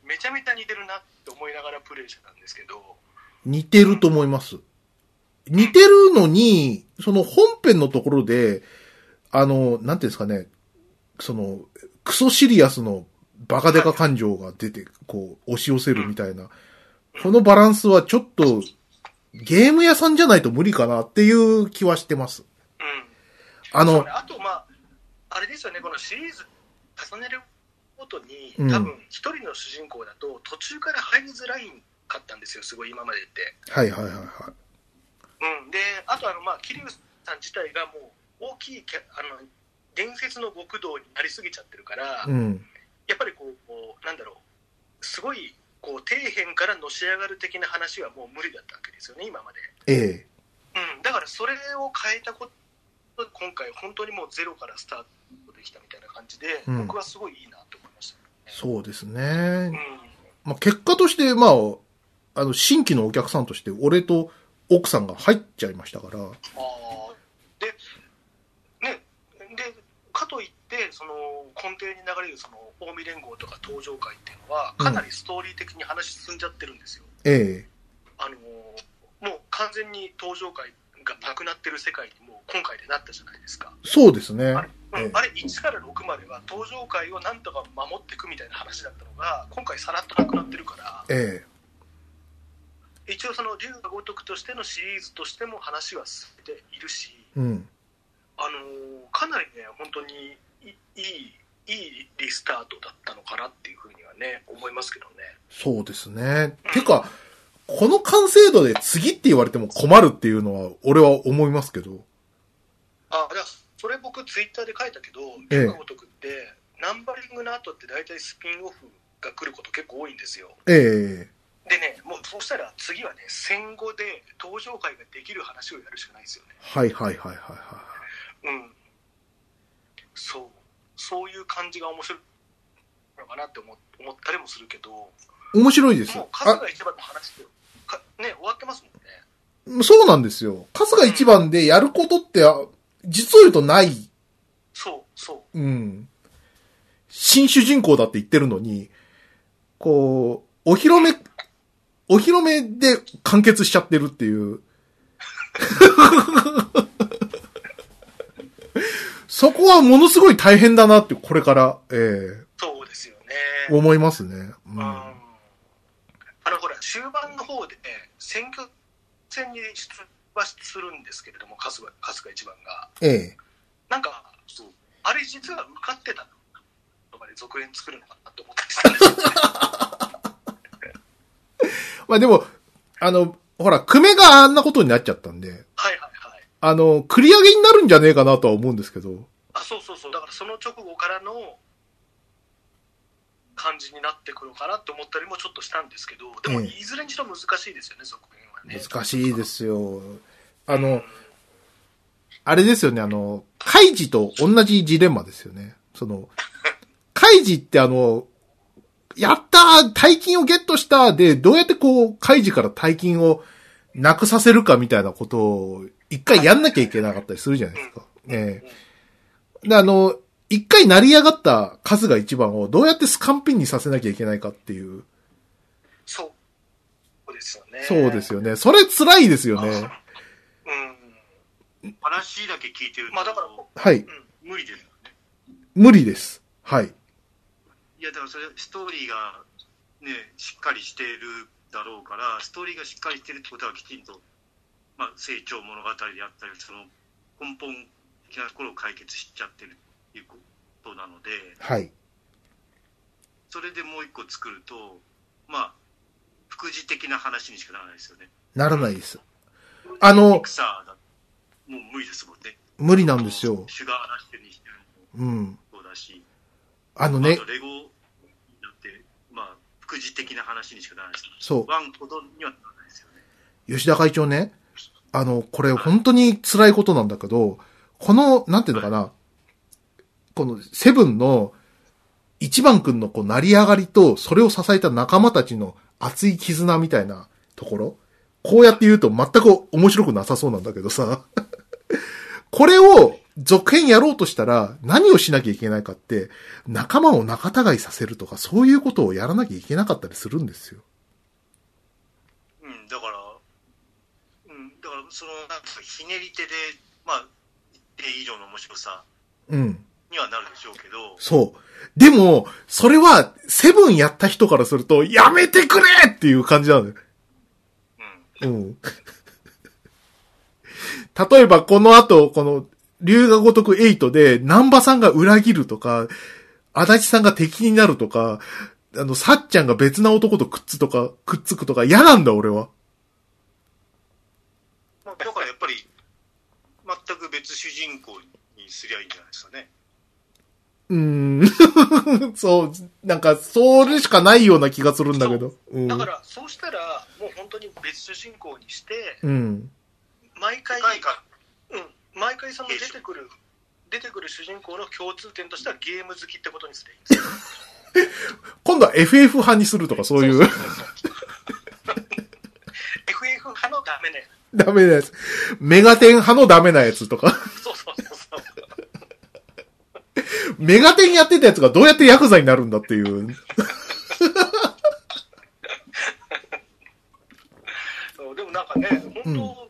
[SPEAKER 2] めちゃめちゃ似てるなって思いながらプレイしてたんですけど
[SPEAKER 1] 似てると思います。似てるのに、その本編のところで、あの、なんていうんですかね、その、クソシリアスのバカデカ感情が出て、こう、押し寄せるみたいな、このバランスはちょっと、ゲーム屋さんじゃないと無理かなっていう気はしてます。
[SPEAKER 2] うん
[SPEAKER 1] あの
[SPEAKER 2] あとまああれですよねこのシリーズ重ねるごとに
[SPEAKER 1] うん
[SPEAKER 2] 多分一人の主人公だと途中から入りづらいかったんですよすごい今までって
[SPEAKER 1] はいはいはいはい。
[SPEAKER 2] うん、であとあの、まあ、桐生さん自体がもう大きいキャあの伝説の極道になりすぎちゃってるから、
[SPEAKER 1] うん。
[SPEAKER 2] やっぱりこうこうなんだろうすごいこう底辺からのし上がる的な話はもう無理だったわけですよね今まで、
[SPEAKER 1] ええ。
[SPEAKER 2] うん、だからそれを変えたこ今回本当にもうゼロからスタートできたみたいな感じで、
[SPEAKER 1] うん。
[SPEAKER 2] 僕はすごいいいなと思いました、
[SPEAKER 1] そうですね。
[SPEAKER 2] うん。
[SPEAKER 1] まあ、結果として、まあ、あの、新規のお客さんとして、俺と奥さんが入っちゃいましたから、
[SPEAKER 2] あーで、ね、で、かといって、その根底に流れるその近江連合とか登場会っていうのは、かなりストーリー的に話進んじゃってるんですよ。
[SPEAKER 1] え
[SPEAKER 2] あのもう完全に登場会がなくなってる世界にもう今回でなったじゃないですか。
[SPEAKER 1] えそうですね。
[SPEAKER 2] あれ,、
[SPEAKER 1] ええ
[SPEAKER 2] あれ1から6までは登場会をなんとか守っていくみたいな話だったのが、今回さらっとなくなってるから、
[SPEAKER 1] え
[SPEAKER 2] 一応その龍が如くとしてのシリーズとしても話は進んでいるし、
[SPEAKER 1] えうん。
[SPEAKER 2] あのかなりね、本当にいいい、いいリスタートだったのかなっていうふうにはね、思いますけどね。
[SPEAKER 1] そうですね。てか、この完成度で次って言われても困るっていうのは、俺は思いますけど。
[SPEAKER 2] あだからそれ僕ツイッターで書いたけど
[SPEAKER 1] ええ
[SPEAKER 2] 龍が如くってナンバリングの後って大体スピンオフが来ること結構多いんですよ
[SPEAKER 1] ええ
[SPEAKER 2] でねもうそうしたら次はね戦後で登場会ができる話をやるしかないですよね
[SPEAKER 1] はいはいはいはいは
[SPEAKER 2] うんそうそういう感じが面白いのかなって思思ったりもするけども
[SPEAKER 1] い。面白いです
[SPEAKER 2] う
[SPEAKER 1] よ。
[SPEAKER 2] 数が一番の話ってかね終わってますもんね
[SPEAKER 1] あ、そうなんですよ。春日一番でやることって、あ実を言うとない。
[SPEAKER 2] そうそう
[SPEAKER 1] うん。新主人公だって言ってるのに、こう、お披露目、お披露目で完結しちゃってるっていう。*laughs* そこはものすごい大変だなって、これから、え
[SPEAKER 2] そうですよね
[SPEAKER 1] え思いますね。うん。
[SPEAKER 2] うんあのほら終盤の方で、ね、選挙戦に出馬するんですけれども春日春日一番が
[SPEAKER 1] ええ
[SPEAKER 2] なんかそうあれ実は受かってたとかで続編作るのかなと思ったりしたんですよね *laughs*
[SPEAKER 1] まあでも、あの、ほら、久米があんなことになっちゃったんで、
[SPEAKER 2] はいはいはい。
[SPEAKER 1] あの、繰り上げになるんじゃねえかなとは思うんですけど、
[SPEAKER 2] あそうそうそう。だからその直後からの感じになってくるかなと思ったりもちょっとしたんですけどでも
[SPEAKER 1] ええ。
[SPEAKER 2] いずれにしろ難しいですよね続編はね。
[SPEAKER 1] 難しいですよ。あの、あれですよね、あの、カイジと同じジレンマですよね。その、カイジってあの、やったー大金をゲットしたで、どうやってこう、カイジから大金をなくさせるかみたいなことを、一回やんなきゃいけなかったりするじゃないですか。ええで、あの、一回成り上がった数が一番をどうやってスカンピンにさせなきゃいけないかっていう。
[SPEAKER 2] そうそうですよね
[SPEAKER 1] そうですよね。それ辛いですよね。
[SPEAKER 2] うん
[SPEAKER 3] 話だけ聞いてると、
[SPEAKER 2] まあだから
[SPEAKER 1] はい。
[SPEAKER 3] 無理ですよね。
[SPEAKER 1] 無理です。はい。
[SPEAKER 3] いや、だからそれ、ストーリーがね、しっかりしているだろうから、ストーリーがしっかりしてるってことはきちんと、まあ、成長物語であったり、その根本的なところを解決しちゃってるっていうことなので、
[SPEAKER 1] はい。
[SPEAKER 3] それでもう一個作ると、まあ、副次的な話にしかならないですよね。
[SPEAKER 1] ならないです。あの
[SPEAKER 3] ピクサーだもう無理ですもんね。
[SPEAKER 1] 無理なんですよ。
[SPEAKER 3] シュガーラッシュにしても
[SPEAKER 1] うん。
[SPEAKER 3] そうだし、
[SPEAKER 1] あのね
[SPEAKER 3] あと、レゴあ、副次的な話にしかならないです。
[SPEAKER 1] そ
[SPEAKER 3] ワンほどにはならないですよね。
[SPEAKER 1] う、吉田会長ね、あの、これ本当に辛いことなんだけど、この、なんていうのかな、このセブンの一番くんのこう成り上がりと、それを支えた仲間たちの熱い絆みたいなところ、こうやって言うと全く面白くなさそうなんだけどさ、これを続編やろうとしたら何をしなきゃいけないかって、仲間を仲違いさせるとかそういうことをやらなきゃいけなかったりするんですよ。
[SPEAKER 3] うん、だから、うん、だから、その、なんか、ひねり手で、まあ、一定以上の面白さ
[SPEAKER 1] うん。
[SPEAKER 3] にはなるでしょうけど、
[SPEAKER 1] そう。でも、それは、セブンやった人からすると、やめてくれっていう感じなのよ。
[SPEAKER 3] うん、
[SPEAKER 1] うん。*laughs* 例えば、この後、この、龍が如く8で、南波さんが裏切るとか、足立さんが敵になるとか、あの、さっちゃんが別な男とくっつとか、くっつくとか嫌なんだ、俺は。
[SPEAKER 3] まあ、だからやっぱり、全く別主人公にすりゃいいんじゃないですかね。
[SPEAKER 1] うーん。*laughs* そう、なんか、それしかないような気がするんだけど。うん。
[SPEAKER 2] だからそうしたらもう本当に別主人公にして
[SPEAKER 1] うん。
[SPEAKER 2] 毎回
[SPEAKER 3] 世界観、
[SPEAKER 2] うん、毎回その出てくる出てくる主人公の共通点としてはゲーム好きってことにすればいいんですよ *laughs*
[SPEAKER 1] 今度は FF 派にするとかそういう。
[SPEAKER 2] FF *laughs* 派のダメなや
[SPEAKER 1] ダメなやつ。メガテン派のダメなやつとか。
[SPEAKER 2] つそうそうそうそう。
[SPEAKER 1] メガテンやってたやつがどうやってヤクザになるんだっていう。*laughs*
[SPEAKER 2] そうでもなんかね本当数が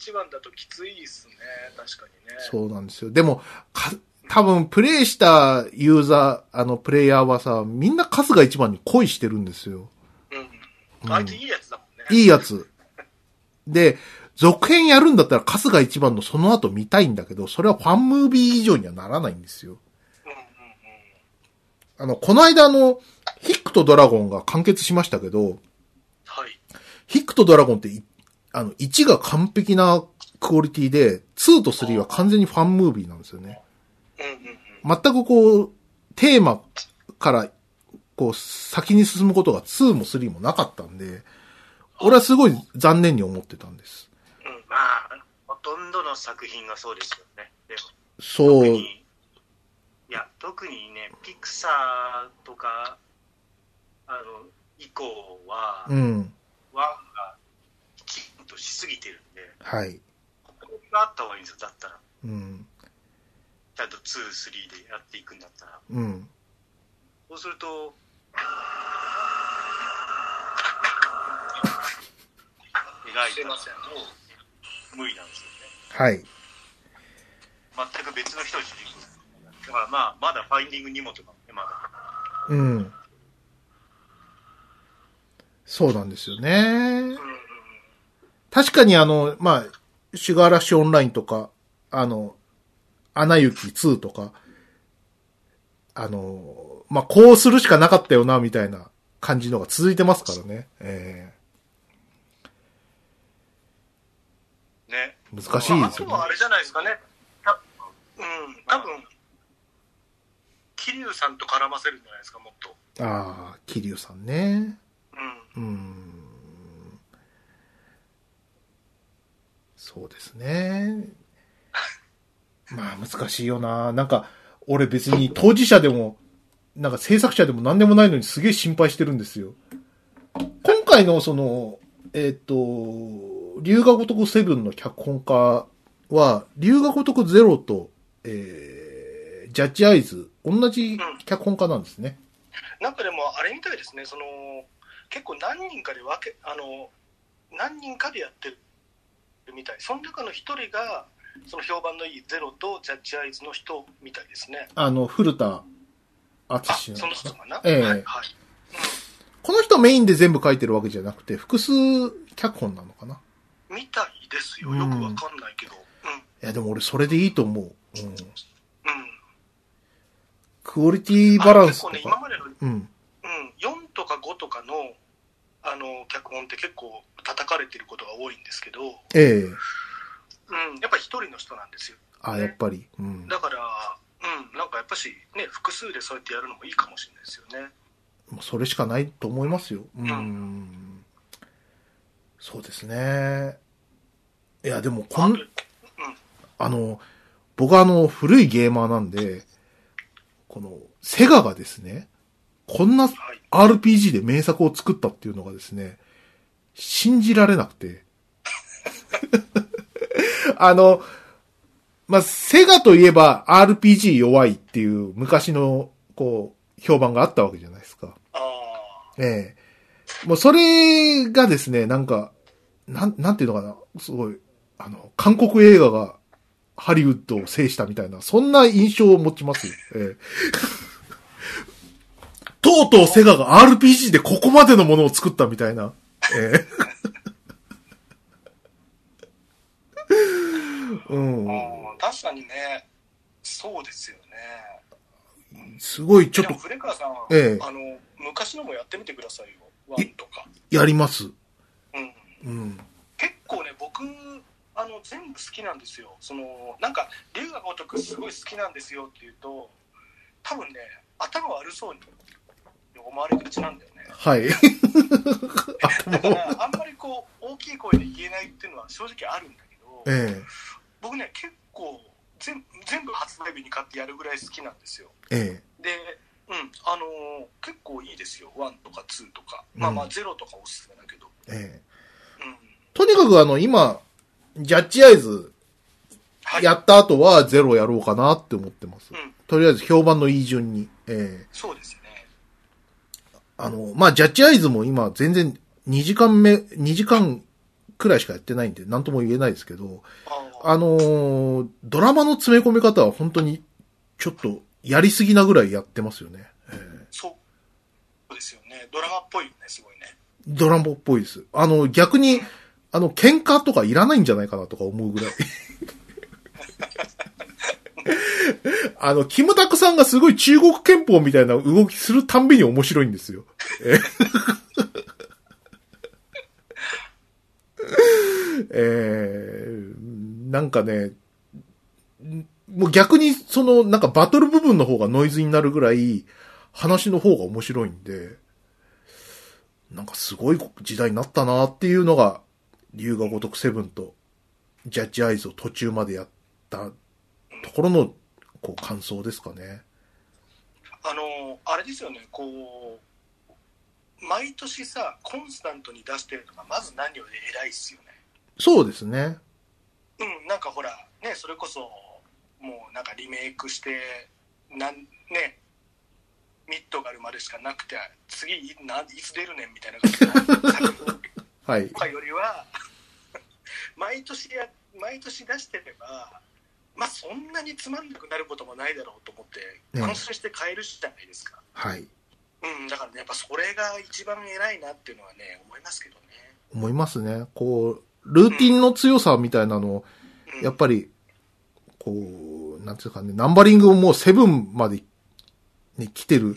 [SPEAKER 2] 一番だときついっすね確かにね
[SPEAKER 1] そうなんですよ。でも、か、多分、プレイしたユーザー、あの、プレイヤーはさ、みんなカスが一番に恋してるんですよ。
[SPEAKER 2] うん
[SPEAKER 1] うん
[SPEAKER 2] あいついいやつだもんね
[SPEAKER 1] いいやつ。で、続編やるんだったらカスが一番のその後見たいんだけど、それはファンムービー以上にはならないんですよ。
[SPEAKER 2] うんうんうん
[SPEAKER 1] あの、この間あの、ヒックとドラゴンが完結しましたけど、
[SPEAKER 2] はい
[SPEAKER 1] ヒックとドラゴンってい、あの、1が完璧なクオリティで、2と3は完全にファンムービーなんですよね。全くこう、テーマから、こう、先に進むことが2も3もなかったんで、俺はすごい残念に思ってたんです。
[SPEAKER 2] うん
[SPEAKER 3] まあ、ほとんどの作品がそうですよね。でも
[SPEAKER 1] そう
[SPEAKER 3] 特、に、いや、特にね、ピクサーとか、あの、以降は、
[SPEAKER 1] うん。
[SPEAKER 3] ワンしすぎてるんで、
[SPEAKER 1] はい。
[SPEAKER 3] ここがあった方がいいんですよ。だったら。
[SPEAKER 1] うん。
[SPEAKER 3] ちゃんと2、3でやっていくんだったら。
[SPEAKER 1] うん。
[SPEAKER 3] そうすると、*laughs* 描いたらもう無理なんですよね。
[SPEAKER 1] はい。
[SPEAKER 3] 全く別の人を主人公だからまあ、まだファインディングニモとかもね、まだ。
[SPEAKER 1] うん。そうなんですよね。
[SPEAKER 2] うんうん
[SPEAKER 1] 確かにあの、まあ、シュガーラッシュオンラインとか、あの、アナ雪2とか、あの、まあ、こうするしかなかったよな、みたいな感じのが続いてますからね。え
[SPEAKER 3] ね。
[SPEAKER 1] え難しい
[SPEAKER 2] まあ、あ
[SPEAKER 1] ですよね
[SPEAKER 2] とはあ。れじゃないですかね。たうん、多分、桐生さんと絡ませるんじゃないですか、もっと。
[SPEAKER 1] ああ、桐生さんね。
[SPEAKER 2] うん。
[SPEAKER 1] うん。そうですね。まあ難しいよな。なんか、俺別に当事者でも、なんか制作者でも何でもないのにすげえ心配してるんですよ。今回のその、えっ、と、龍が如くセブンの脚本家は、龍が如くゼロと、えー、ジャッジアイズ、同じ脚本家なんですね。
[SPEAKER 2] なんかでも、あれみたいですね、その、結構何人かで分け、あの、何人かでやってるみたい。その中の一人が、その評判のいいゼロとジャッジアイズの人みたいですね。
[SPEAKER 1] あの、古田
[SPEAKER 2] あ、
[SPEAKER 1] 敦
[SPEAKER 2] その人かな、
[SPEAKER 1] ええ
[SPEAKER 2] はい、はい。
[SPEAKER 1] この人メインで全部書いてるわけじゃなくて、複数脚本なのかな？
[SPEAKER 2] みたいですよ。よくわかんないけど。うん。
[SPEAKER 1] いや、でも俺それでいいと思う。うん。
[SPEAKER 2] うん。
[SPEAKER 1] クオリティバランスと
[SPEAKER 2] あ結構ね、今
[SPEAKER 1] か。
[SPEAKER 2] までの、
[SPEAKER 1] うん。
[SPEAKER 2] うん、4とか5とかの、あの、脚本って結構叩かれてることが多いんですけど、
[SPEAKER 1] ええ
[SPEAKER 2] うん、やっぱ一人の人なんですよ。
[SPEAKER 1] あ、やっぱり。うん。
[SPEAKER 2] だから、うん、なんかやっぱし、ね、複数でそうやってやるのもいいかもしれないですよね。
[SPEAKER 1] もうそれしかないと思いますよ。うん。
[SPEAKER 2] ん
[SPEAKER 1] そうですね。いや、でも、こ
[SPEAKER 2] あと
[SPEAKER 1] ん、あの、僕はあの、古いゲーマーなんで、この、セガがですね、こんな
[SPEAKER 2] はい。
[SPEAKER 1] RPG で名作を作ったっていうのがですね、信じられなくて。*laughs* あの、まあ、セガといえば RPG 弱いっていう昔の、こう、評判があったわけじゃないですか。
[SPEAKER 2] あ
[SPEAKER 1] ええもうそれがですね、なんか、なん、なんていうのかな、すごい、あの、韓国映画がハリウッドを制したみたいな、そんな印象を持ちますよ。ええとうとうセガが RPG でここまでのものを作ったみたいな。ええ *laughs* うん。
[SPEAKER 2] あ、確かにね、そうですよね。
[SPEAKER 1] すごい、ちょっと
[SPEAKER 2] でも、古川さんは、
[SPEAKER 1] ええ
[SPEAKER 2] あの、昔のもやってみてくださいよ。ワンとか。
[SPEAKER 1] やります。
[SPEAKER 2] うん。
[SPEAKER 1] うん。
[SPEAKER 2] 結構ね、僕、あの、全部好きなんですよ。その、なんか、龍が如くすごい好きなんですよって言うと、多分ね、頭悪そうに思われがちなんだよね。
[SPEAKER 1] はい。*laughs*
[SPEAKER 2] だから、あんまりこう、大きい声で言えないっていうのは正直あるんだけど、
[SPEAKER 1] え
[SPEAKER 2] 僕ね結構全全部発売日に買ってやるぐらい好きなんですよ。
[SPEAKER 1] え
[SPEAKER 2] でうんあのー結構いいですよ。1とか2とか。まあまあ
[SPEAKER 1] うん
[SPEAKER 2] 0とかおすすめだけど。
[SPEAKER 1] ええ。え
[SPEAKER 2] うん。
[SPEAKER 1] とにかくあの、今、ジャッジアイズ
[SPEAKER 2] はい。
[SPEAKER 1] やった後はゼロやろうかなって思ってます。
[SPEAKER 2] うん。
[SPEAKER 1] とりあえず評判のいい順に。ええ。
[SPEAKER 2] そうですね
[SPEAKER 1] あの、まあ、ジャッジアイズも今全然2時間目、2時間くらいしかやってないんで、なんとも言えないですけど、
[SPEAKER 2] あ
[SPEAKER 1] あのードラマの詰め込み方は本当にちょっとやりすぎなぐらいやってますよね。ええ
[SPEAKER 2] そうですよねドラマっぽいよねすごいね
[SPEAKER 1] ドラマっぽいです。あの、逆に、あの、喧嘩とかいらないんじゃないかなとか思うぐらい。*laughs* あの、キムタクさんがすごい中国憲法みたいな動きするたんびに面白いんですよ。え *laughs* ーなんかね、もう逆にその、なんかバトル部分の方がノイズになるぐらい、話の方が面白いんで、なんかすごい時代になったなっていうのが、龍が如くセブンと、ジャッジアイズを途中までやったところの、こう、感想ですかね。
[SPEAKER 2] あのあれですよねこう毎年さコンスタントに出してるのがまず何より偉いっすよね
[SPEAKER 1] そうですね。
[SPEAKER 2] うんなんかほらねそれこそもうなんかリメイクしてなんねミッドガルまでしかなくて次いないつ出るねんみたいな感じの作 *laughs* 品
[SPEAKER 1] はい
[SPEAKER 2] と。かよりは毎年や毎年出してればまあそんなにつまんなくなることもないだろうと思って
[SPEAKER 1] ね
[SPEAKER 2] 安心して買えるじゃないですか、
[SPEAKER 1] はい。
[SPEAKER 2] うんだからねやっぱそれが一番偉いなっていうのはね思いますけどね、
[SPEAKER 1] 思いますね。こう、ルーティンの強さみたいなのを、
[SPEAKER 2] うん、
[SPEAKER 1] やっぱり、こう、なんていうかね、ナンバリングをもうセブンまでに来てる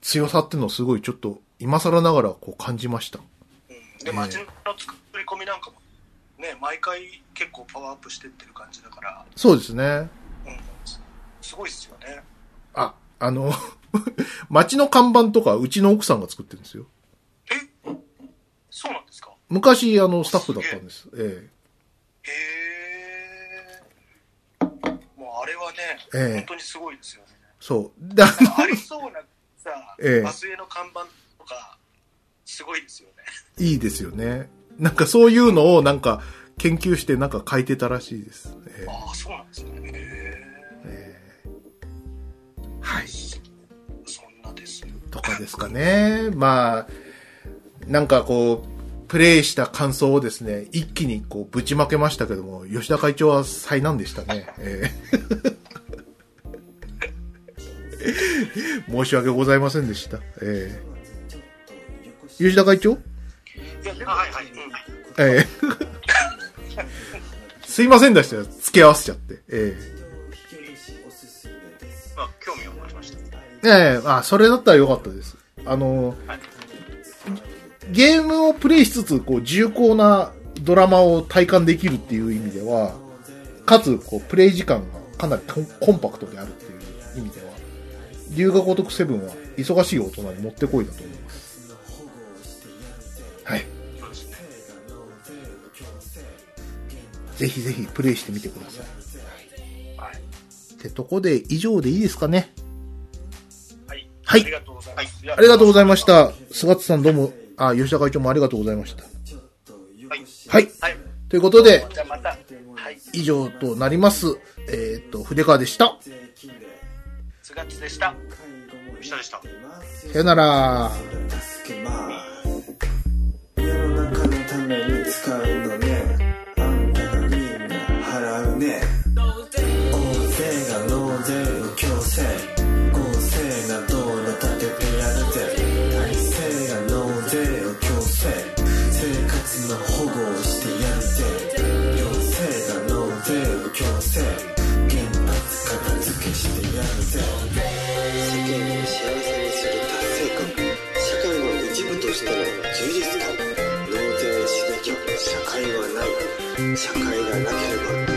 [SPEAKER 1] 強さっていうのをすごいちょっと、今更ながらこう感じました。
[SPEAKER 2] うん、で街の作り込みなんかもね毎回結構パワーアップしてってる感じだから、
[SPEAKER 1] そうですね。
[SPEAKER 2] うん、すごいっすよね。
[SPEAKER 1] あ、あの、*laughs* 街の看板とかうちの奥さんが作ってるんですよ。
[SPEAKER 2] え？そうなんですか？
[SPEAKER 1] 昔、あの、スタッフだったんです。え。
[SPEAKER 2] へえもうあれはね、
[SPEAKER 1] ええ。
[SPEAKER 2] 本当にすごいですよね。
[SPEAKER 1] えそう。で、あ
[SPEAKER 2] りそうなさ、*laughs*
[SPEAKER 1] ええ。
[SPEAKER 2] バスへの看板とかすごいですよね。
[SPEAKER 1] いいですよね。なんかそういうのをなんか研究してなんか書いてたらしいです。ええ
[SPEAKER 2] ああそうなんですねへ
[SPEAKER 1] ええはい。
[SPEAKER 2] えそんなですよ
[SPEAKER 1] とかですかね。まあ、なんかこう、プレイした感想をですね、一気にこうぶちまけましたけども、吉田会長は災難でしたね。ええ *laughs* 申し訳ございませんでした。ええ吉田会長？
[SPEAKER 3] はいはい、
[SPEAKER 2] うん
[SPEAKER 1] ええ *laughs* すいませんでしたよ。付け合わせちゃって。え
[SPEAKER 3] まあ、興味を持ちました。
[SPEAKER 1] えええあ、それだったらよかったです。あの、
[SPEAKER 3] はい
[SPEAKER 1] ゲームをプレイしつつ、こう、重厚なドラマを体感できるっていう意味では、かつ、こう、プレイ時間がかなりコンコンパクトであるっていう意味では、龍が如くセブンは忙しい大人にもってこいだと思いぜひぜひプレイしてみてください。
[SPEAKER 2] はい、
[SPEAKER 1] ってとこで、以上でいいですかね？
[SPEAKER 2] はい、
[SPEAKER 1] はい
[SPEAKER 2] ありがとうございます、
[SPEAKER 1] ありがとうございました。菅津さんどうも、あ、吉田会長もありがとうございました。
[SPEAKER 3] はい。
[SPEAKER 1] はい。
[SPEAKER 2] はい
[SPEAKER 1] ということで、
[SPEAKER 2] じゃあまたはい
[SPEAKER 1] 以上となります。えっ、と、筆川でした。
[SPEAKER 2] 菅津でした
[SPEAKER 3] 吉田でした。
[SPEAKER 1] さよなら。
[SPEAKER 4] 世の中のために使うのねね。大勢が納税を強制。公正な道路立ててやるぜ大勢が納税を強制。生活の保護をしてやるぜ行政が納税を強制。原発片付けしてやるぜ世間を幸せにする達成感。社会の一部としての充実感。納税しなきゃ社会はない。社会がなければ